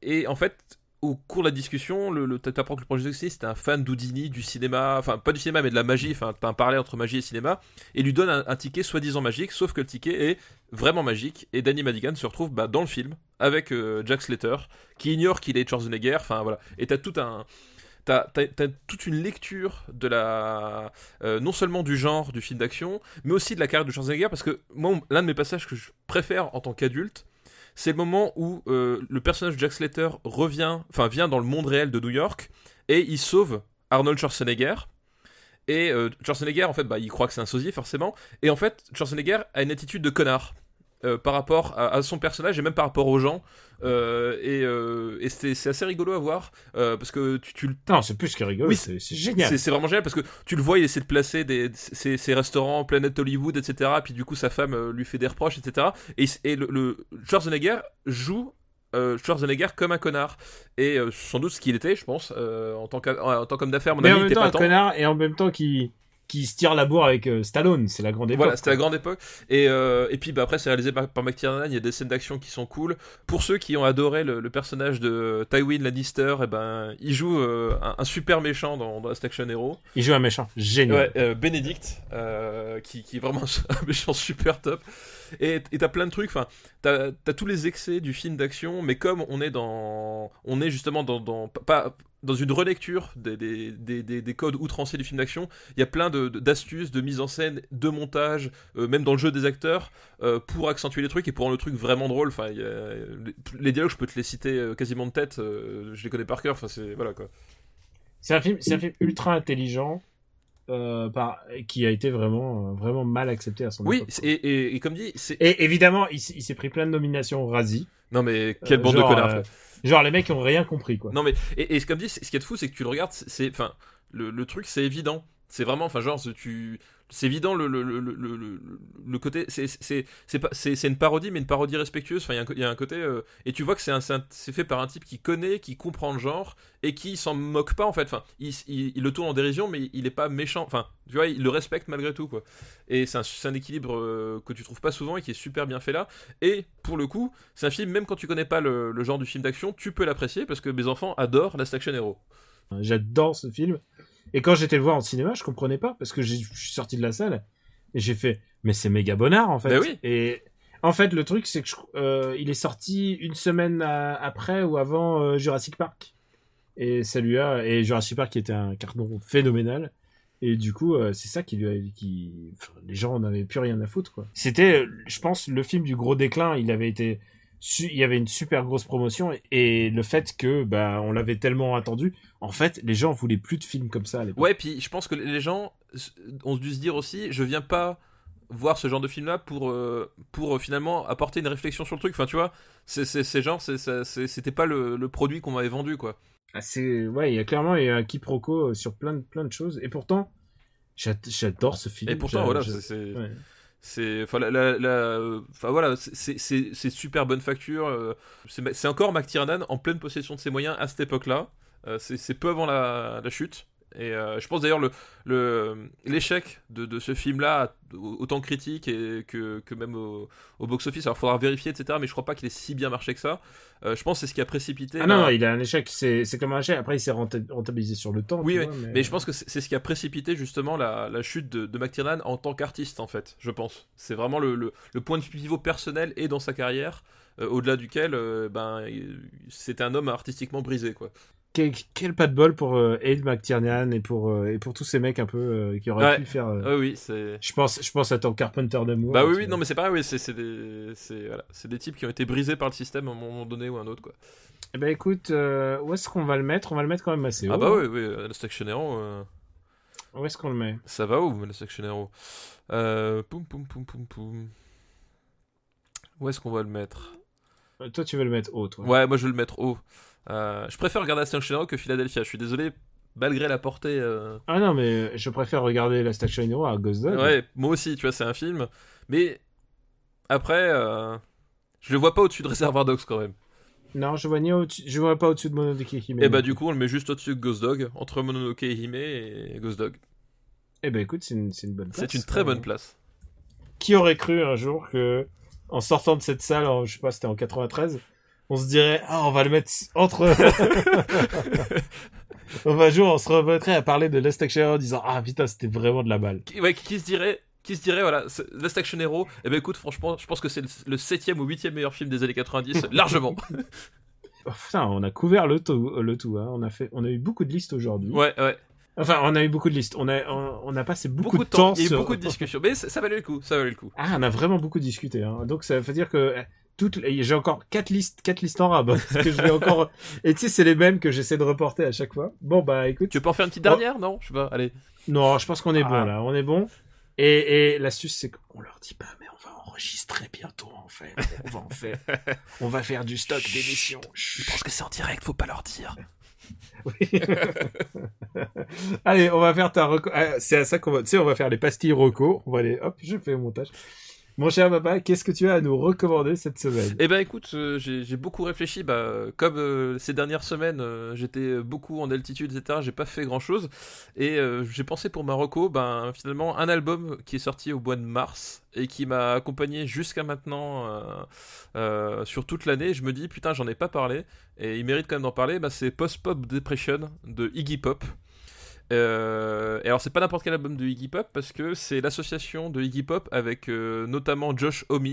et en fait. Au cours de la discussion, le, le, t'apprends que le projectionniste est un fan d'Houdini, du cinéma, enfin pas du cinéma mais de la magie, enfin t'as un parallèle entre magie et cinéma, et lui donne un, ticket soi-disant magique, sauf que le ticket est vraiment magique, et Danny Madigan se retrouve bah, dans le film avec euh, Jack Slater, qui ignore qu'il est Schwarzenegger, enfin voilà, et t'as toute une lecture de la euh, non seulement du genre du film d'action, mais aussi de la carrière de Schwarzenegger, parce que moi, l'un de mes passages que je préfère en tant qu'adulte, c'est le moment où euh, le personnage Jack Slater revient, enfin vient dans le monde réel de New York et il sauve Arnold Schwarzenegger. Et euh, Schwarzenegger, en fait, bah, il croit que c'est un sosie, forcément. Et en fait, Schwarzenegger a une attitude de connard euh, par rapport à, à son personnage et même par rapport aux gens. Euh, et euh, et c'est assez rigolo à voir parce que tu, tu le
Non, c'est plus que rigolo,
Oui,
c'est c'est génial.
c'est vraiment génial parce que tu le vois, il essaie de placer des, ses, ses restaurants, Planet Hollywood, etc. Puis du coup, sa femme lui fait des reproches, etc. Et, et le, le Schwarzenegger joue euh, Schwarzenegger comme un connard. Et euh, sans doute ce qu'il était, je pense, euh, en tant qu'homme d'affaires,
Mais en même temps,
pas
un connard et en même temps qui, qui se tire la bourre avec euh, Stallone, c'est la grande époque.
Voilà, c'était la grande époque. Et, euh, et puis bah, après, c'est réalisé par, par McTiernan. Il y a des scènes d'action qui sont cool. Pour ceux qui ont adoré le, le personnage de Tywin Lannister, et ben, il joue euh, un, un super méchant dans, dans Last Action Hero.
Il joue un méchant, génial.
Ouais, euh, Benedict, euh, qui, qui est vraiment un méchant super top. Et t'as plein de trucs, enfin, t'as as tous les excès du film d'action, mais comme on est dans. On est justement dans. pas, dans une relecture des, des, des, des- des codes outranciers du film d'action, il y a plein de- de- d'astuces, de, mise en scène, de montage, euh, même dans le jeu des acteurs, euh, pour accentuer les trucs et pour rendre le truc vraiment drôle. Enfin, les, dialogues, je peux te les citer euh, quasiment de tête, je les connais par cœur. Enfin, c'est voilà
un c'est un film ultra intelligent, euh, par, qui a été vraiment, euh, vraiment mal accepté à son
Oui,
époque.
c'est- et, et, et comme dit.
Et évidemment, il, s'est pris plein de nominations Razzie.
Non mais quelle
Euh,
bande
genre,
de connards.
euh, Genre les mecs ont rien compris quoi.
Non mais et, et comme dit, ce qui est de fou, c'est que tu le regardes, c'est- c'est enfin le, le truc, c'est évident. C'est vraiment, enfin genre tu, c'est évident le le, le, le, côté, c'est une parodie mais une parodie respectueuse. Enfin il y a un côté euh, et tu vois que c'est fait par un type qui connaît, qui comprend le genre et qui s'en moque pas en fait. Enfin il, le tourne en dérision mais il est pas méchant. Enfin tu vois il le respecte malgré tout quoi. Et c'est un, un équilibre euh, que tu trouves pas souvent et qui est super bien fait là. Et pour le coup, c'est un film, même quand tu connais pas le, le genre du film d'action, tu peux l'apprécier parce que mes enfants adorent Last Action Hero.
J'adore ce film. Et quand j'étais le voir en cinéma, je comprenais pas parce que je suis sorti de la salle et j'ai fait mais c'est méga bonnard en fait.
Ben oui.
Et en fait le truc c'est que je- euh, il est sorti une semaine à- après ou avant euh, Jurassic Park. Et ça lui a et Jurassic Park qui était un carton phénoménal. Et du coup, euh, c'est ça qui lui a, qui, enfin, les gens n'avaient plus rien à foutre, quoi. C'était, je pense, le film du gros déclin. Il avait été, il y avait une super grosse promotion et le fait que, bah, on l'avait tellement attendu. En fait, les gens voulaient plus de films comme ça à.
Ouais, puis je pense que les gens ont dû se dire aussi, je viens pas voir ce genre de film là pour euh, pour euh, finalement apporter une réflexion sur le truc enfin tu vois c'est c'est genre c'était pas le, le produit qu'on m'avait vendu quoi
Ah, c'est, ouais, il y a clairement il y a un quiproquo sur plein de, plein de choses. Et pourtant, j'a- j'adore ce film.
et pourtant voilà c'est- c'est
ouais.
C'est euh, super bonne facture euh, c'est encore McTiernan en pleine possession de ses moyens à cette époque là c'est peu avant la chute et euh, je pense d'ailleurs le le l'échec de, de ce film là autant critique et que, que même au, au box office alors faudra vérifier etc mais je crois pas qu'il ait si bien marché que ça Euh, je pense que c'est ce qui a précipité
Ah non, non, il a un échec. C'est, c'est comme un échec. Après, il s'est renta- rentabilisé sur le temps.
Oui,
vois, mais...
mais je pense que c'est c'est ce qui a précipité justement la, la chute de, de McTiernan en tant qu'artiste, en fait, je pense. C'est vraiment le, le, le point de pivot personnel et dans sa carrière, euh, au-delà duquel euh, ben, il- c'était un homme artistiquement brisé, quoi.
Quel, quel pas de bol pour euh, Aid McTiernan et pour, euh, et pour tous ces mecs un peu euh, qui auraient
Ouais.
pu faire. euh,
Ah oui, c'est.
Je pense, je pense à ton Carpenter d'amour.
Bah oui, oui, non, mais c'est pareil, oui, c'est des, c'est- voilà, c'est des types qui ont été brisés par le système à un moment donné ou à un autre, quoi.
Eh ben écoute, où est-ce qu'on va le mettre? On va le mettre quand même assez haut.
Ah bah
hein.
oui, oui, Action Hero,
Où est-ce qu'on le met?
Ça va où, Action Hero euh, Poum, poum, poum, poum, poum. Où est-ce qu'on va le mettre?
Toi, tu veux le mettre haut, toi.
Ouais, moi je vais le mettre haut. Euh, je préfère regarder Hero que Philadelphia. Je suis désolé, malgré la portée. euh,
Ah non, mais je préfère regarder la Action Hero à Ghost Dog.
Ouais, moi aussi, tu vois, c'est un film. Mais après, euh, je le vois pas au-dessus de Reservoir Dogs quand même.
Non, je vois ni je vois pas au-dessus de Mononoke Hime.
Et bah, du coup, on le met juste au-dessus de Ghost Dog, entre Mononoke Hime et Ghost Dog.
Eh ben écoute, c'est une, bonne place.
C'est une très bonne place.
Qui aurait cru un jour que, en sortant de cette salle, en, je sais pas, c'était en 93, on se dirait, ah, on va le mettre entre. on va un jour, on se remettrait à parler de Last Action Hero en disant, ah putain, c'était vraiment de la balle.
Qui, ouais, qui- se dirait. Qui se dirait, voilà, Last Action Hero, eh ben écoute, franchement, je pense que c'est le, septième ou huitième meilleur film des années 90, largement.
Oh, putain, on a couvert le tout, le tout, hein. On a fait, on a eu beaucoup de listes aujourd'hui.
Ouais, ouais.
Enfin, on a eu beaucoup de listes. On a, on, on a passé beaucoup, de temps.
il y a eu
sur-
beaucoup de discussions. Mais ça, ça valait le coup, ça valait le coup.
Ah, on a vraiment beaucoup discuté. Hein. Donc ça veut dire que toutes, les- j'ai encore quatre listes, quatre listes en rab. hein, parce que je vais encore. Et tu sais, c'est les mêmes que j'essaie de reporter à chaque fois. Bon bah écoute.
Tu pas en faire une petite dernière? Non Je sais pas, allez.
Non, je pense qu'on est
Ah.
bon là. On est bon. Et, et l'astuce c'est qu'on leur dit pas, mais on va enregistrer bientôt en fait. On va en faire. on va faire du stock d'émissions.
Je pense que c'est en direct, faut pas leur dire.
Oui. Allez, on va faire ta reco. ah, C'est à ça qu'on va. Tu sais, on va faire les pastilles reco. On va aller. Hop, je fais le montage. Mon cher papa, qu'est-ce que tu as à nous recommander cette semaine?
Eh ben écoute, euh, j'ai beaucoup réfléchi. Bah, comme euh, ces dernières semaines, euh, j'étais beaucoup en altitude, etc. J'ai pas fait grand chose. Et j'ai pensé pour Marocco, ben finalement un album qui est sorti au mois de mars et qui m'a accompagné jusqu'à maintenant sur toute l'année. Je me dis putain, j'en ai pas parlé et il mérite quand même d'en parler. Bah, c'est Post Pop Depression de Iggy Pop. Euh, et alors c'est pas n'importe quel album de Iggy Pop parce que c'est l'association de Iggy Pop avec euh, notamment Josh Homme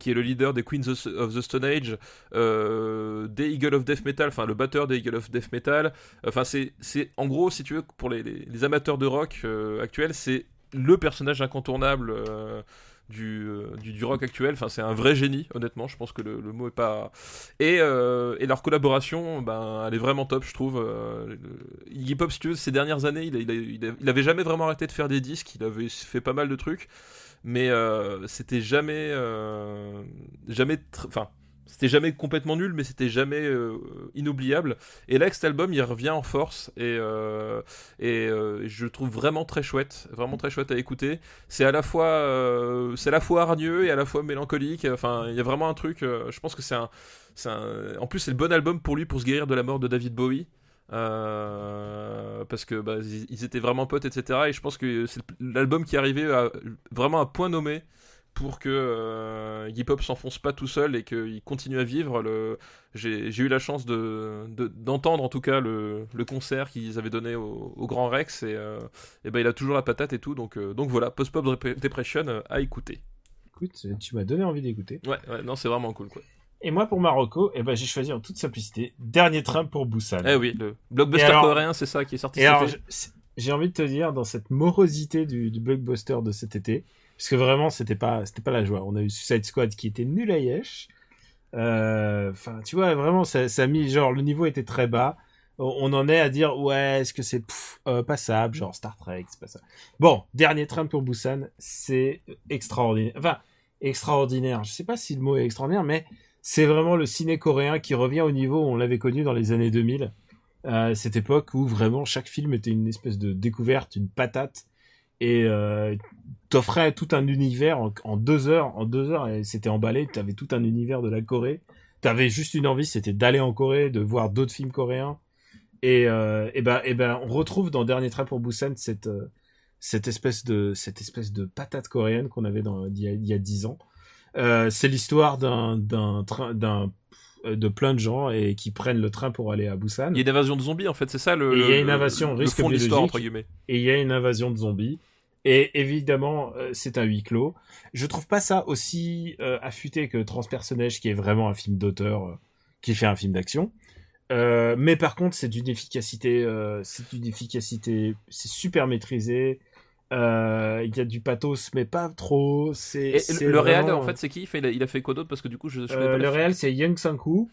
qui est le leader des Queens of the Stone Age, euh, des Eagle of Death Metal, enfin le batteur des Eagle of Death Metal. Enfin c'est en gros si tu veux pour les, les- les amateurs de rock actuels c'est le personnage incontournable. Euh, du, rock actuel, enfin c'est un vrai génie honnêtement, je pense que le, mot est pas... Et, euh, et leur collaboration, ben, elle est vraiment top je trouve. Euh, Iggy Pop si tu veux, ces dernières années il, il, avait jamais vraiment arrêté de faire des disques, il avait fait pas mal de trucs, mais c'était jamais... jamais... Enfin... C'était jamais complètement nul, mais c'était jamais euh, inoubliable. Et là, cet album, il revient en force et, euh, euh, je le trouve vraiment très chouette, vraiment très chouette à écouter. C'est à la fois, c'est à la fois hargneux et à la fois mélancolique. Enfin, il y a vraiment un truc. je pense que c'est un, un- en plus c'est le bon album pour lui pour se guérir de la mort de David Bowie. Parce que bah, ils, étaient vraiment potes, etc. Et je pense que c'est l'album qui arrivé à, vraiment à point nommé pour que euh, Iggy Pop s'enfonce pas tout seul et qu'il continue à vivre. Le... J'ai eu la chance de- de- d'entendre en tout cas le, le concert qu'ils avaient donné au, au Grand Rex et, euh, et ben il a toujours la patate et tout. Donc, euh, donc voilà, Post Pop Dep- Depression euh, à écouter.
Écoute, tu m'as donné envie d'écouter.
Ouais, ouais, non, c'est vraiment cool quoi.
Et moi, pour Marocco, eh ben, j'ai choisi en toute simplicité Dernier train pour Busan.
Eh oui, le blockbuster
alors-
coréen, c'est ça qui est sorti
j'ai envie de te dire, dans cette morosité du, du blockbuster de cet été, parce que vraiment, c'était pas, c'était pas la joie. On a eu Suicide Squad qui était nul à yesh. Euh, Enfin, tu vois, vraiment, ça, a mis, genre, le niveau était très bas. On en est à dire, ouais, est-ce que c'est euh, passable, genre Star Trek, c'est pas ça. Bon, dernier train pour Busan, c'est extraordinaire. Enfin, extraordinaire. Je sais pas si le mot est extraordinaire, mais c'est vraiment le ciné coréen qui revient au niveau où on l'avait connu dans les années 2000. Euh, cette époque où vraiment chaque film était une espèce de découverte, une patate, et euh, t'offrait tout un univers en, en deux heures. En deux heures, et c'était emballé. T'avais tout un univers de la Corée. T'avais juste une envie, c'était d'aller en Corée, de voir d'autres films coréens. Et, euh, et ben, et ben, on retrouve dans Dernier Train pour Busan cette euh, cette espèce de cette espèce de patate coréenne qu'on avait dans il y a dix ans. Euh, c'est l'histoire d'un d'un train d'un de plein de gens et qui prennent le train pour aller à Busan.
Il y a une invasion de zombies en fait, c'est ça le.
Il y a une invasion risque biologique.
entre guillemets.
et il y a une invasion de zombies. Et évidemment, euh, c'est un huis clos. Je trouve pas ça aussi euh, affûté que Transpersonnage, qui est vraiment un film d'auteur, euh, qui fait un film d'action. Euh, mais par contre, c'est d'une efficacité, c'est d'une efficacité, c'est super maîtrisé. Il y a du pathos, mais pas trop. C'est
le, le
vraiment-
en fait c'est qui? Il, a, fait quoi d'autre? Parce que du coup je, je pas
le réel, c'est Young Sang-woo.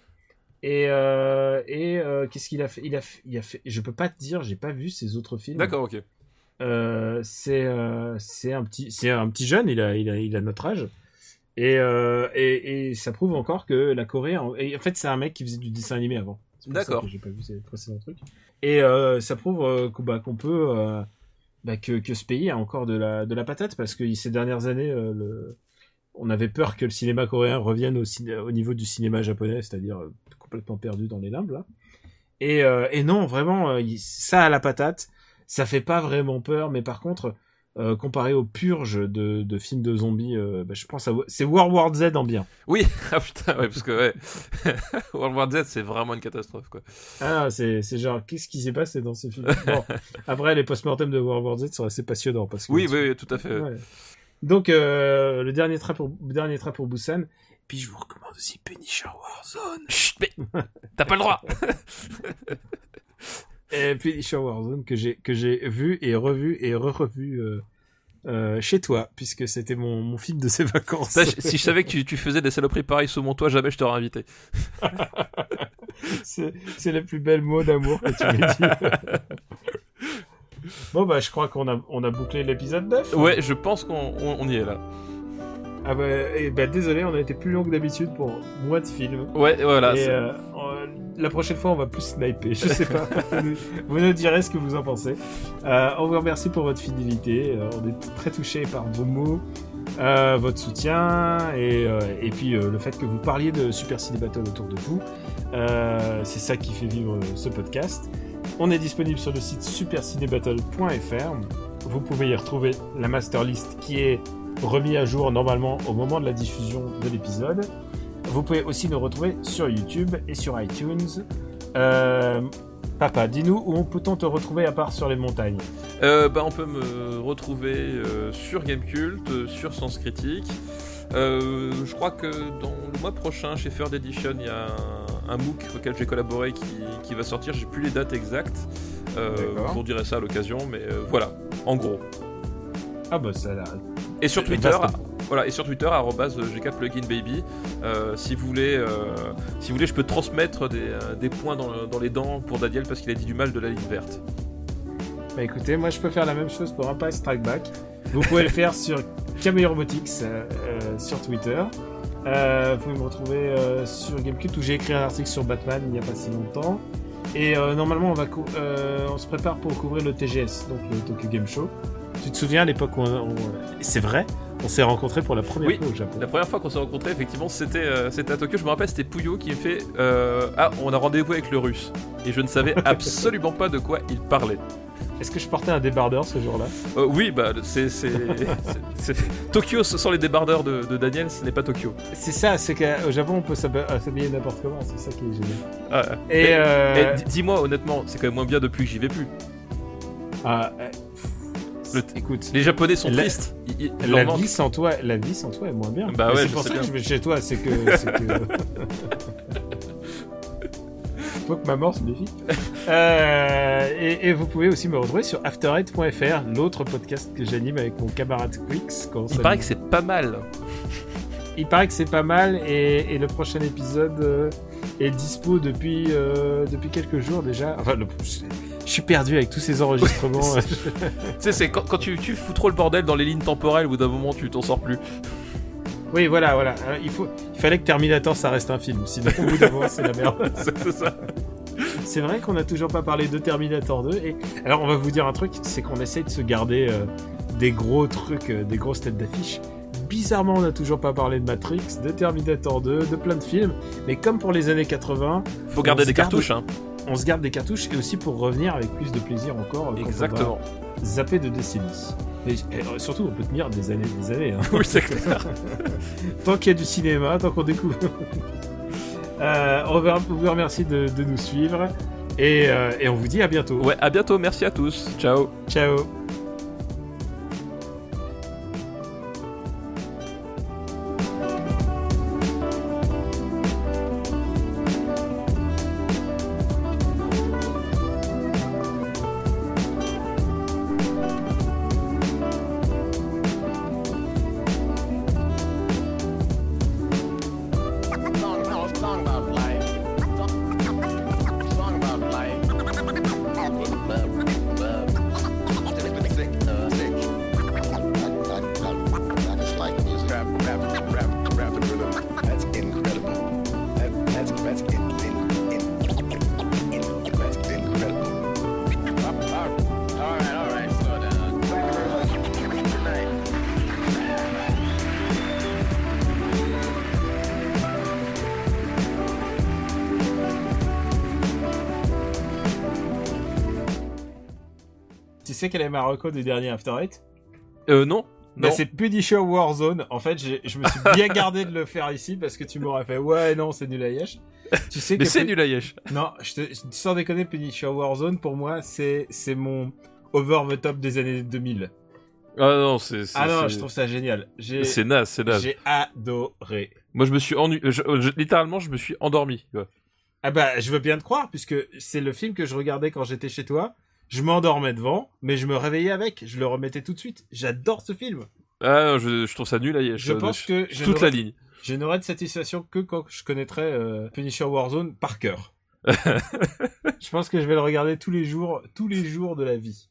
Et, et qu'est-ce qu'il a fait? Il a, fait il a fait. Je peux pas te dire, j'ai pas vu ses autres films.
D'accord, ok.
Euh, c'est euh, c'est un petit c'est un petit jeune il a il a il a notre âge. Et euh, et, et ça prouve encore que la Corée en, et en fait c'est un mec qui faisait du dessin animé avant.
D'accord.
j'ai pas vu ses précédents trucs. Et ça prouve qu'on bah, qu'on peut bah, que que ce pays a encore de la de la patate parce que ces dernières années le on avait peur que le cinéma coréen revienne au, ciné- au niveau du cinéma japonais c'est-à-dire complètement perdu dans les limbes là. Et, et non vraiment ça a la patate ça fait pas vraiment peur, mais par contre, euh, comparé aux purges de, de films de zombies, euh, bah, je pense à c'est World War Z en bien.
Oui, ah putain, ouais, parce que ouais. World War Z c'est vraiment une catastrophe quoi.
Ah, c'est genre qu'est-ce qui s'est passé dans ce film? Bon, après les post-mortem de World War Z sont assez passionnants parce que
Oui, oui, oui, tout à fait.
Ouais. Donc euh, le dernier train pour dernier train pour Busan. Puis je vous recommande aussi Punisher Warzone.
Chut, mais t'as pas le droit.
Et Punisher Warzone que j'ai que j'ai vu et revu et re-revu euh, euh, chez toi puisque c'était mon, mon film de ces vacances.
Je- si je savais que tu, tu faisais des saloperies pareilles sous mon toit, jamais je t'aurais invité.
C'est le plus bel mot d'amour que tu m'aies dit. bon, bah, je crois qu'on a, on a bouclé l'épisode 9.
Ouais, je pense qu'on on, on y est là.
Ah bah, et bah, désolé, on a été plus long que d'habitude pour moins de films.
Ouais, voilà.
et euh, on- la prochaine fois, on va plus sniper. Je sais pas. vous, nous, direz ce que vous en pensez. Euh, on vous remercie pour votre fidélité. Euh, on est très touchés par vos mots, euh, votre soutien et, et puis le fait que vous parliez de Super Ciné Battle autour de vous. C'est ça qui fait vivre ce podcast. On est disponible sur le site supercinébattle.fr. Vous pouvez y retrouver la master list qui est remis à jour normalement au moment de la diffusion de l'épisode. Vous pouvez aussi nous retrouver sur YouTube et sur iTunes. Euh, papa, dis-nous où peut-on te retrouver à part sur les montagnes?
Euh, bah, on peut me retrouver euh, sur Gamecult, sur Sens Critique. Je crois que dans le mois prochain, chez Third Edition, il y a un, un MOOC auquel j'ai collaboré qui, qui va sortir. J'ai plus les dates exactes. Je vous dirai ça à l'occasion, mais voilà, en gros.
Ah bah ça a l'air...
Et sur Twitter, voilà, et sur Twitter, arrobase @g4pluginbaby. Euh, si vous voulez, euh, si vous voulez, je peux transmettre des, euh, des points dans, le- dans les dents pour Daniel parce qu'il a dit du mal de la ligne verte.
Bah écoutez, moi je peux faire la même chose pour Empire Strike Back. Vous pouvez le faire sur Camille Robotics euh, euh, sur Twitter. Euh, vous pouvez me retrouver euh, sur Gamecube où j'ai écrit un article sur Batman il n'y a pas si longtemps. Et euh, normalement on va cou- euh, on se prépare pour couvrir le TGS, donc le Tokyo Game Show. Tu te souviens à l'époque où on, on- c'est vrai, on s'est rencontrés pour la première
Oui,
fois au Japon.
La première fois qu'on s'est rencontrés, effectivement, c'était euh, à Tokyo. Je me rappelle, c'était Puyo qui me fait euh, Ah, on a rendez-vous avec le russe. Et je ne savais absolument pas de quoi il parlait.
Est-ce que je portais un débardeur ce jour-là?
Euh, oui, bah, c'est. Tokyo sans les débardeurs de, de Daniel, ce n'est pas Tokyo.
C'est ça, c'est qu'au Japon on peut s'hab- s'habiller n'importe comment, c'est ça qui est génial.
Ah,
Et,
di- dis-moi honnêtement, c'est quand même moins bien depuis que j'y vais plus.
ah,
Le-
écoute,
Les Japonais sont
La-
tristes. Ils- ils- ils
la vie sans toi, la vie sans toi est moins bien.
Bah ouais,
c'est pour ça que
bien.
je vais chez toi, c'est que. que- faut que maman se méfie. Euh, et, et vous pouvez aussi me retrouver sur afterite.fr, l'autre podcast que j'anime avec mon camarade Quix. quand
Il paraît que c'est pas mal.
Il paraît que c'est pas mal et, et le prochain épisode euh, est dispo depuis, euh, depuis quelques jours déjà. Enfin, le- je, je suis perdu avec tous ces enregistrements.
Tu sais, c'est quand, quand tu, tu fous trop le bordel dans les lignes temporelles, au bout d'un moment, tu t'en sors plus.
oui, voilà, voilà. Euh, il, faut, il fallait que Terminator ça reste un film, sinon au bout d'un moment c'est la merde.
c'est c'est ça.
C'est vrai qu'on n'a toujours pas parlé de Terminator 2. Et alors, on va vous dire un truc, c'est qu'on essaye de se garder euh, des gros trucs, euh, des grosses têtes d'affiche. Bizarrement, on n'a toujours pas parlé de Matrix, de Terminator 2, de plein de films. Mais comme pour les années 80,
Faut garder
On
des
garde-
cartouches, hein.
on se garde des cartouches et aussi pour revenir avec plus de plaisir encore. on
Exactement.
va zapper de décennies. Mais euh, surtout, on peut tenir des années, des années. hein.
Oui, c'est clair.
tant qu'il y a du cinéma, tant qu'on découvre. Euh, on va vous remercier de, de nous suivre et, euh, et on vous dit à bientôt.
Ouais, à bientôt. Merci à tous. Ciao.
Ciao. Ma reco du dernier After Eight
Euh, non.
bah,
Non.
C'est Punisher Warzone. En fait, j'ai- je me suis bien gardé de le faire ici parce que tu m'aurais fait ouais non c'est nul à yesh. Tu sais
Mais c'est
Pu-
nul à yesh.
Non, je te je- sans déconner Punisher Warzone pour moi c'est c'est mon over the top des années 2000.
Ah non, c'est. c'est-
Ah non,
c'est-
je trouve ça génial. J'ai
C'est naze, c'est naze.
j'ai adoré.
Moi, je me suis ennuyé. je- je- littéralement, je me suis endormi. quoi.
Ah bah, je veux bien te croire, puisque c'est le film que je regardais quand j'étais chez toi. Je m'endormais devant, mais je me réveillais avec. Je le remettais tout de suite. J'adore ce film.
Ah non, je, je trouve ça nul à yesh.
Je
euh,
pense
de-
que je
toute la ligne.
je n'aurais de satisfaction que quand je connaîtrai euh, Punisher Warzone par cœur. je pense que je vais le regarder tous les jours, tous les jours de la vie.